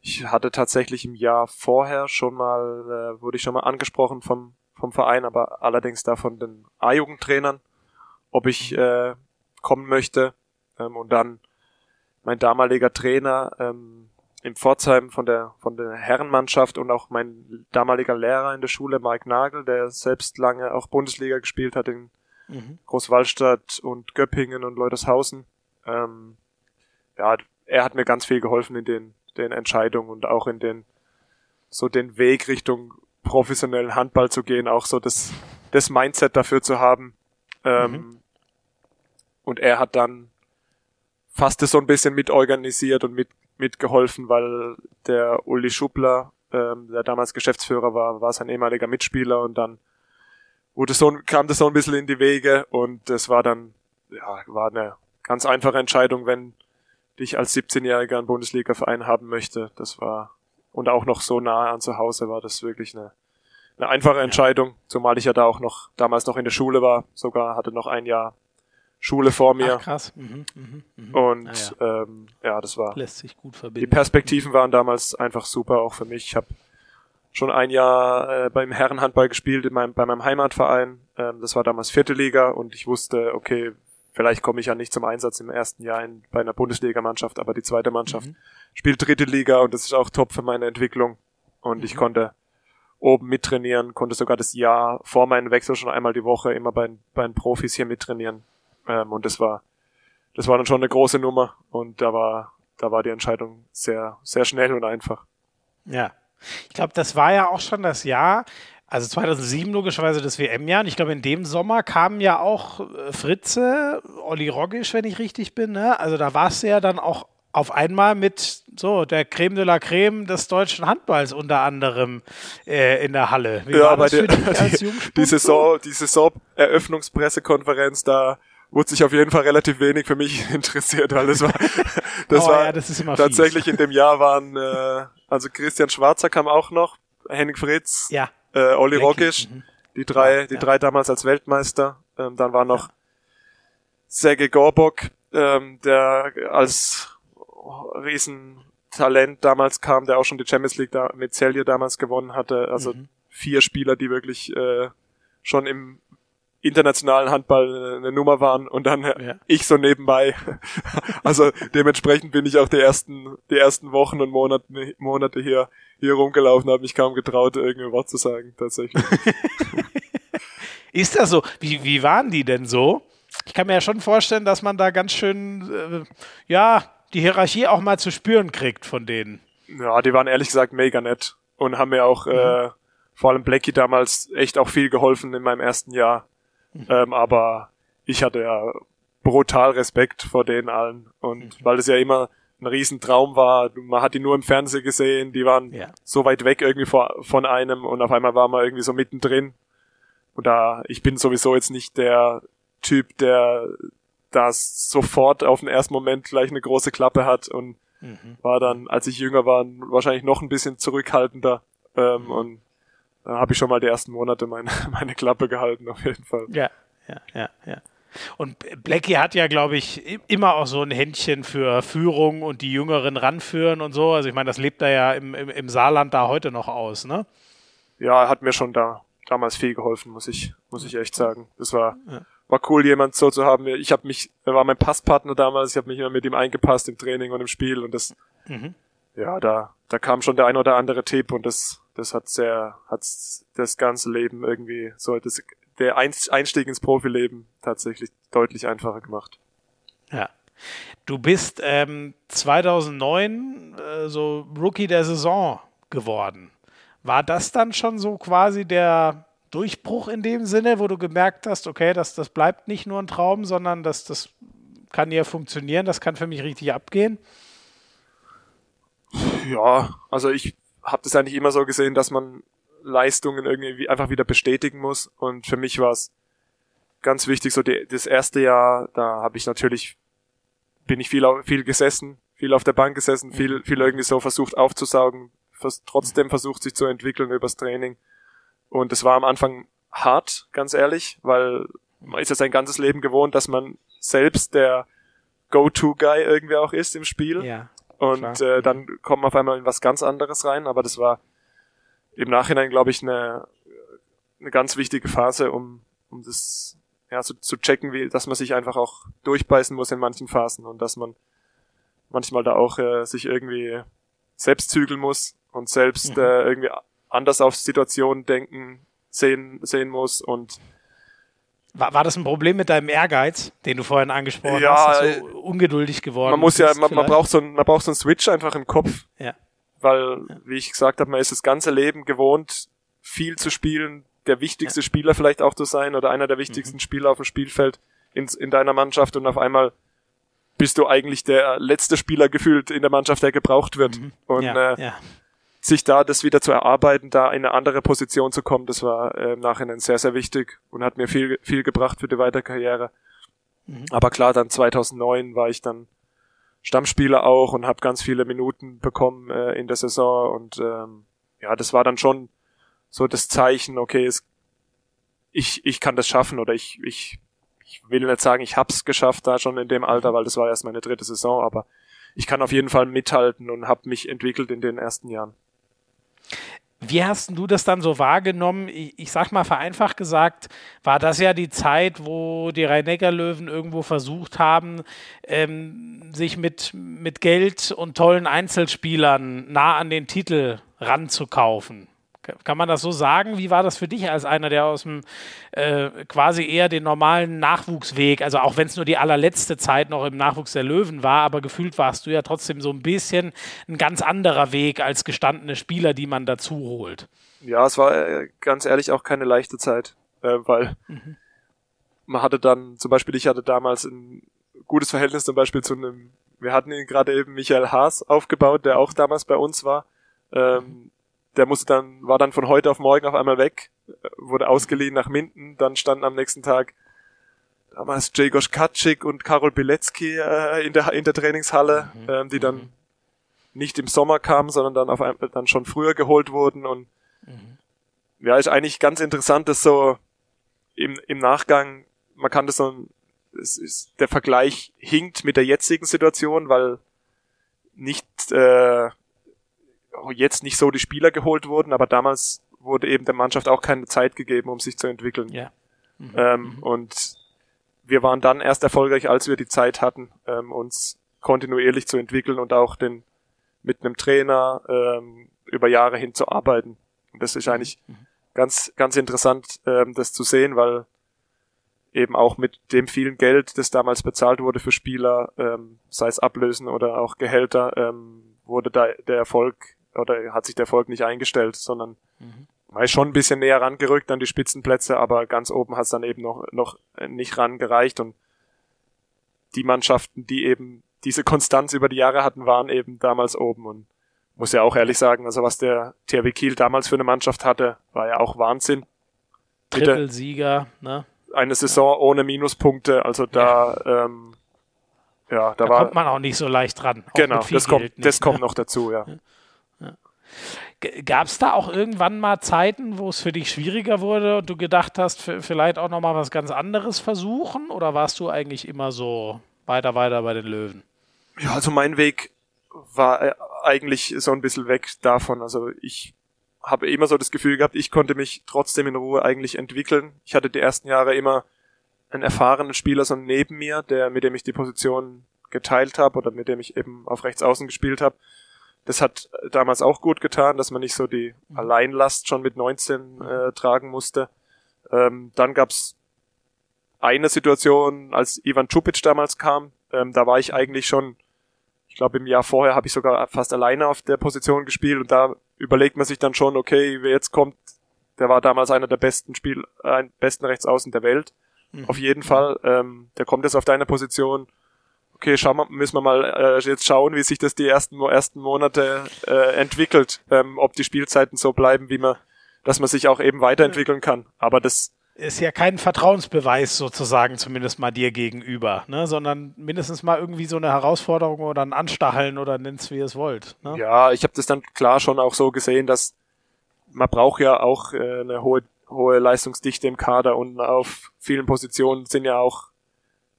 ich hatte tatsächlich im Jahr vorher schon mal, äh, wurde ich schon mal angesprochen vom, vom Verein, aber allerdings da von den A-Jugendtrainern, ob ich mhm. äh, kommen möchte. Ähm, und dann mein damaliger Trainer ähm, im Pforzheim von der von der Herrenmannschaft und auch mein damaliger Lehrer in der Schule, Mike Nagel, der selbst lange auch Bundesliga gespielt hat in mhm. Großwallstadt und Göppingen und Leutershausen. Ähm, ja, er hat mir ganz viel geholfen in den den Entscheidungen und auch in den so den Weg Richtung professionellen Handball zu gehen, auch so das, das Mindset dafür zu haben. Ähm, mhm. Und er hat dann fast das so ein bisschen mitorganisiert und mit, mitgeholfen, weil der Uli Schubler, ähm, der damals Geschäftsführer war, war sein ehemaliger Mitspieler und dann wurde so, kam das so ein bisschen in die Wege und das war dann, ja, war eine ganz einfache Entscheidung, wenn die ich als 17-Jähriger einen Bundesliga-Verein haben möchte. Das war, und auch noch so nahe an zu Hause war das wirklich eine, eine einfache Entscheidung, zumal ich ja da auch noch, damals noch in der Schule war, sogar hatte noch ein Jahr Schule vor mir. Ach, krass. Mhm, mh, mh. Und ja. Ähm, ja, das war. Lässt sich gut verbinden. Die Perspektiven waren damals einfach super, auch für mich. Ich habe schon ein Jahr äh, beim Herrenhandball gespielt in meinem, bei meinem Heimatverein. Ähm, das war damals vierte Liga und ich wusste, okay, Vielleicht komme ich ja nicht zum Einsatz im ersten Jahr in, bei einer Bundesligamannschaft, aber die zweite Mannschaft mhm. spielt dritte Liga und das ist auch top für meine Entwicklung. Und mhm. ich konnte oben mittrainieren, konnte sogar das Jahr vor meinem Wechsel schon einmal die Woche immer bei, bei den Profis hier mittrainieren. Ähm, und das war, das war dann schon eine große Nummer und da war, da war die Entscheidung sehr, sehr schnell und einfach. Ja. Ich glaube, das war ja auch schon das Jahr, also 2007 logischerweise das WM-Jahr. Und ich glaube, in dem Sommer kamen ja auch äh, Fritze, Olli Roggisch, wenn ich richtig bin. Ne? Also da warst du ja dann auch auf einmal mit so der Creme de la Creme des deutschen Handballs unter anderem äh, in der Halle. Wie ja, aber die, die, die Saison, die Saison-Eröffnungspressekonferenz, da wurde sich auf jeden Fall relativ wenig für mich interessiert, weil das war, das oh, war ja, das tatsächlich fies. in dem Jahr waren, äh, also Christian Schwarzer kam auch noch, Henning Fritz, ja äh, Olli Rogisch, mhm. die drei, die ja. drei damals als Weltmeister. Ähm, dann war noch ja. Sergej Gorbok, ähm, der als Riesentalent damals kam, der auch schon die Champions League da mit Celje damals gewonnen hatte. Also mhm. vier Spieler, die wirklich äh, schon im internationalen Handball eine Nummer waren und dann ja. ich so nebenbei. Also dementsprechend bin ich auch die ersten, die ersten Wochen und Monate, Monate hier, hier rumgelaufen, habe mich kaum getraut, irgendein Wort zu sagen, tatsächlich. Ist das so? Wie, wie waren die denn so? Ich kann mir ja schon vorstellen, dass man da ganz schön, äh, ja, die Hierarchie auch mal zu spüren kriegt von denen. Ja, die waren ehrlich gesagt mega nett und haben mir auch, mhm. äh, vor allem Blackie damals echt auch viel geholfen in meinem ersten Jahr. Mhm. Ähm, aber ich hatte ja brutal Respekt vor denen allen. Und mhm. weil es ja immer ein Riesentraum war, man hat die nur im Fernsehen gesehen, die waren ja. so weit weg irgendwie vor, von einem und auf einmal war man irgendwie so mittendrin. Und da, ich bin sowieso jetzt nicht der Typ, der das sofort auf den ersten Moment gleich eine große Klappe hat und mhm. war dann, als ich jünger war, wahrscheinlich noch ein bisschen zurückhaltender. Ähm, mhm. Und da habe ich schon mal die ersten Monate meine, meine Klappe gehalten, auf jeden Fall. Ja, ja, ja, ja. Und Blackie hat ja, glaube ich, immer auch so ein Händchen für Führung und die Jüngeren ranführen und so. Also ich meine, das lebt er ja im, im, im Saarland da heute noch aus, ne? Ja, er hat mir schon da damals viel geholfen, muss ich, muss ich echt sagen. Das war, ja. war cool, jemand so zu haben. Ich habe mich, er war mein Passpartner damals, ich habe mich immer mit ihm eingepasst im Training und im Spiel und das, mhm. ja, da, da kam schon der ein oder andere Tipp und das, das hat sehr, hat das ganze Leben irgendwie so, das, der Einstieg ins Profileben tatsächlich deutlich einfacher gemacht. Ja. Du bist ähm, 2009 äh, so Rookie der Saison geworden. War das dann schon so quasi der Durchbruch in dem Sinne, wo du gemerkt hast, okay, das, das bleibt nicht nur ein Traum, sondern das, das kann ja funktionieren, das kann für mich richtig abgehen? Ja, also ich habe das eigentlich immer so gesehen, dass man Leistungen irgendwie einfach wieder bestätigen muss. Und für mich war es ganz wichtig, so die, das erste Jahr, da habe ich natürlich, bin ich viel, viel gesessen, viel auf der Bank gesessen, viel, viel irgendwie so versucht aufzusaugen, vers trotzdem versucht sich zu entwickeln übers Training. Und es war am Anfang hart, ganz ehrlich, weil man ist ja sein ganzes Leben gewohnt, dass man selbst der Go-To-Guy irgendwie auch ist im Spiel. Ja, und äh, dann kommen auf einmal in was ganz anderes rein, aber das war im Nachhinein, glaube ich, eine, eine ganz wichtige Phase, um, um das ja, so, zu checken, wie, dass man sich einfach auch durchbeißen muss in manchen Phasen und dass man manchmal da auch äh, sich irgendwie selbst zügeln muss und selbst mhm. äh, irgendwie anders auf Situationen denken, sehen, sehen muss und war, war das ein Problem mit deinem Ehrgeiz, den du vorhin angesprochen ja, hast, dass du äh, ungeduldig geworden Man muss ja, man, man, braucht so ein, man braucht so einen Switch einfach im Kopf. Ja. Weil, ja. wie ich gesagt habe, man ist das ganze Leben gewohnt, viel zu spielen, der wichtigste ja. Spieler vielleicht auch zu sein oder einer der wichtigsten mhm. Spieler auf dem Spielfeld in, in deiner Mannschaft und auf einmal bist du eigentlich der letzte Spieler gefühlt in der Mannschaft, der gebraucht wird. Mhm. Und ja, äh, ja sich da das wieder zu erarbeiten, da in eine andere Position zu kommen, das war äh, im Nachhinein sehr, sehr wichtig und hat mir viel, viel gebracht für die weitere Karriere. Mhm. Aber klar, dann 2009 war ich dann Stammspieler auch und habe ganz viele Minuten bekommen äh, in der Saison und ähm, ja, das war dann schon so das Zeichen, okay, es, ich, ich kann das schaffen oder ich, ich, ich will nicht sagen, ich hab's geschafft da schon in dem Alter, mhm. weil das war erst meine dritte Saison, aber ich kann auf jeden Fall mithalten und habe mich entwickelt in den ersten Jahren. Wie hast du das dann so wahrgenommen? Ich, ich sag mal vereinfacht gesagt, war das ja die Zeit, wo die Rhein-Neckar-Löwen irgendwo versucht haben, ähm, sich mit, mit Geld und tollen Einzelspielern nah an den Titel ranzukaufen. Kann man das so sagen? Wie war das für dich als einer, der aus dem äh, quasi eher den normalen Nachwuchsweg, also auch wenn es nur die allerletzte Zeit noch im Nachwuchs der Löwen war, aber gefühlt warst du ja trotzdem so ein bisschen ein ganz anderer Weg als gestandene Spieler, die man dazu holt. Ja, es war äh, ganz ehrlich auch keine leichte Zeit, äh, weil mhm. man hatte dann, zum Beispiel ich hatte damals ein gutes Verhältnis zum Beispiel zu einem, wir hatten ihn gerade eben Michael Haas aufgebaut, der auch damals bei uns war. Ähm, mhm der musste dann, war dann von heute auf morgen auf einmal weg, wurde ausgeliehen nach Minden, dann standen am nächsten Tag damals Jegos Katschik und Karol Bilecki äh, in, der, in der Trainingshalle, mhm. ähm, die dann mhm. nicht im Sommer kamen, sondern dann auf einmal dann schon früher geholt wurden und mhm. ja, ist eigentlich ganz interessant, dass so im, im Nachgang, man kann das so, es ist, der Vergleich hinkt mit der jetzigen Situation, weil nicht äh, jetzt nicht so die Spieler geholt wurden, aber damals wurde eben der Mannschaft auch keine Zeit gegeben, um sich zu entwickeln. Ja. Mhm. Ähm, mhm. Und wir waren dann erst erfolgreich, als wir die Zeit hatten, ähm, uns kontinuierlich zu entwickeln und auch den mit einem Trainer ähm, über Jahre hin zu arbeiten. Und das ist mhm. eigentlich mhm. ganz, ganz interessant, ähm, das zu sehen, weil eben auch mit dem vielen Geld, das damals bezahlt wurde für Spieler, ähm, sei es Ablösen oder auch Gehälter, ähm, wurde da der Erfolg oder hat sich der Erfolg nicht eingestellt, sondern mhm. man ist schon ein bisschen näher rangerückt an die Spitzenplätze, aber ganz oben hat es dann eben noch, noch nicht rangereicht und die Mannschaften, die eben diese Konstanz über die Jahre hatten, waren eben damals oben und muss ja auch ehrlich sagen, also was der THW Kiel damals für eine Mannschaft hatte, war ja auch Wahnsinn. Trippelsieger, ne? Eine Saison ja. ohne Minuspunkte, also da ja. ähm, ja, da, da war, kommt man auch nicht so leicht dran. Genau, das kommt, nicht, das ne? kommt noch dazu, ja. Gab es da auch irgendwann mal Zeiten, wo es für dich schwieriger wurde und du gedacht hast, vielleicht auch noch mal was ganz anderes versuchen? Oder warst du eigentlich immer so weiter, weiter bei den Löwen? Ja, also mein Weg war äh, eigentlich so ein bisschen weg davon. Also ich habe immer so das Gefühl gehabt, ich konnte mich trotzdem in Ruhe eigentlich entwickeln. Ich hatte die ersten Jahre immer einen erfahrenen Spieler so neben mir, der mit dem ich die Position geteilt habe oder mit dem ich eben auf rechts außen gespielt habe. Das hat damals auch gut getan, dass man nicht so die mhm. Alleinlast schon mit 19 äh, tragen musste. Ähm, dann gab's eine Situation, als Ivan Čupic damals kam. Ähm, da war ich eigentlich schon, ich glaube im Jahr vorher habe ich sogar fast alleine auf der Position gespielt und da überlegt man sich dann schon, okay, wer jetzt kommt, der war damals einer der besten Spiel, äh, besten Rechtsaußen der Welt. Mhm. Auf jeden Fall. Ähm, der kommt jetzt auf deine Position. Okay, schauen wir, müssen wir mal äh, jetzt schauen, wie sich das die ersten, ersten Monate äh, entwickelt. Ähm, ob die Spielzeiten so bleiben, wie man, dass man sich auch eben weiterentwickeln kann. Aber das ist ja kein Vertrauensbeweis sozusagen, zumindest mal dir gegenüber, ne? sondern mindestens mal irgendwie so eine Herausforderung oder ein Anstacheln oder nennt's wie ihr es wollt. Ne? Ja, ich habe das dann klar schon auch so gesehen, dass man braucht ja auch äh, eine hohe hohe Leistungsdichte im Kader und auf vielen Positionen sind ja auch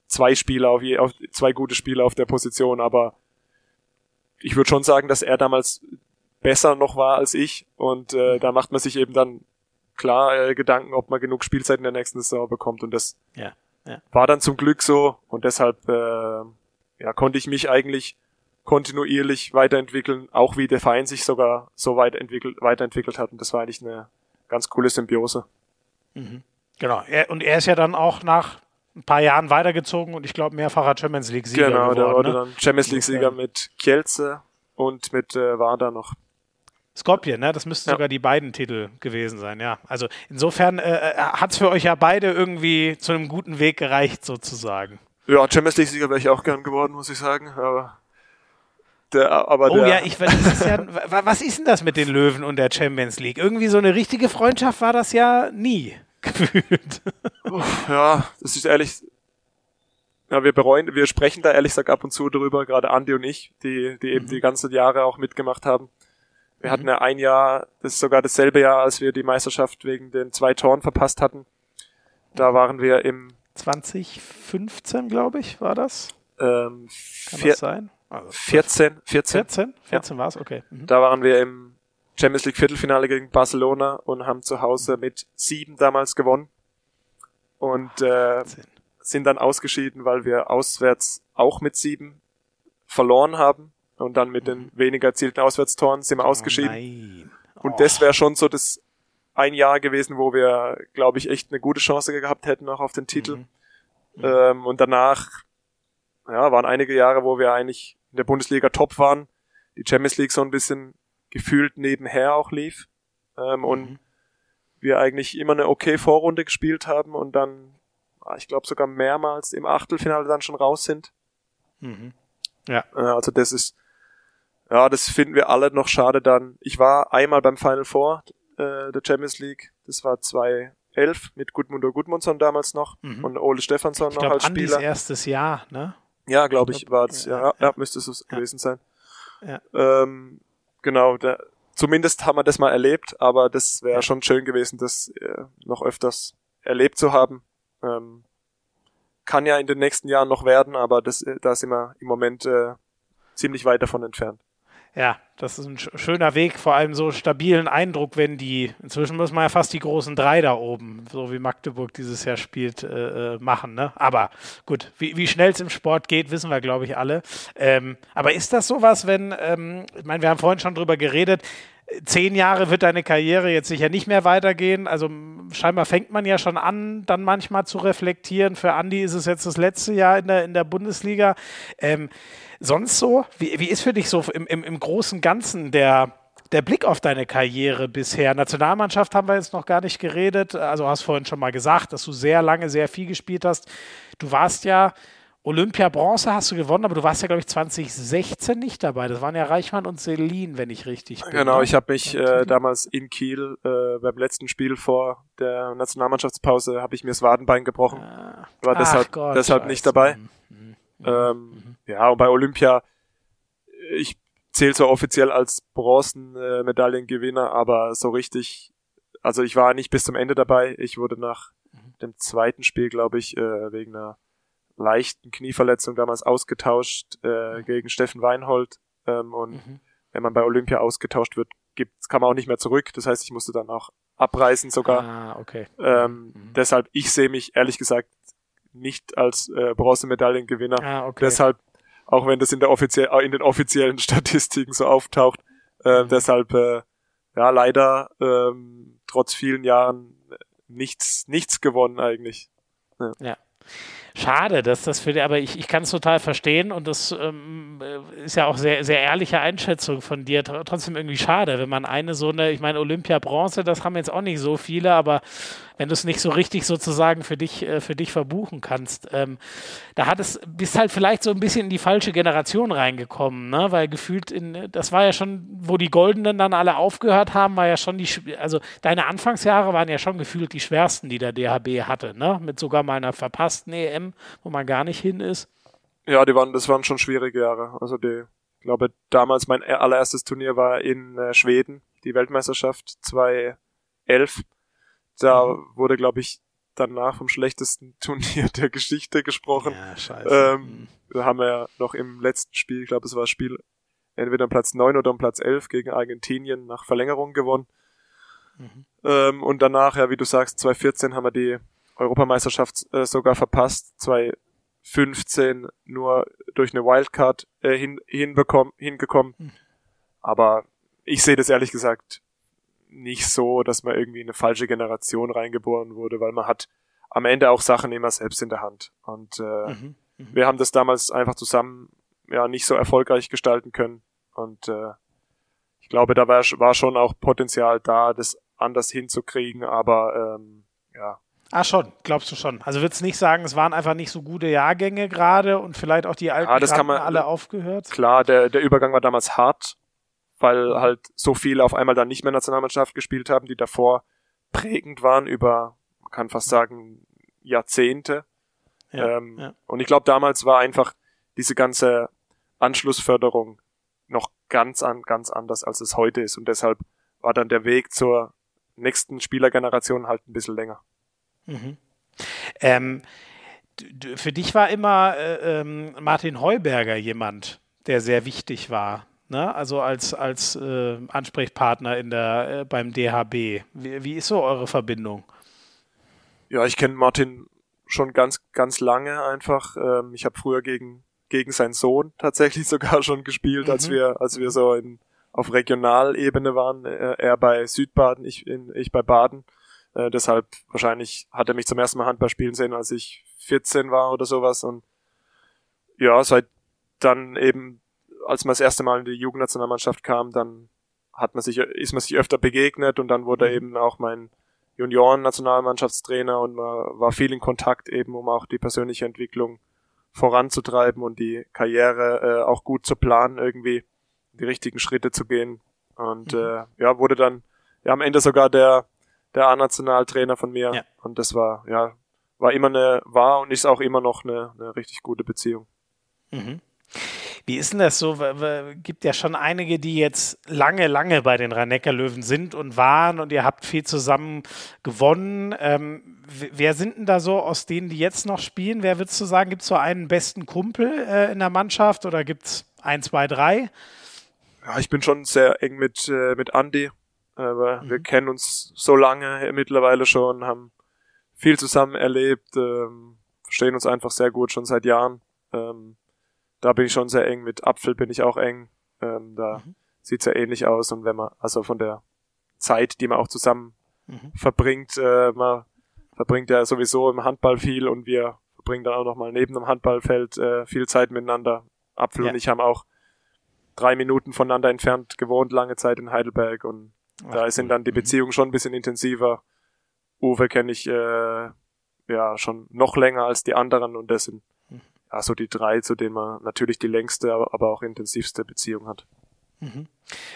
zwei Spieler auf, je, auf zwei gute Spieler auf der Position, aber ich würde schon sagen, dass er damals besser noch war als ich und äh, da macht man sich eben dann klar äh, Gedanken, ob man genug Spielzeit in der nächsten Saison bekommt und das ja, ja. war dann zum Glück so und deshalb äh, ja, konnte ich mich eigentlich kontinuierlich weiterentwickeln, auch wie der Verein sich sogar so weit entwickelt, weiterentwickelt hat und das war eigentlich eine ganz coole Symbiose. Mhm. Genau. Er, und er ist ja dann auch nach ein paar Jahren weitergezogen und ich glaube mehrfacher Champions League-Sieger. Genau, geworden, der wurde ne? dann Champions League-Sieger mit Kielce und mit äh, Wada noch. Skopje, ne? Das müssten ja. sogar die beiden Titel gewesen sein, ja. Also insofern äh, äh hat es für euch ja beide irgendwie zu einem guten Weg gereicht, sozusagen. Ja, Champions League-Sieger wäre ich auch gern geworden, muss ich sagen. Aber der, aber oh der, ja, ich ist ja, was ist denn das mit den Löwen und der Champions League? Irgendwie so eine richtige Freundschaft war das ja nie gefühlt. Ja, das ist ehrlich. Ja, wir bereuen, wir sprechen da ehrlich gesagt ab und zu drüber, gerade Andi und ich, die, die eben mhm. die ganzen Jahre auch mitgemacht haben. Wir mhm. hatten ja ein Jahr, das ist sogar dasselbe Jahr, als wir die Meisterschaft wegen den zwei Toren verpasst hatten. Da waren wir im 2015, glaube ich, war das. Ähm, Kann das sein? Also 14, 14. 14? 14 ja. war es, okay. Mhm. Da waren wir im Champions League Viertelfinale gegen Barcelona und haben zu Hause mit sieben damals gewonnen. Und äh, sind dann ausgeschieden, weil wir auswärts auch mit sieben verloren haben. Und dann mit den mhm. weniger erzielten Auswärtstoren sind wir oh ausgeschieden. Oh und das wäre schon so das ein Jahr gewesen, wo wir, glaube ich, echt eine gute Chance gehabt hätten auch auf den Titel. Mhm. Mhm. Ähm, und danach ja, waren einige Jahre, wo wir eigentlich in der Bundesliga top waren, die Champions League so ein bisschen gefühlt nebenher auch lief ähm, und mhm. wir eigentlich immer eine okay Vorrunde gespielt haben und dann, ah, ich glaube sogar mehrmals im Achtelfinale dann schon raus sind. Mhm. Ja. Äh, also das ist, ja, das finden wir alle noch schade dann. Ich war einmal beim Final Four äh, der Champions League, das war 2011 mit Gudmundur Gudmundsson damals noch mhm. und Ole Stefansson ich noch als Spieler. Andis erstes Jahr, ne? Ja, glaube ich, war es. Ja, ja, ja, müsste es ja. gewesen sein. Ja. Ähm, genau, der, zumindest haben wir das mal erlebt, aber das wäre schon schön gewesen, das äh, noch öfters erlebt zu haben. Ähm, kann ja in den nächsten Jahren noch werden, aber das, äh, da sind wir im Moment äh, ziemlich weit davon entfernt. Ja, das ist ein schöner Weg, vor allem so stabilen Eindruck, wenn die, inzwischen muss man ja fast die großen drei da oben, so wie Magdeburg dieses Jahr spielt, äh, äh machen. Ne? Aber gut, wie, wie schnell es im Sport geht, wissen wir, glaube ich, alle. Ähm, aber ist das sowas, wenn, ähm, ich meine, wir haben vorhin schon drüber geredet, zehn Jahre wird deine Karriere jetzt sicher nicht mehr weitergehen. Also scheinbar fängt man ja schon an, dann manchmal zu reflektieren. Für Andi ist es jetzt das letzte Jahr in der, in der Bundesliga. Ähm, sonst so? Wie, wie ist für dich so im, im, im großen Ganzen der, der Blick auf deine Karriere bisher? Nationalmannschaft haben wir jetzt noch gar nicht geredet. Also hast vorhin schon mal gesagt, dass du sehr lange, sehr viel gespielt hast. Du warst ja Olympia Bronze hast du gewonnen, aber du warst ja, glaube ich, 2016 nicht dabei. Das waren ja Reichmann und Selin, wenn ich richtig bin. Genau, ne? ich habe mich äh, damals in Kiel äh, beim letzten Spiel vor der Nationalmannschaftspause habe ich mir das Wadenbein gebrochen. Ah. War deshalb, Gott, deshalb nicht dabei. Ähm, mhm. Ja, und bei Olympia, ich zähle zwar offiziell als Bronzenmedaillengewinner, aber so richtig, also ich war nicht bis zum Ende dabei. Ich wurde nach mhm. dem zweiten Spiel, glaube ich, äh, wegen einer leichten Knieverletzung damals ausgetauscht äh, mhm. gegen Steffen Weinhold. Ähm, und mhm. wenn man bei Olympia ausgetauscht wird, gibt's, kann man auch nicht mehr zurück. Das heißt, ich musste dann auch abreisen sogar. Ah, okay. Ähm, mhm. Deshalb, ich sehe mich ehrlich gesagt nicht als äh, Bronzemedaillengewinner. Ah, okay. Deshalb, auch wenn das in der offiziell, in den offiziellen Statistiken so auftaucht, äh, mhm. deshalb äh, ja leider ähm, trotz vielen Jahren nichts nichts gewonnen eigentlich. Ja. ja. Schade, dass das für die, aber ich, ich kann es total verstehen und das ähm, äh, ist ja auch sehr, sehr ehrliche Einschätzung von dir. Trotzdem irgendwie schade, wenn man eine so eine, ich meine, Olympia Bronze, das haben jetzt auch nicht so viele, aber wenn du es nicht so richtig sozusagen für dich, äh, für dich verbuchen kannst. Ähm, da hat es, bist halt vielleicht so ein bisschen in die falsche Generation reingekommen, ne? Weil gefühlt in, das war ja schon, wo die Goldenen dann alle aufgehört haben, war ja schon die, also deine Anfangsjahre waren ja schon gefühlt die schwersten, die der DHB hatte, ne? Mit sogar mal einer verpassten EM, wo man gar nicht hin ist. Ja, die waren, das waren schon schwierige Jahre. Also die, ich glaube, damals mein allererstes Turnier war in äh, Schweden, die Weltmeisterschaft 2011. Da mhm. wurde, glaube ich, danach vom schlechtesten Turnier der Geschichte gesprochen. Ja, scheiße. Ähm, mhm. Da haben wir ja noch im letzten Spiel, ich glaube, es war das Spiel entweder um Platz 9 oder um Platz 11 gegen Argentinien nach Verlängerung gewonnen. Mhm. Ähm, und danach, ja, wie du sagst, 2014 haben wir die Europameisterschaft äh, sogar verpasst. 2015 nur durch eine Wildcard äh, hin, hinbekommen, hingekommen. Mhm. Aber ich sehe das ehrlich gesagt nicht so, dass man irgendwie in eine falsche Generation reingeboren wurde, weil man hat am Ende auch Sachen immer selbst in der Hand. Und äh, mhm, mh. wir haben das damals einfach zusammen ja nicht so erfolgreich gestalten können. Und äh, ich glaube, da war, war schon auch Potenzial da, das anders hinzukriegen, aber ähm, ja. Ah, schon, glaubst du schon. Also würdest nicht sagen, es waren einfach nicht so gute Jahrgänge gerade und vielleicht auch die alten ja, das man, alle aufgehört? Klar, der, der Übergang war damals hart, weil halt so viele auf einmal dann nicht mehr Nationalmannschaft gespielt haben, die davor prägend waren über, man kann fast sagen, Jahrzehnte. Ja, ähm, ja. Und ich glaube, damals war einfach diese ganze Anschlussförderung noch ganz an, ganz anders, als es heute ist. Und deshalb war dann der Weg zur nächsten Spielergeneration halt ein bisschen länger. Mhm. Ähm, für dich war immer äh, ähm, Martin Heuberger jemand, der sehr wichtig war ne? also als, als äh, Ansprechpartner in der, äh, beim DHB. Wie, wie ist so eure Verbindung? Ja, ich kenne Martin schon ganz, ganz lange einfach. Ähm, ich habe früher gegen, gegen seinen Sohn tatsächlich sogar schon gespielt, mhm. als wir, als wir so in, auf Regionalebene waren. Äh, er bei Südbaden, ich, in, ich bei Baden. Äh, deshalb wahrscheinlich hat er mich zum ersten Mal Handball spielen sehen, als ich 14 war oder sowas. Und ja, seit dann eben als man das erste Mal in die Jugendnationalmannschaft kam, dann hat man sich, ist man sich öfter begegnet und dann wurde mhm. eben auch mein Junioren-Nationalmannschaftstrainer und man war viel in Kontakt eben, um auch die persönliche Entwicklung voranzutreiben und die Karriere äh, auch gut zu planen, irgendwie die richtigen Schritte zu gehen. Und mhm. äh, ja, wurde dann ja am Ende sogar der der A-Nationaltrainer von mir. Ja. Und das war, ja, war immer eine, war und ist auch immer noch eine, eine richtig gute Beziehung. Mhm. Wie ist denn das so? Gibt ja schon einige, die jetzt lange, lange bei den rhein löwen sind und waren und ihr habt viel zusammen gewonnen. Ähm, wer sind denn da so aus denen, die jetzt noch spielen? Wer würdest du sagen, gibt es so einen besten Kumpel äh, in der Mannschaft oder gibt es ein, zwei, drei? Ja, ich bin schon sehr eng mit, äh, mit Andy. Aber mhm. wir kennen uns so lange mittlerweile schon, haben viel zusammen erlebt, ähm, verstehen uns einfach sehr gut schon seit Jahren. Ähm, da bin ich schon sehr eng. Mit Apfel bin ich auch eng. Ähm, da mhm. sieht's ja ähnlich aus. Und wenn man, also von der Zeit, die man auch zusammen mhm. verbringt, äh, man verbringt ja sowieso im Handball viel und wir verbringen dann auch nochmal neben dem Handballfeld äh, viel Zeit miteinander. Apfel ja. und ich haben auch drei Minuten voneinander entfernt gewohnt, lange Zeit in Heidelberg und Ach, da sind dann die mhm. Beziehungen schon ein bisschen intensiver. Uwe kenne ich äh, ja schon noch länger als die anderen und das sind ja, so die drei, zu denen man natürlich die längste, aber auch intensivste Beziehung hat. Mhm.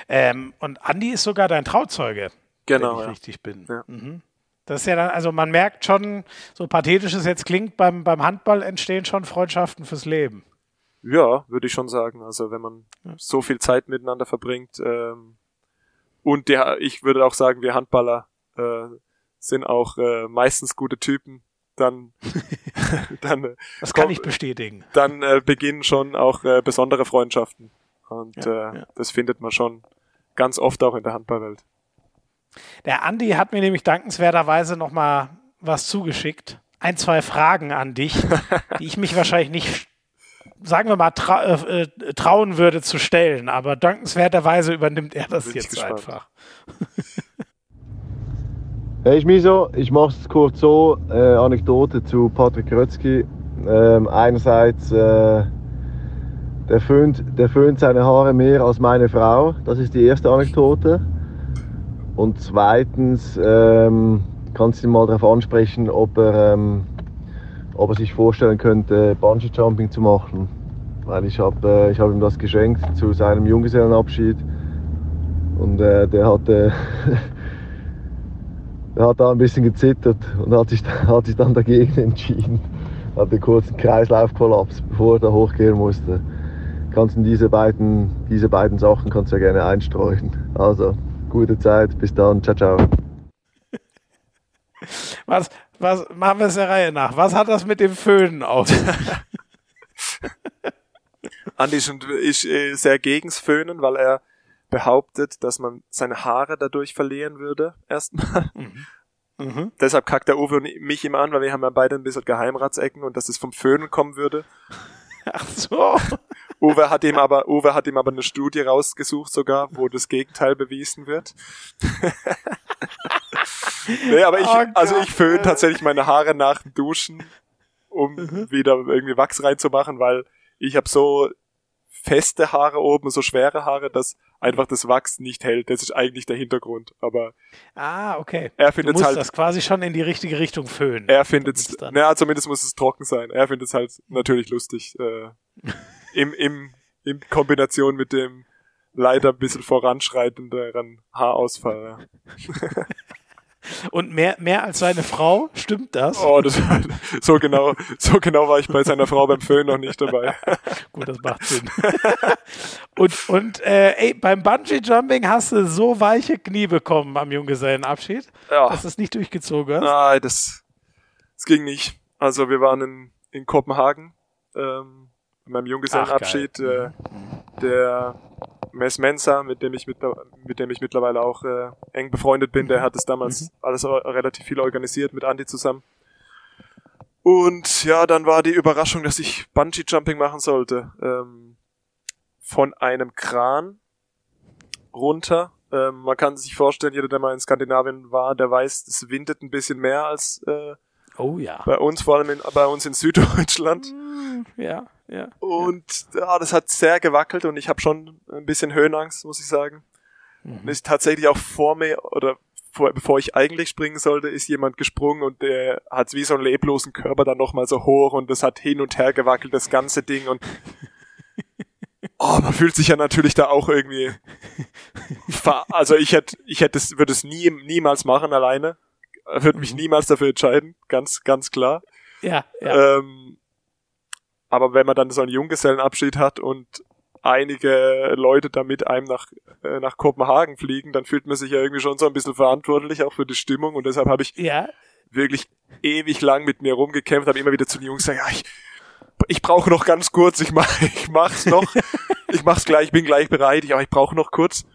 Ähm, und Andi ist sogar dein Trauzeuge. Genau. Wenn ich ja. richtig bin. Ja. Mhm. Das ist ja dann, also man merkt schon, so pathetisch es jetzt klingt, beim, beim Handball entstehen schon Freundschaften fürs Leben. Ja, würde ich schon sagen. Also wenn man so viel Zeit miteinander verbringt ähm, und der, ich würde auch sagen, wir Handballer äh, sind auch äh, meistens gute Typen. Dann, dann äh, das kann komm, ich bestätigen. Dann äh, beginnen schon auch äh, besondere Freundschaften und ja, äh, ja. das findet man schon ganz oft auch in der Handballwelt. Der Andi hat mir nämlich dankenswerterweise noch mal was zugeschickt. Ein, zwei Fragen an dich, die ich mich wahrscheinlich nicht sagen wir mal, tra äh, äh, trauen würde zu stellen. Aber dankenswerterweise übernimmt er das jetzt gespannt. einfach. Hey Schmiso, ich mache es kurz so. Äh, Anekdote zu Patrick Rötzky. Ähm, einerseits, äh, der, föhnt, der föhnt seine Haare mehr als meine Frau. Das ist die erste Anekdote. Und zweitens ähm, kannst du ihn mal darauf ansprechen, ob er ähm, ob er sich vorstellen könnte, Bungee Jumping zu machen. Weil ich habe äh, ich hab ihm das geschenkt zu seinem Junggesellenabschied. Und äh, der hatte. der hat da ein bisschen gezittert und hat sich, hat sich dann dagegen entschieden. Kurz einen Kreislaufkollaps, bevor er da hochgehen musste. Kannst du diese beiden, diese beiden Sachen kannst du ja gerne einstreuen. Also, gute Zeit, bis dann, ciao, ciao. Was, was, machen wir es der Reihe nach. Was hat das mit dem Föhnen auf? Andi ist, ist äh, sehr gegens Föhnen, weil er behauptet, dass man seine Haare dadurch verlieren würde, erstmal. Mhm. Mhm. Deshalb kackt der Uwe und mich immer an, weil wir haben ja beide ein bisschen Geheimratsecken und dass es vom Föhnen kommen würde. Ach so. Uwe hat ihm aber, Uwe hat ihm aber eine Studie rausgesucht sogar, wo das Gegenteil bewiesen wird. Nee, aber ich, oh also ich föhne tatsächlich meine Haare nach dem Duschen, um mhm. wieder irgendwie Wachs reinzumachen, weil ich habe so feste Haare oben, so schwere Haare, dass einfach das Wachs nicht hält. Das ist eigentlich der Hintergrund. Aber ah, okay. Er findet halt das quasi schon in die richtige Richtung föhnen. Er findet es, naja, zumindest muss es trocken sein. Er findet es halt natürlich lustig. Äh, im, im, in Kombination mit dem leider ein bisschen voranschreitenderen Haarausfall. Und mehr, mehr als seine Frau, stimmt das? Oh, das, so genau, so genau war ich bei seiner Frau beim Föhn noch nicht dabei. Gut, das macht Sinn. und, und, äh, ey, beim Bungee Jumping hast du so weiche Knie bekommen am Junggesellenabschied, ja. dass es nicht durchgezogen hast? Nein, das, das ging nicht. Also wir waren in, in Kopenhagen, ähm, meinem Junggesellenabschied, Ach, äh, mhm. der Mess Mensa, mit dem ich, mit, mit dem ich mittlerweile auch äh, eng befreundet bin, der hat es damals mhm. alles relativ viel organisiert mit Andy zusammen. Und ja, dann war die Überraschung, dass ich Bungee Jumping machen sollte. Ähm, von einem Kran runter. Ähm, man kann sich vorstellen, jeder, der mal in Skandinavien war, der weiß, es windet ein bisschen mehr als äh, oh, ja. bei uns, vor allem in, bei uns in Süddeutschland. Mm, ja. Ja. Und ja. das hat sehr gewackelt und ich habe schon ein bisschen Höhenangst, muss ich sagen. Mhm. Und ist tatsächlich auch vor mir oder vor, bevor ich eigentlich springen sollte, ist jemand gesprungen und der hat wie so einen leblosen Körper dann nochmal so hoch und das hat hin und her gewackelt, das ganze Ding und oh, man fühlt sich ja natürlich da auch irgendwie also ich hätte ich hätte es würde es nie niemals machen alleine würde mich mhm. niemals dafür entscheiden ganz ganz klar ja, ja. Ähm, aber wenn man dann so einen Junggesellenabschied hat und einige Leute da mit einem nach, äh, nach Kopenhagen fliegen, dann fühlt man sich ja irgendwie schon so ein bisschen verantwortlich auch für die Stimmung und deshalb habe ich ja. wirklich ewig lang mit mir rumgekämpft, habe immer wieder zu den Jungs gesagt, ja, ich, ich brauche noch ganz kurz, ich mach, ich mach's noch, ich mach's gleich, ich bin gleich bereit, ich, aber ich brauche noch kurz.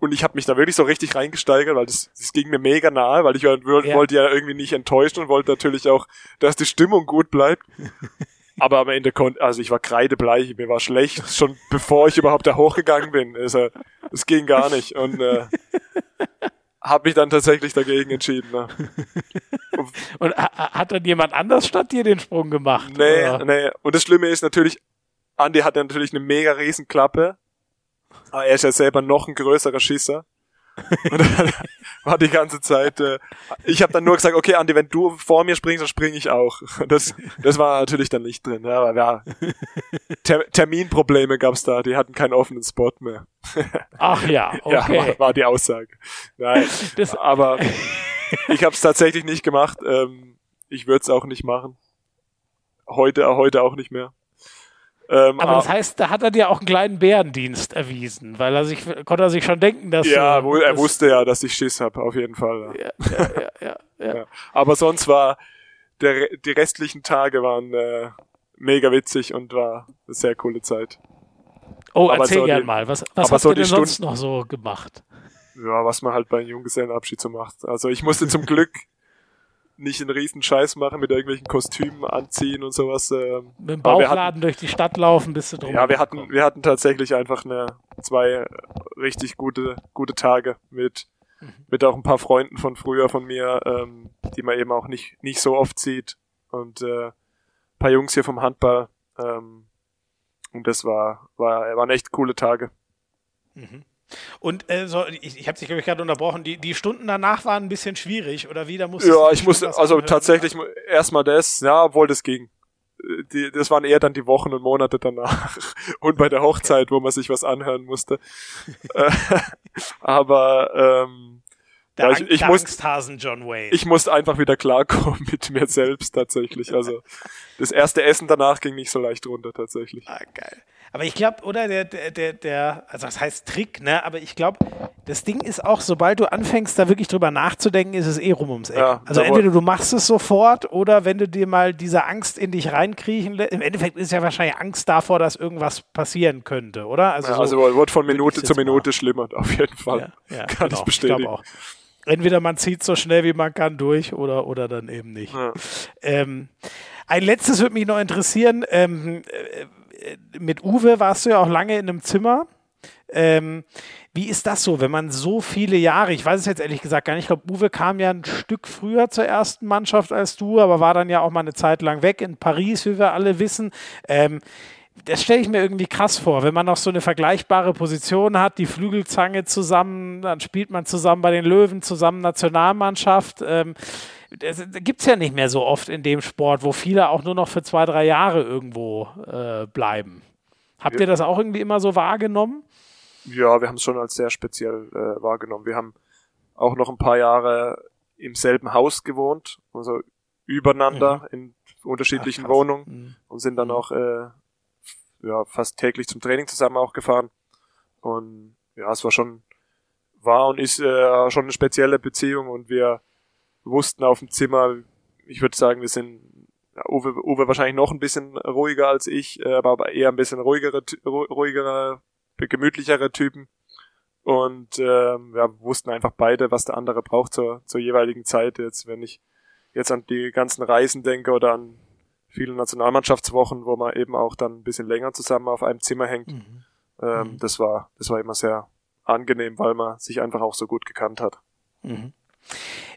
Und ich habe mich da wirklich so richtig reingesteigert, weil das, das ging mir mega nahe, weil ich ja. wollte ja irgendwie nicht enttäuschen und wollte natürlich auch, dass die Stimmung gut bleibt. Aber am Ende konnte, also ich war kreidebleich, mir war schlecht, schon bevor ich überhaupt da hochgegangen bin. Also, es ging gar nicht. Und äh, habe mich dann tatsächlich dagegen entschieden. Ne? Und hat dann jemand anders statt dir den Sprung gemacht? Nee, oder? nee. Und das Schlimme ist natürlich, Andi hat natürlich eine mega riesen Klappe. Aber er ist ja selber noch ein größerer Schisser. Und dann war die ganze Zeit, äh, ich habe dann nur gesagt, okay, Andi, wenn du vor mir springst, dann springe ich auch. Das, das war natürlich dann nicht drin. Ja, aber ja, Ter Terminprobleme gab's da, die hatten keinen offenen Spot mehr. Ach ja, okay. Ja, war, war die Aussage. Nein, das, aber ich habe es tatsächlich nicht gemacht. Ähm, ich würde es auch nicht machen. Heute, heute auch nicht mehr. Ähm, aber das heißt, da hat er dir auch einen kleinen Bärendienst erwiesen, weil er sich konnte er sich schon denken, dass ja, äh, er wusste ja, dass ich Schiss habe, auf jeden Fall. Ja, ja, ja, ja, ja. Aber sonst war der, die restlichen Tage waren äh, mega witzig und war eine sehr coole Zeit. Oh, aber erzähl so gern die, mal, was, was hast so du denn sonst Stunden, noch so gemacht? Ja, was man halt bei einem Junggesellenabschied so macht. Also ich musste zum Glück nicht einen riesen Scheiß machen mit irgendwelchen Kostümen anziehen und sowas. Ähm. Mit dem Bauchladen hatten, durch die Stadt laufen, bist du drum. Ja, wir hatten, wir hatten tatsächlich einfach eine, zwei richtig gute, gute Tage mit, mhm. mit auch ein paar Freunden von früher von mir, ähm, die man eben auch nicht, nicht so oft sieht. Und äh, paar Jungs hier vom Handball. Ähm, und das war, war, waren echt coole Tage. Mhm. Und äh, so, ich, ich habe dich, glaube ich, gerade unterbrochen. Die, die Stunden danach waren ein bisschen schwierig, oder wie? Da musste ja, ich musste, also tatsächlich erstmal das, ja, obwohl das ging. Die, das waren eher dann die Wochen und Monate danach. Und bei der Hochzeit, wo man sich was anhören musste. Äh, aber ähm, der, ja, ich, ich muss, John Wayne. Ich musste einfach wieder klarkommen mit mir selbst tatsächlich. Also das erste Essen danach ging nicht so leicht runter tatsächlich. Ah, geil. Aber ich glaube, oder der, der, der, der, also das heißt Trick, ne? Aber ich glaube, das Ding ist auch, sobald du anfängst, da wirklich drüber nachzudenken, ist es eh rum ums Eck. Ja, also entweder du machst es sofort oder wenn du dir mal diese Angst in dich reinkriechen lässt. Im Endeffekt ist ja wahrscheinlich Angst davor, dass irgendwas passieren könnte, oder? Also, ja, so also wird von Minute zu Minute mal. schlimmer, auf jeden Fall. Ja, ja, Kann genau, ich bestätigen. Ich auch entweder man zieht so schnell wie man kann durch oder, oder dann eben nicht. Ja. Ähm, ein letztes würde mich noch interessieren. Ähm, äh, mit Uwe warst du ja auch lange in einem Zimmer. Ähm, wie ist das so, wenn man so viele Jahre, ich weiß es jetzt ehrlich gesagt gar nicht, ich glaube, Uwe kam ja ein Stück früher zur ersten Mannschaft als du, aber war dann ja auch mal eine Zeit lang weg in Paris, wie wir alle wissen. Ähm, das stelle ich mir irgendwie krass vor, wenn man noch so eine vergleichbare Position hat, die Flügelzange zusammen, dann spielt man zusammen bei den Löwen, zusammen Nationalmannschaft. Ähm, das gibt es ja nicht mehr so oft in dem Sport, wo viele auch nur noch für zwei, drei Jahre irgendwo äh, bleiben. Habt ja. ihr das auch irgendwie immer so wahrgenommen? Ja, wir haben es schon als sehr speziell äh, wahrgenommen. Wir haben auch noch ein paar Jahre im selben Haus gewohnt, also übereinander mhm. in unterschiedlichen Ach, Wohnungen mhm. und sind dann mhm. auch äh, ja, fast täglich zum Training zusammen auch gefahren. Und ja, es war schon, war und ist äh, schon eine spezielle Beziehung und wir wussten auf dem Zimmer, ich würde sagen, wir sind Uwe, Uwe wahrscheinlich noch ein bisschen ruhiger als ich, äh, aber eher ein bisschen ruhigere, ruhigere, gemütlichere Typen. Und ähm, ja, wussten einfach beide, was der andere braucht zur, zur jeweiligen Zeit. Jetzt, wenn ich jetzt an die ganzen Reisen denke oder an viele Nationalmannschaftswochen, wo man eben auch dann ein bisschen länger zusammen auf einem Zimmer hängt. Mhm. Ähm, mhm. Das war, das war immer sehr angenehm, weil man sich einfach auch so gut gekannt hat. Mhm.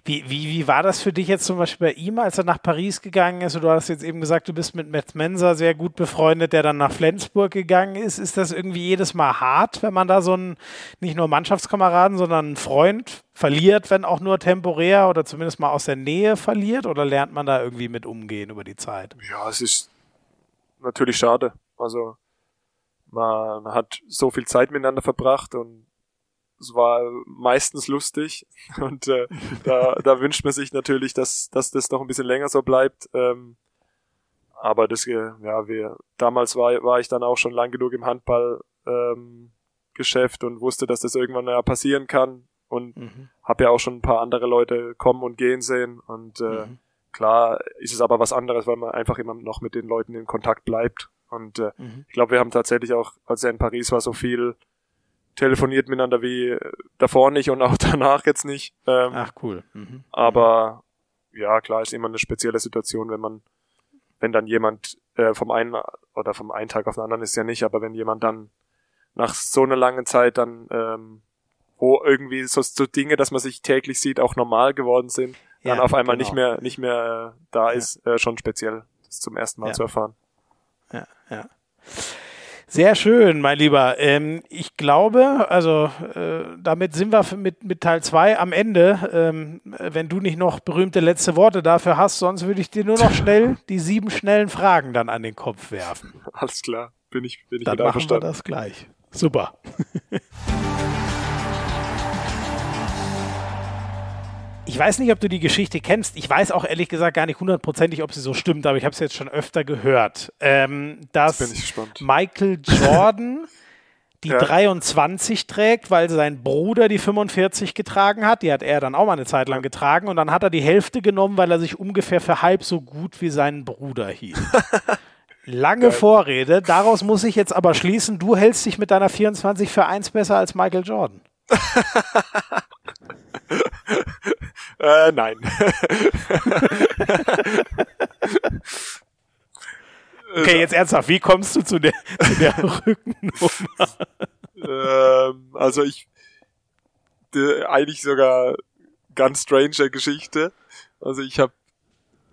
Wie, wie, wie war das für dich jetzt zum Beispiel bei ihm, als er nach Paris gegangen ist? du hast jetzt eben gesagt, du bist mit Matt Mensa sehr gut befreundet, der dann nach Flensburg gegangen ist. Ist das irgendwie jedes Mal hart, wenn man da so einen, nicht nur Mannschaftskameraden, sondern einen Freund verliert, wenn auch nur temporär oder zumindest mal aus der Nähe verliert? Oder lernt man da irgendwie mit umgehen über die Zeit? Ja, es ist natürlich schade. Also man hat so viel Zeit miteinander verbracht und es war meistens lustig und äh, da, da wünscht man sich natürlich, dass, dass das noch ein bisschen länger so bleibt. Ähm, aber das, äh, ja, wir, damals war, war ich dann auch schon lang genug im Handball ähm, Geschäft und wusste, dass das irgendwann ja passieren kann und mhm. habe ja auch schon ein paar andere Leute kommen und gehen sehen und äh, mhm. klar ist es aber was anderes, weil man einfach immer noch mit den Leuten in Kontakt bleibt und äh, mhm. ich glaube, wir haben tatsächlich auch, als er in Paris war, so viel telefoniert miteinander wie davor nicht und auch danach jetzt nicht. Ähm, Ach cool. Mhm. Aber ja, klar, ist immer eine spezielle Situation, wenn man, wenn dann jemand äh, vom einen oder vom einen Tag auf den anderen ist ja nicht, aber wenn jemand dann nach so einer langen Zeit dann, ähm, wo irgendwie so, so Dinge, dass man sich täglich sieht, auch normal geworden sind, ja, dann auf einmal genau. nicht mehr nicht mehr äh, da ist, ja. äh, schon speziell, das zum ersten Mal ja. zu erfahren. Ja, ja. Sehr schön, mein Lieber. Ähm, ich glaube, also äh, damit sind wir mit, mit Teil 2 am Ende. Ähm, wenn du nicht noch berühmte letzte Worte dafür hast, sonst würde ich dir nur noch schnell die sieben schnellen Fragen dann an den Kopf werfen. Alles klar, bin ich, bin ich Dann machen wir das gleich. Super. Ich weiß nicht, ob du die Geschichte kennst. Ich weiß auch ehrlich gesagt gar nicht hundertprozentig, ob sie so stimmt, aber ich habe es jetzt schon öfter gehört, ähm, dass Michael Jordan die ja. 23 trägt, weil sein Bruder die 45 getragen hat. Die hat er dann auch mal eine Zeit lang getragen und dann hat er die Hälfte genommen, weil er sich ungefähr für halb so gut wie seinen Bruder hielt. Lange Geil. Vorrede. Daraus muss ich jetzt aber schließen, du hältst dich mit deiner 24 für eins besser als Michael Jordan. äh, nein. Okay, jetzt ernsthaft, wie kommst du zu der, zu der Rückennummer? ähm, also ich, eigentlich sogar ganz strange Geschichte. Also ich habe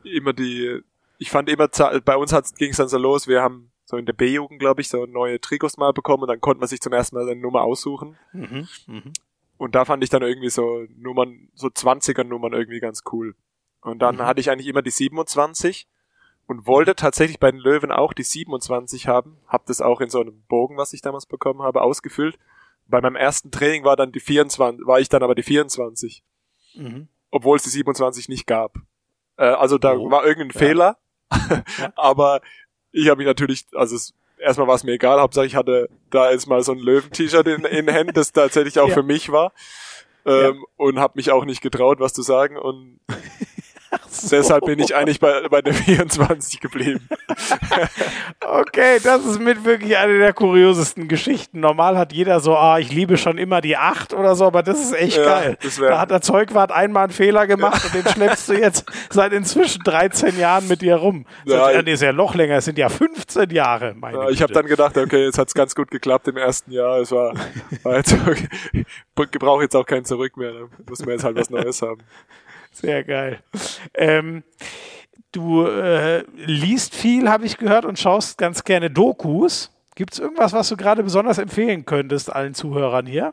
immer die, ich fand immer, bei uns ging es dann so los, wir haben so in der B-Jugend, glaube ich, so neue Trikots mal bekommen und dann konnte man sich zum ersten Mal eine Nummer aussuchen. Mhm, mh. Und da fand ich dann irgendwie so Nummern, so 20er Nummern irgendwie ganz cool. Und dann mhm. hatte ich eigentlich immer die 27 und wollte tatsächlich bei den Löwen auch die 27 haben. Hab das auch in so einem Bogen, was ich damals bekommen habe, ausgefüllt. Bei meinem ersten Training war dann die 24, war ich dann aber die 24. Mhm. Obwohl es die 27 nicht gab. Äh, also da oh. war irgendein ja. Fehler. ja. aber ich habe mich natürlich, also es, erstmal war es mir egal, Hauptsache ich hatte da jetzt mal so ein Löwen-T-Shirt in, in Händen, das tatsächlich auch ja. für mich war. Ähm, und habe mich auch nicht getraut, was zu sagen. Und so. Deshalb bin ich eigentlich bei, bei der 24 geblieben. okay, das ist mit wirklich eine der kuriosesten Geschichten. Normal hat jeder so, ah, ich liebe schon immer die 8 oder so, aber das ist echt ja, geil. Da hat der Zeugwart einmal einen Fehler gemacht und den schleppst du jetzt seit inzwischen 13 Jahren mit dir rum. Ja, das ist ja noch länger, es sind ja 15 Jahre. Meine ja, ich habe dann gedacht, okay, jetzt hat's ganz gut geklappt im ersten Jahr. Es war, war jetzt okay. ich brauche jetzt auch kein Zurück mehr. Da muss man jetzt halt was Neues haben. Sehr geil. Ähm, du äh, liest viel, habe ich gehört, und schaust ganz gerne Dokus. Gibt es irgendwas, was du gerade besonders empfehlen könntest allen Zuhörern hier?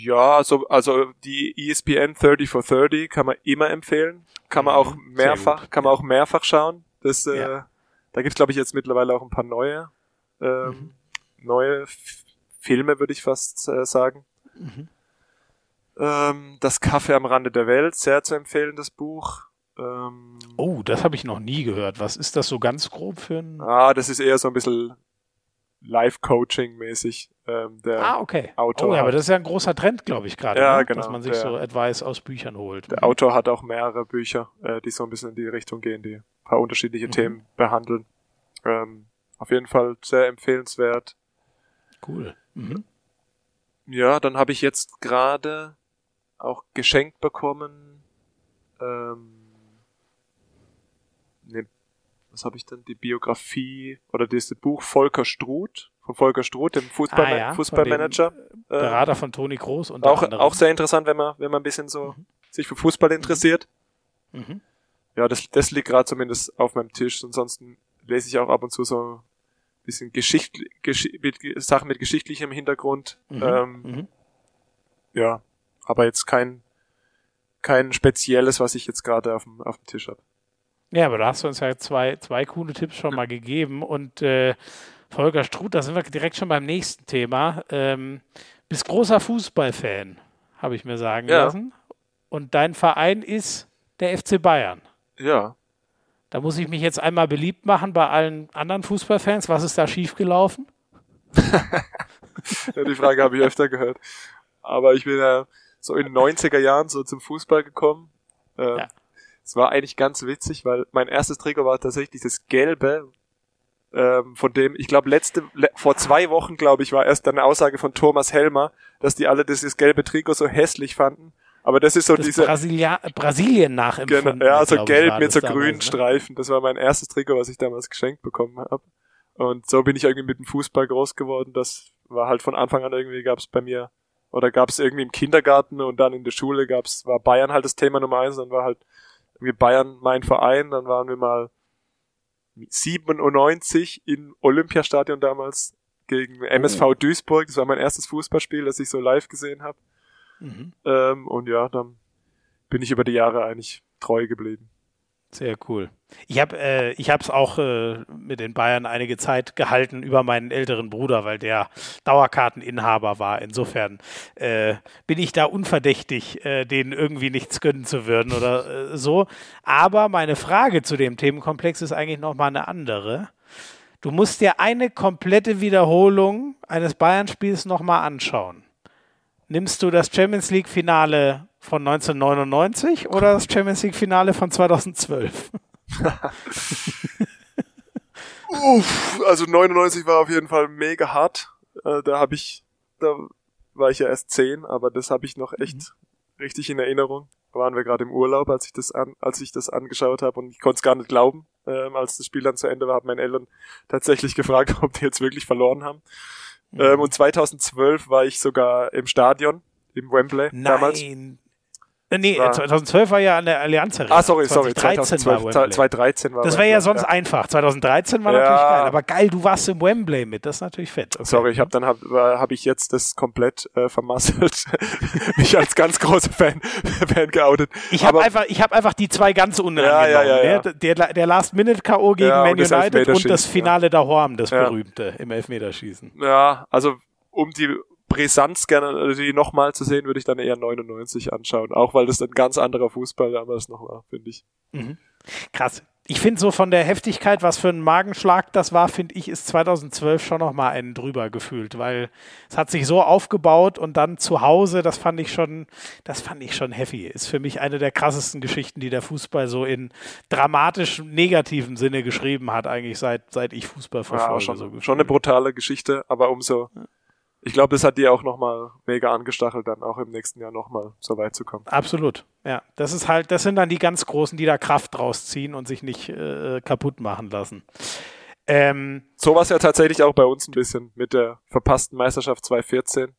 Ja, also, also die ESPN 30 for 30 kann man immer empfehlen. Kann man auch mhm, mehrfach, kann man auch mehrfach schauen. Das, äh, ja. Da gibt's glaube ich, jetzt mittlerweile auch ein paar neue, ähm, mhm. neue F Filme, würde ich fast äh, sagen. Mhm. Ähm, das Kaffee am Rande der Welt, sehr zu empfehlen, das Buch. Ähm, oh, das habe ich noch nie gehört. Was ist das so ganz grob für ein... Ah, das ist eher so ein bisschen Live-Coaching-mäßig. Ähm, der ah, okay. Autor oh, ja, aber das ist ja ein großer Trend, glaube ich, gerade, ja, ne? genau, dass man sich der, so Advice aus Büchern holt. Der mhm. Autor hat auch mehrere Bücher, äh, die so ein bisschen in die Richtung gehen, die ein paar unterschiedliche mhm. Themen behandeln. Ähm, auf jeden Fall sehr empfehlenswert. Cool. Mhm. Ja, dann habe ich jetzt gerade auch geschenkt bekommen. Ähm, ne, was habe ich denn? Die Biografie oder das Buch Volker Struth von Volker Struth, dem Fußball ah, ja, Fußballmanager. Äh, Berater von Toni Kroos und auch auch sehr interessant, wenn man wenn man ein bisschen so mhm. sich für Fußball interessiert. Mhm. Ja, das das liegt gerade zumindest auf meinem Tisch. Ansonsten lese ich auch ab und zu so ein bisschen Geschicht, Gesch mit, Sachen mit geschichtlichem Hintergrund. Mhm. Ähm, mhm. ja, aber jetzt kein, kein spezielles, was ich jetzt gerade auf dem, auf dem Tisch habe. Ja, aber da hast du uns ja zwei, zwei coole Tipps schon mal gegeben und äh, Volker Struth, da sind wir direkt schon beim nächsten Thema. Ähm, bist großer Fußballfan, habe ich mir sagen ja. lassen. Und dein Verein ist der FC Bayern. Ja. Da muss ich mich jetzt einmal beliebt machen bei allen anderen Fußballfans. Was ist da schiefgelaufen? ja, die Frage habe ich öfter gehört. Aber ich bin ja so in den 90er Jahren so zum Fußball gekommen. Ähm, ja. Es war eigentlich ganz witzig, weil mein erstes Trikot war tatsächlich das gelbe, ähm, von dem, ich glaube, letzte, le vor zwei Wochen, glaube ich, war erst eine Aussage von Thomas Helmer, dass die alle dieses gelbe Trikot so hässlich fanden. Aber das ist so das diese Brasilia Brasilien nachempfunden. Genau, ja, so gelb mit so grünen ne? Streifen. Das war mein erstes Trikot, was ich damals geschenkt bekommen habe. Und so bin ich irgendwie mit dem Fußball groß geworden. Das war halt von Anfang an irgendwie gab es bei mir oder gab es irgendwie im Kindergarten und dann in der Schule gab's, war Bayern halt das Thema Nummer eins, dann war halt irgendwie Bayern mein Verein, dann waren wir mal 97 im Olympiastadion damals gegen MSV oh. Duisburg, das war mein erstes Fußballspiel, das ich so live gesehen habe. Mhm. Ähm, und ja, dann bin ich über die Jahre eigentlich treu geblieben. Sehr cool. Ich habe äh, es auch äh, mit den Bayern einige Zeit gehalten über meinen älteren Bruder, weil der Dauerkarteninhaber war. Insofern äh, bin ich da unverdächtig, äh, denen irgendwie nichts gönnen zu würden oder äh, so. Aber meine Frage zu dem Themenkomplex ist eigentlich noch mal eine andere. Du musst dir eine komplette Wiederholung eines Bayern-Spiels noch mal anschauen. Nimmst du das Champions League-Finale von 1999 oder das Champions League-Finale von 2012? Uff, also 99 war auf jeden Fall mega hart. Äh, da habe ich, da war ich ja erst 10, aber das habe ich noch echt mhm. richtig in Erinnerung. Da waren wir gerade im Urlaub, als ich das an, als ich das angeschaut habe und ich konnte es gar nicht glauben. Ähm, als das Spiel dann zu Ende war, haben meine Eltern tatsächlich gefragt, ob die jetzt wirklich verloren haben. Mhm. Ähm, und 2012 war ich sogar im Stadion, im Wembley Nein. damals. Äh, nee, war 2012 war ja an der Allianz Arena. Ah, sorry, sorry, 2012, war 2013 war Das wäre ja sonst ja. einfach. 2013 war ja. natürlich geil. Aber geil, du warst im Wembley mit, das ist natürlich fett. Okay. Sorry, ich habe dann habe hab ich jetzt das komplett äh, vermasselt. Mich als ganz großer Fan, Fan geoutet. Ich habe einfach, ich habe einfach die zwei ganz unangenehmen. Ja, ja, ja, ne? Der, der Last-Minute-KO gegen Man United und das Finale da Horm, das berühmte im Elfmeterschießen. Ja, also um die Brisanz gerne die nochmal zu sehen, würde ich dann eher 99 anschauen. Auch weil das ein ganz anderer Fußball damals noch war, finde ich. Mhm. Krass. Ich finde so von der Heftigkeit, was für ein Magenschlag das war, finde ich, ist 2012 schon nochmal einen drüber gefühlt, weil es hat sich so aufgebaut und dann zu Hause, das fand ich schon, das fand ich schon heavy. Ist für mich eine der krassesten Geschichten, die der Fußball so in dramatisch negativen Sinne geschrieben hat, eigentlich seit, seit ich Fußball verfolge. Ja, schon, so schon eine brutale Geschichte, aber umso, ja ich glaube, das hat die auch nochmal mega angestachelt, dann auch im nächsten Jahr nochmal so weit zu kommen. Absolut. Ja, das ist halt, das sind dann die ganz Großen, die da Kraft draus ziehen und sich nicht äh, kaputt machen lassen. Ähm, so war es ja tatsächlich auch bei uns ein bisschen mit der verpassten Meisterschaft 2014.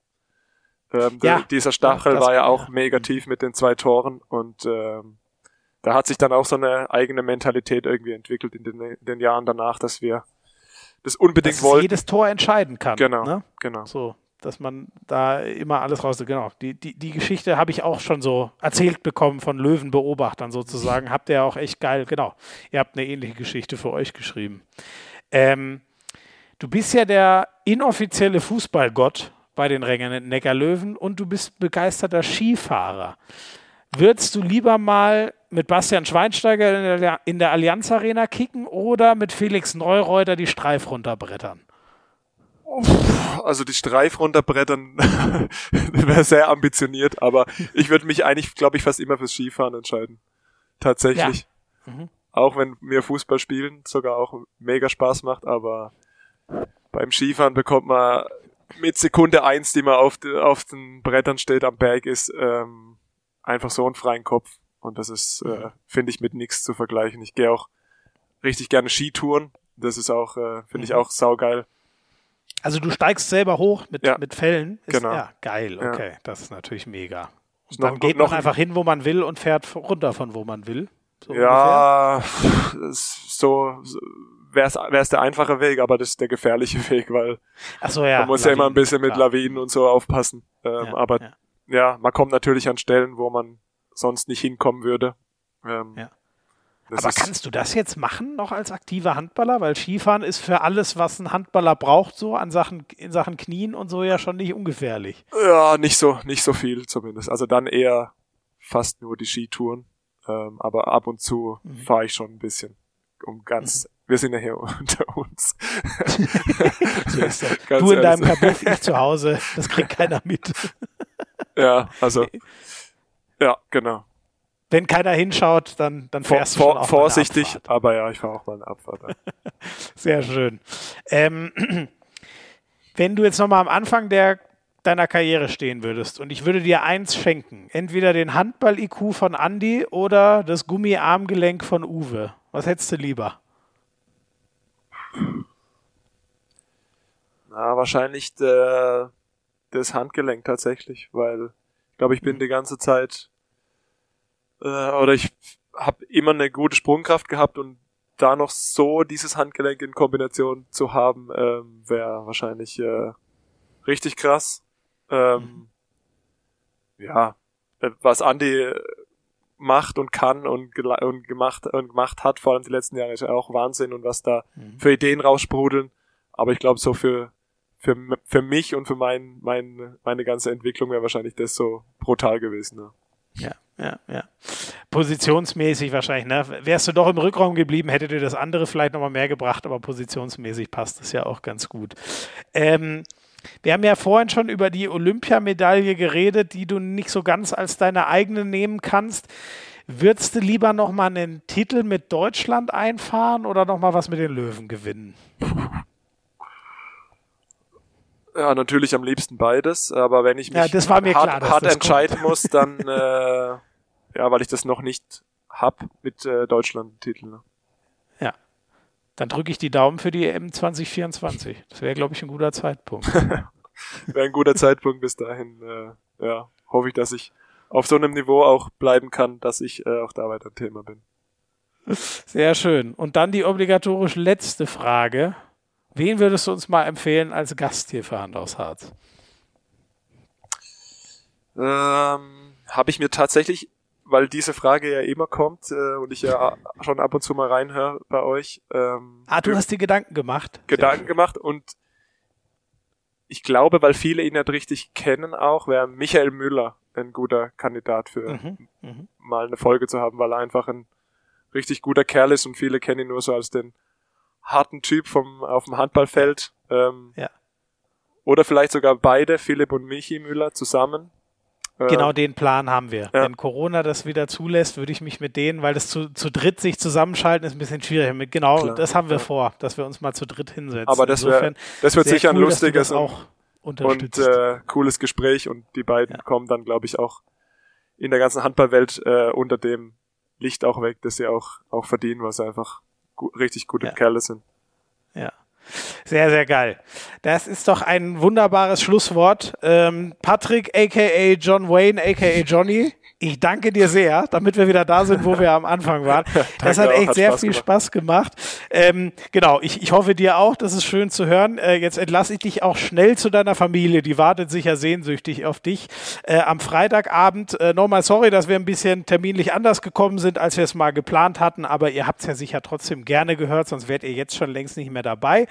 Ähm, ja, dieser Stachel ja, war ja auch ja. mega tief mit den zwei Toren und ähm, da hat sich dann auch so eine eigene Mentalität irgendwie entwickelt in den, in den Jahren danach, dass wir das unbedingt dass wollten. jedes Tor entscheiden kann. Genau, ne? genau. So, dass man da immer alles raus. Genau. Die, die, die Geschichte habe ich auch schon so erzählt bekommen von Löwenbeobachtern sozusagen. Habt ihr auch echt geil, genau. Ihr habt eine ähnliche Geschichte für euch geschrieben. Ähm, du bist ja der inoffizielle Fußballgott bei den Rängen Neckarlöwen und du bist begeisterter Skifahrer. Würdest du lieber mal mit Bastian Schweinsteiger in der, in der Allianz Arena kicken oder mit Felix Neureuter die Streif runterbrettern? Also die Streif runterbrettern wäre sehr ambitioniert, aber ich würde mich eigentlich, glaube ich, fast immer fürs Skifahren entscheiden. Tatsächlich. Ja. Mhm. Auch wenn mir Fußball spielen sogar auch mega Spaß macht, aber beim Skifahren bekommt man mit Sekunde eins, die man auf, auf den Brettern steht am Berg ist, ähm, einfach so einen freien Kopf. Und das ist, äh, mhm. finde ich, mit nichts zu vergleichen. Ich gehe auch richtig gerne Skitouren. Das ist auch, äh, finde ich mhm. auch saugeil. Also du steigst selber hoch mit, ja. mit Fällen. Ist, genau. Ja, geil, okay. Ja. Das ist natürlich mega. Und dann noch, geht noch, man einfach hin, wo man will und fährt runter von wo man will. So ja, so, so wäre es der einfache Weg, aber das ist der gefährliche Weg, weil Ach so, ja, man muss Lawinen, ja immer ein bisschen mit Lawinen und so aufpassen. Ähm, aber ja, man kommt natürlich an Stellen, wo man sonst nicht hinkommen würde. Ähm, ja. Aber kannst du das jetzt machen noch als aktiver Handballer? Weil Skifahren ist für alles, was ein Handballer braucht, so an Sachen, in Sachen Knien und so ja schon nicht ungefährlich. Ja, nicht so, nicht so viel zumindest. Also dann eher fast nur die Skitouren. Ähm, aber ab und zu mhm. fahre ich schon ein bisschen. Um ganz, mhm. Wir sind ja hier unter uns. du in deinem Kabuff, ich zu Hause, das kriegt keiner mit. ja, also ja, genau. Wenn keiner hinschaut, dann, dann fährst vor, du schon Vorsichtig, aber ja, ich fahre auch mal eine Abfahrt. Sehr schön. Ähm, wenn du jetzt nochmal am Anfang der, deiner Karriere stehen würdest und ich würde dir eins schenken, entweder den Handball-IQ von Andy oder das Gummiarmgelenk von Uwe, was hättest du lieber? Na, wahrscheinlich der, das Handgelenk tatsächlich, weil ich glaube, ich bin mhm. die ganze Zeit äh, oder ich habe immer eine gute Sprungkraft gehabt und da noch so dieses Handgelenk in Kombination zu haben, ähm, wäre wahrscheinlich äh, richtig krass. Ähm, mhm. Ja, äh, was Andi macht und kann und, und gemacht und gemacht hat, vor allem die letzten Jahre, ist ja auch Wahnsinn und was da mhm. für Ideen raussprudeln. Aber ich glaube, so für, für, für mich und für mein, mein, meine ganze Entwicklung wäre wahrscheinlich das so brutal gewesen. Ne? Ja, ja, ja. Positionsmäßig wahrscheinlich, ne? Wärst du doch im Rückraum geblieben, hätte dir das andere vielleicht nochmal mehr gebracht, aber positionsmäßig passt das ja auch ganz gut. Ähm, wir haben ja vorhin schon über die Olympiamedaille geredet, die du nicht so ganz als deine eigene nehmen kannst. Würdest du lieber nochmal einen Titel mit Deutschland einfahren oder nochmal was mit den Löwen gewinnen? Ja, natürlich am liebsten beides, aber wenn ich mich ja, das war mir hart, klar, hart entscheiden muss, dann äh, ja, weil ich das noch nicht hab mit äh, Deutschland-Titeln. Ne? Ja. Dann drücke ich die Daumen für die EM 2024. Das wäre, glaube ich, ein guter Zeitpunkt. wäre ein guter Zeitpunkt bis dahin. Äh, ja, hoffe ich, dass ich auf so einem Niveau auch bleiben kann, dass ich äh, auch da weiter Thema bin. Sehr schön. Und dann die obligatorisch letzte Frage. Wen würdest du uns mal empfehlen als Gast hier für Hand aus Harz? Ähm, Habe ich mir tatsächlich, weil diese Frage ja immer kommt äh, und ich ja schon ab und zu mal reinhöre bei euch. Ähm, ah, du hast dir Gedanken gemacht. Gedanken gemacht und ich glaube, weil viele ihn nicht richtig kennen auch, wäre Michael Müller ein guter Kandidat für mhm, mhm, mal eine Folge zu haben, weil er einfach ein richtig guter Kerl ist und viele kennen ihn nur so als den harten Typ vom, auf dem Handballfeld. Ähm, ja. Oder vielleicht sogar beide, Philipp und Michi Müller, zusammen. Ähm, genau den Plan haben wir. Ja. Wenn Corona das wieder zulässt, würde ich mich mit denen, weil das zu, zu dritt sich zusammenschalten ist ein bisschen schwierig. Genau, Klar, das haben wir ja. vor, dass wir uns mal zu dritt hinsetzen. Aber das, wär, das wird sicher cool, ein lustiges auch und, und äh, cooles Gespräch und die beiden ja. kommen dann, glaube ich, auch in der ganzen Handballwelt äh, unter dem Licht auch weg, dass sie auch, auch verdienen, was einfach gu richtig gute ja. Kerle sind. Ja. Sehr, sehr geil. Das ist doch ein wunderbares Schlusswort. Ähm, Patrick, aka John Wayne, aka Johnny, ich danke dir sehr, damit wir wieder da sind, wo wir am Anfang waren. das hat echt hat sehr Spaß viel gemacht. Spaß gemacht. Ähm, genau, ich, ich hoffe dir auch, das ist schön zu hören. Äh, jetzt entlasse ich dich auch schnell zu deiner Familie. Die wartet sicher sehnsüchtig auf dich. Äh, am Freitagabend, äh, nochmal sorry, dass wir ein bisschen terminlich anders gekommen sind, als wir es mal geplant hatten, aber ihr habt es ja sicher trotzdem gerne gehört, sonst wärt ihr jetzt schon längst nicht mehr dabei.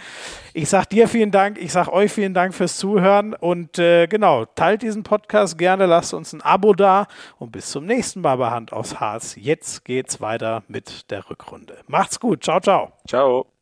Ich sage dir vielen Dank, ich sage euch vielen Dank fürs Zuhören und äh, genau, teilt diesen Podcast gerne, lasst uns ein Abo da und bis zum nächsten Mal bei Hand aufs Harz. Jetzt geht's weiter mit der Rückrunde. Macht's gut. Ciao, ciao. Ciao.